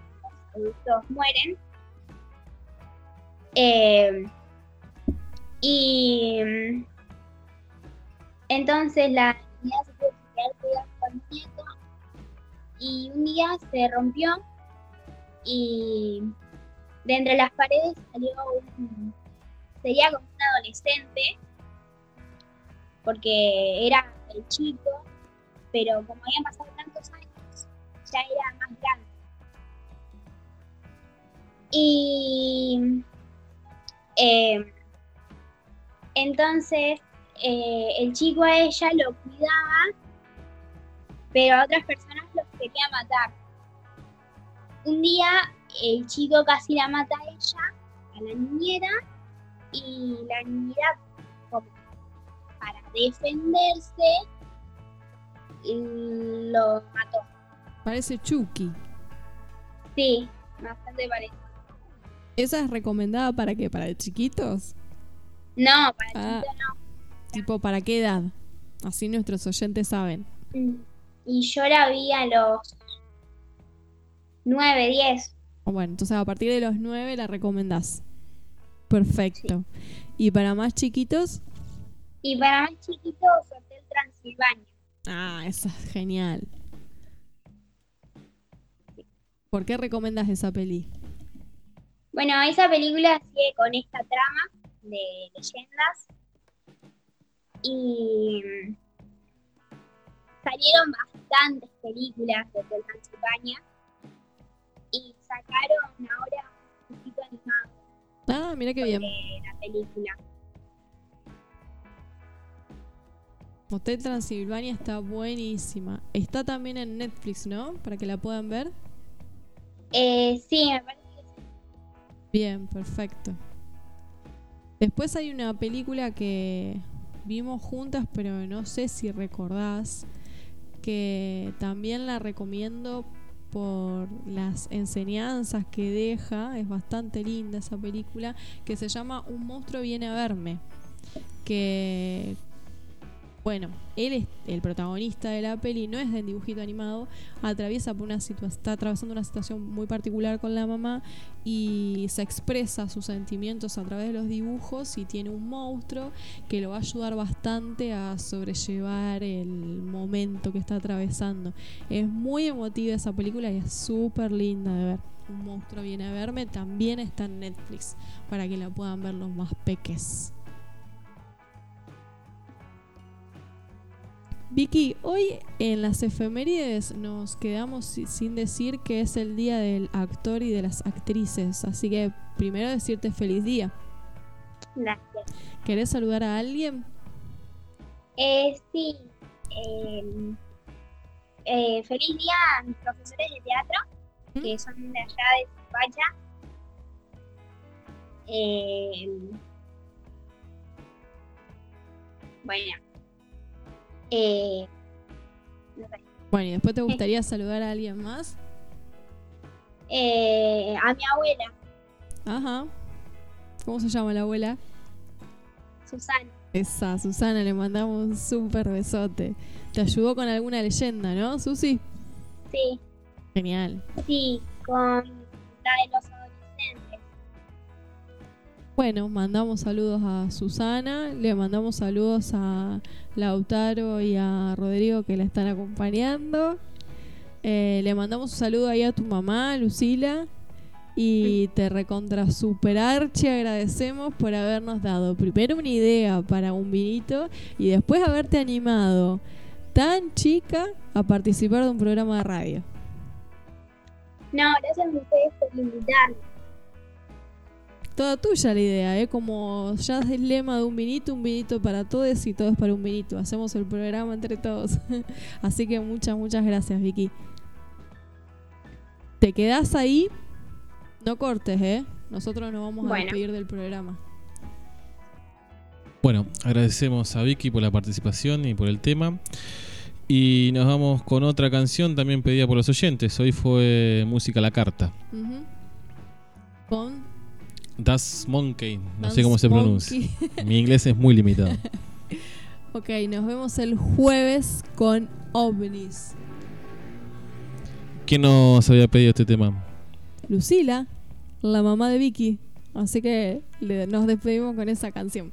adultos mueren. Y mm, entonces la niña se tuvo que quedar al muñeco y un día se rompió y de entre las paredes salió un sería como un adolescente porque era el chico pero como habían pasado tantos años ya era más grande. Y eh, entonces eh, el chico a ella lo cuidaba, pero a otras personas los quería matar. Un día el chico casi la mata a ella, a la niñera, y la niñera, como para defenderse, lo mató. Parece Chucky. Sí, bastante parecido. ¿Esa es recomendada para qué? ¿Para chiquitos? No, para Ah. no. ¿Tipo para qué edad? Así nuestros oyentes saben. Y yo la vi a los 9, 10. Bueno, entonces a partir de los 9 la recomendás. Perfecto. ¿Y para más chiquitos? Y para más chiquitos, Hotel Transilvania. Ah, esa es genial. ¿Por qué recomiendas esa peli? Bueno, esa película sigue con esta trama de leyendas. Y mm, salieron bastantes películas de Transilvania. Y sacaron ahora un poquito animado Ah, mira qué bien. de la película. Hotel Transilvania está buenísima. Está también en Netflix, ¿no? Para que la puedan ver. Eh, sí, me parece que sí. Bien, perfecto. Después hay una película que vimos juntas, pero no sé si recordás, que también la recomiendo por las enseñanzas que deja. Es bastante linda esa película, que se llama Un monstruo viene a verme. Que, bueno, él es el protagonista de la peli, no es de dibujito animado, atraviesa por una situa- está atravesando una situación muy particular con la mamá y se expresa sus sentimientos a través de los dibujos y tiene un monstruo que lo va a ayudar bastante a sobrellevar el momento que está atravesando. Es muy emotiva esa película y es súper linda de ver. Un monstruo viene a verme, también está en Netflix para que la puedan ver los más peques. Vicky, hoy en las efemérides nos quedamos si- sin decir que es el día del actor y de las actrices, así que primero decirte feliz día. Gracias. ¿Querés saludar a alguien? Eh, sí. eh, eh, feliz día a mis profesores de teatro, ¿Mm? que son de allá de Zipaya. Eh, bueno. Eh. Bueno, y después te gustaría saludar a alguien más. Eh, a mi abuela, Ajá. ¿Cómo se llama la abuela? Susana. Esa, Susana, le mandamos un súper besote. Te ayudó con alguna leyenda, ¿no, Susi? Sí, Genial. sí, con la de los. Bueno, mandamos saludos a Susana, le mandamos saludos a Lautaro y a Rodrigo que la están acompañando. Eh, le mandamos un saludo ahí a tu mamá, Lucila. Y te recontra super archi agradecemos por habernos dado primero una idea para un vinito y después haberte animado tan chica a participar de un programa de radio. No, gracias a ustedes por invitarme. Toda tuya la idea, ¿eh? Como ya es el lema de un vinito, un vinito para todos y todos para un vinito. Hacemos el programa entre todos. *laughs* Así que muchas, muchas gracias, Vicky. Te quedás ahí, no cortes, ¿eh? Nosotros nos vamos a despedir del programa. Bueno, agradecemos a Vicky por la participación y por el tema. Y nos vamos con otra canción también pedida por los oyentes. Hoy fue música a la carta. Ujú. Con Das Monkey, no Dance sé cómo se pronuncia. Monkey. *laughs* Mi inglés es muy limitado. *laughs* ok, nos vemos el jueves con ovnis. ¿Quién nos había pedido este tema? Lucila, la mamá de Vicky. Así que le- nos despedimos con esa canción.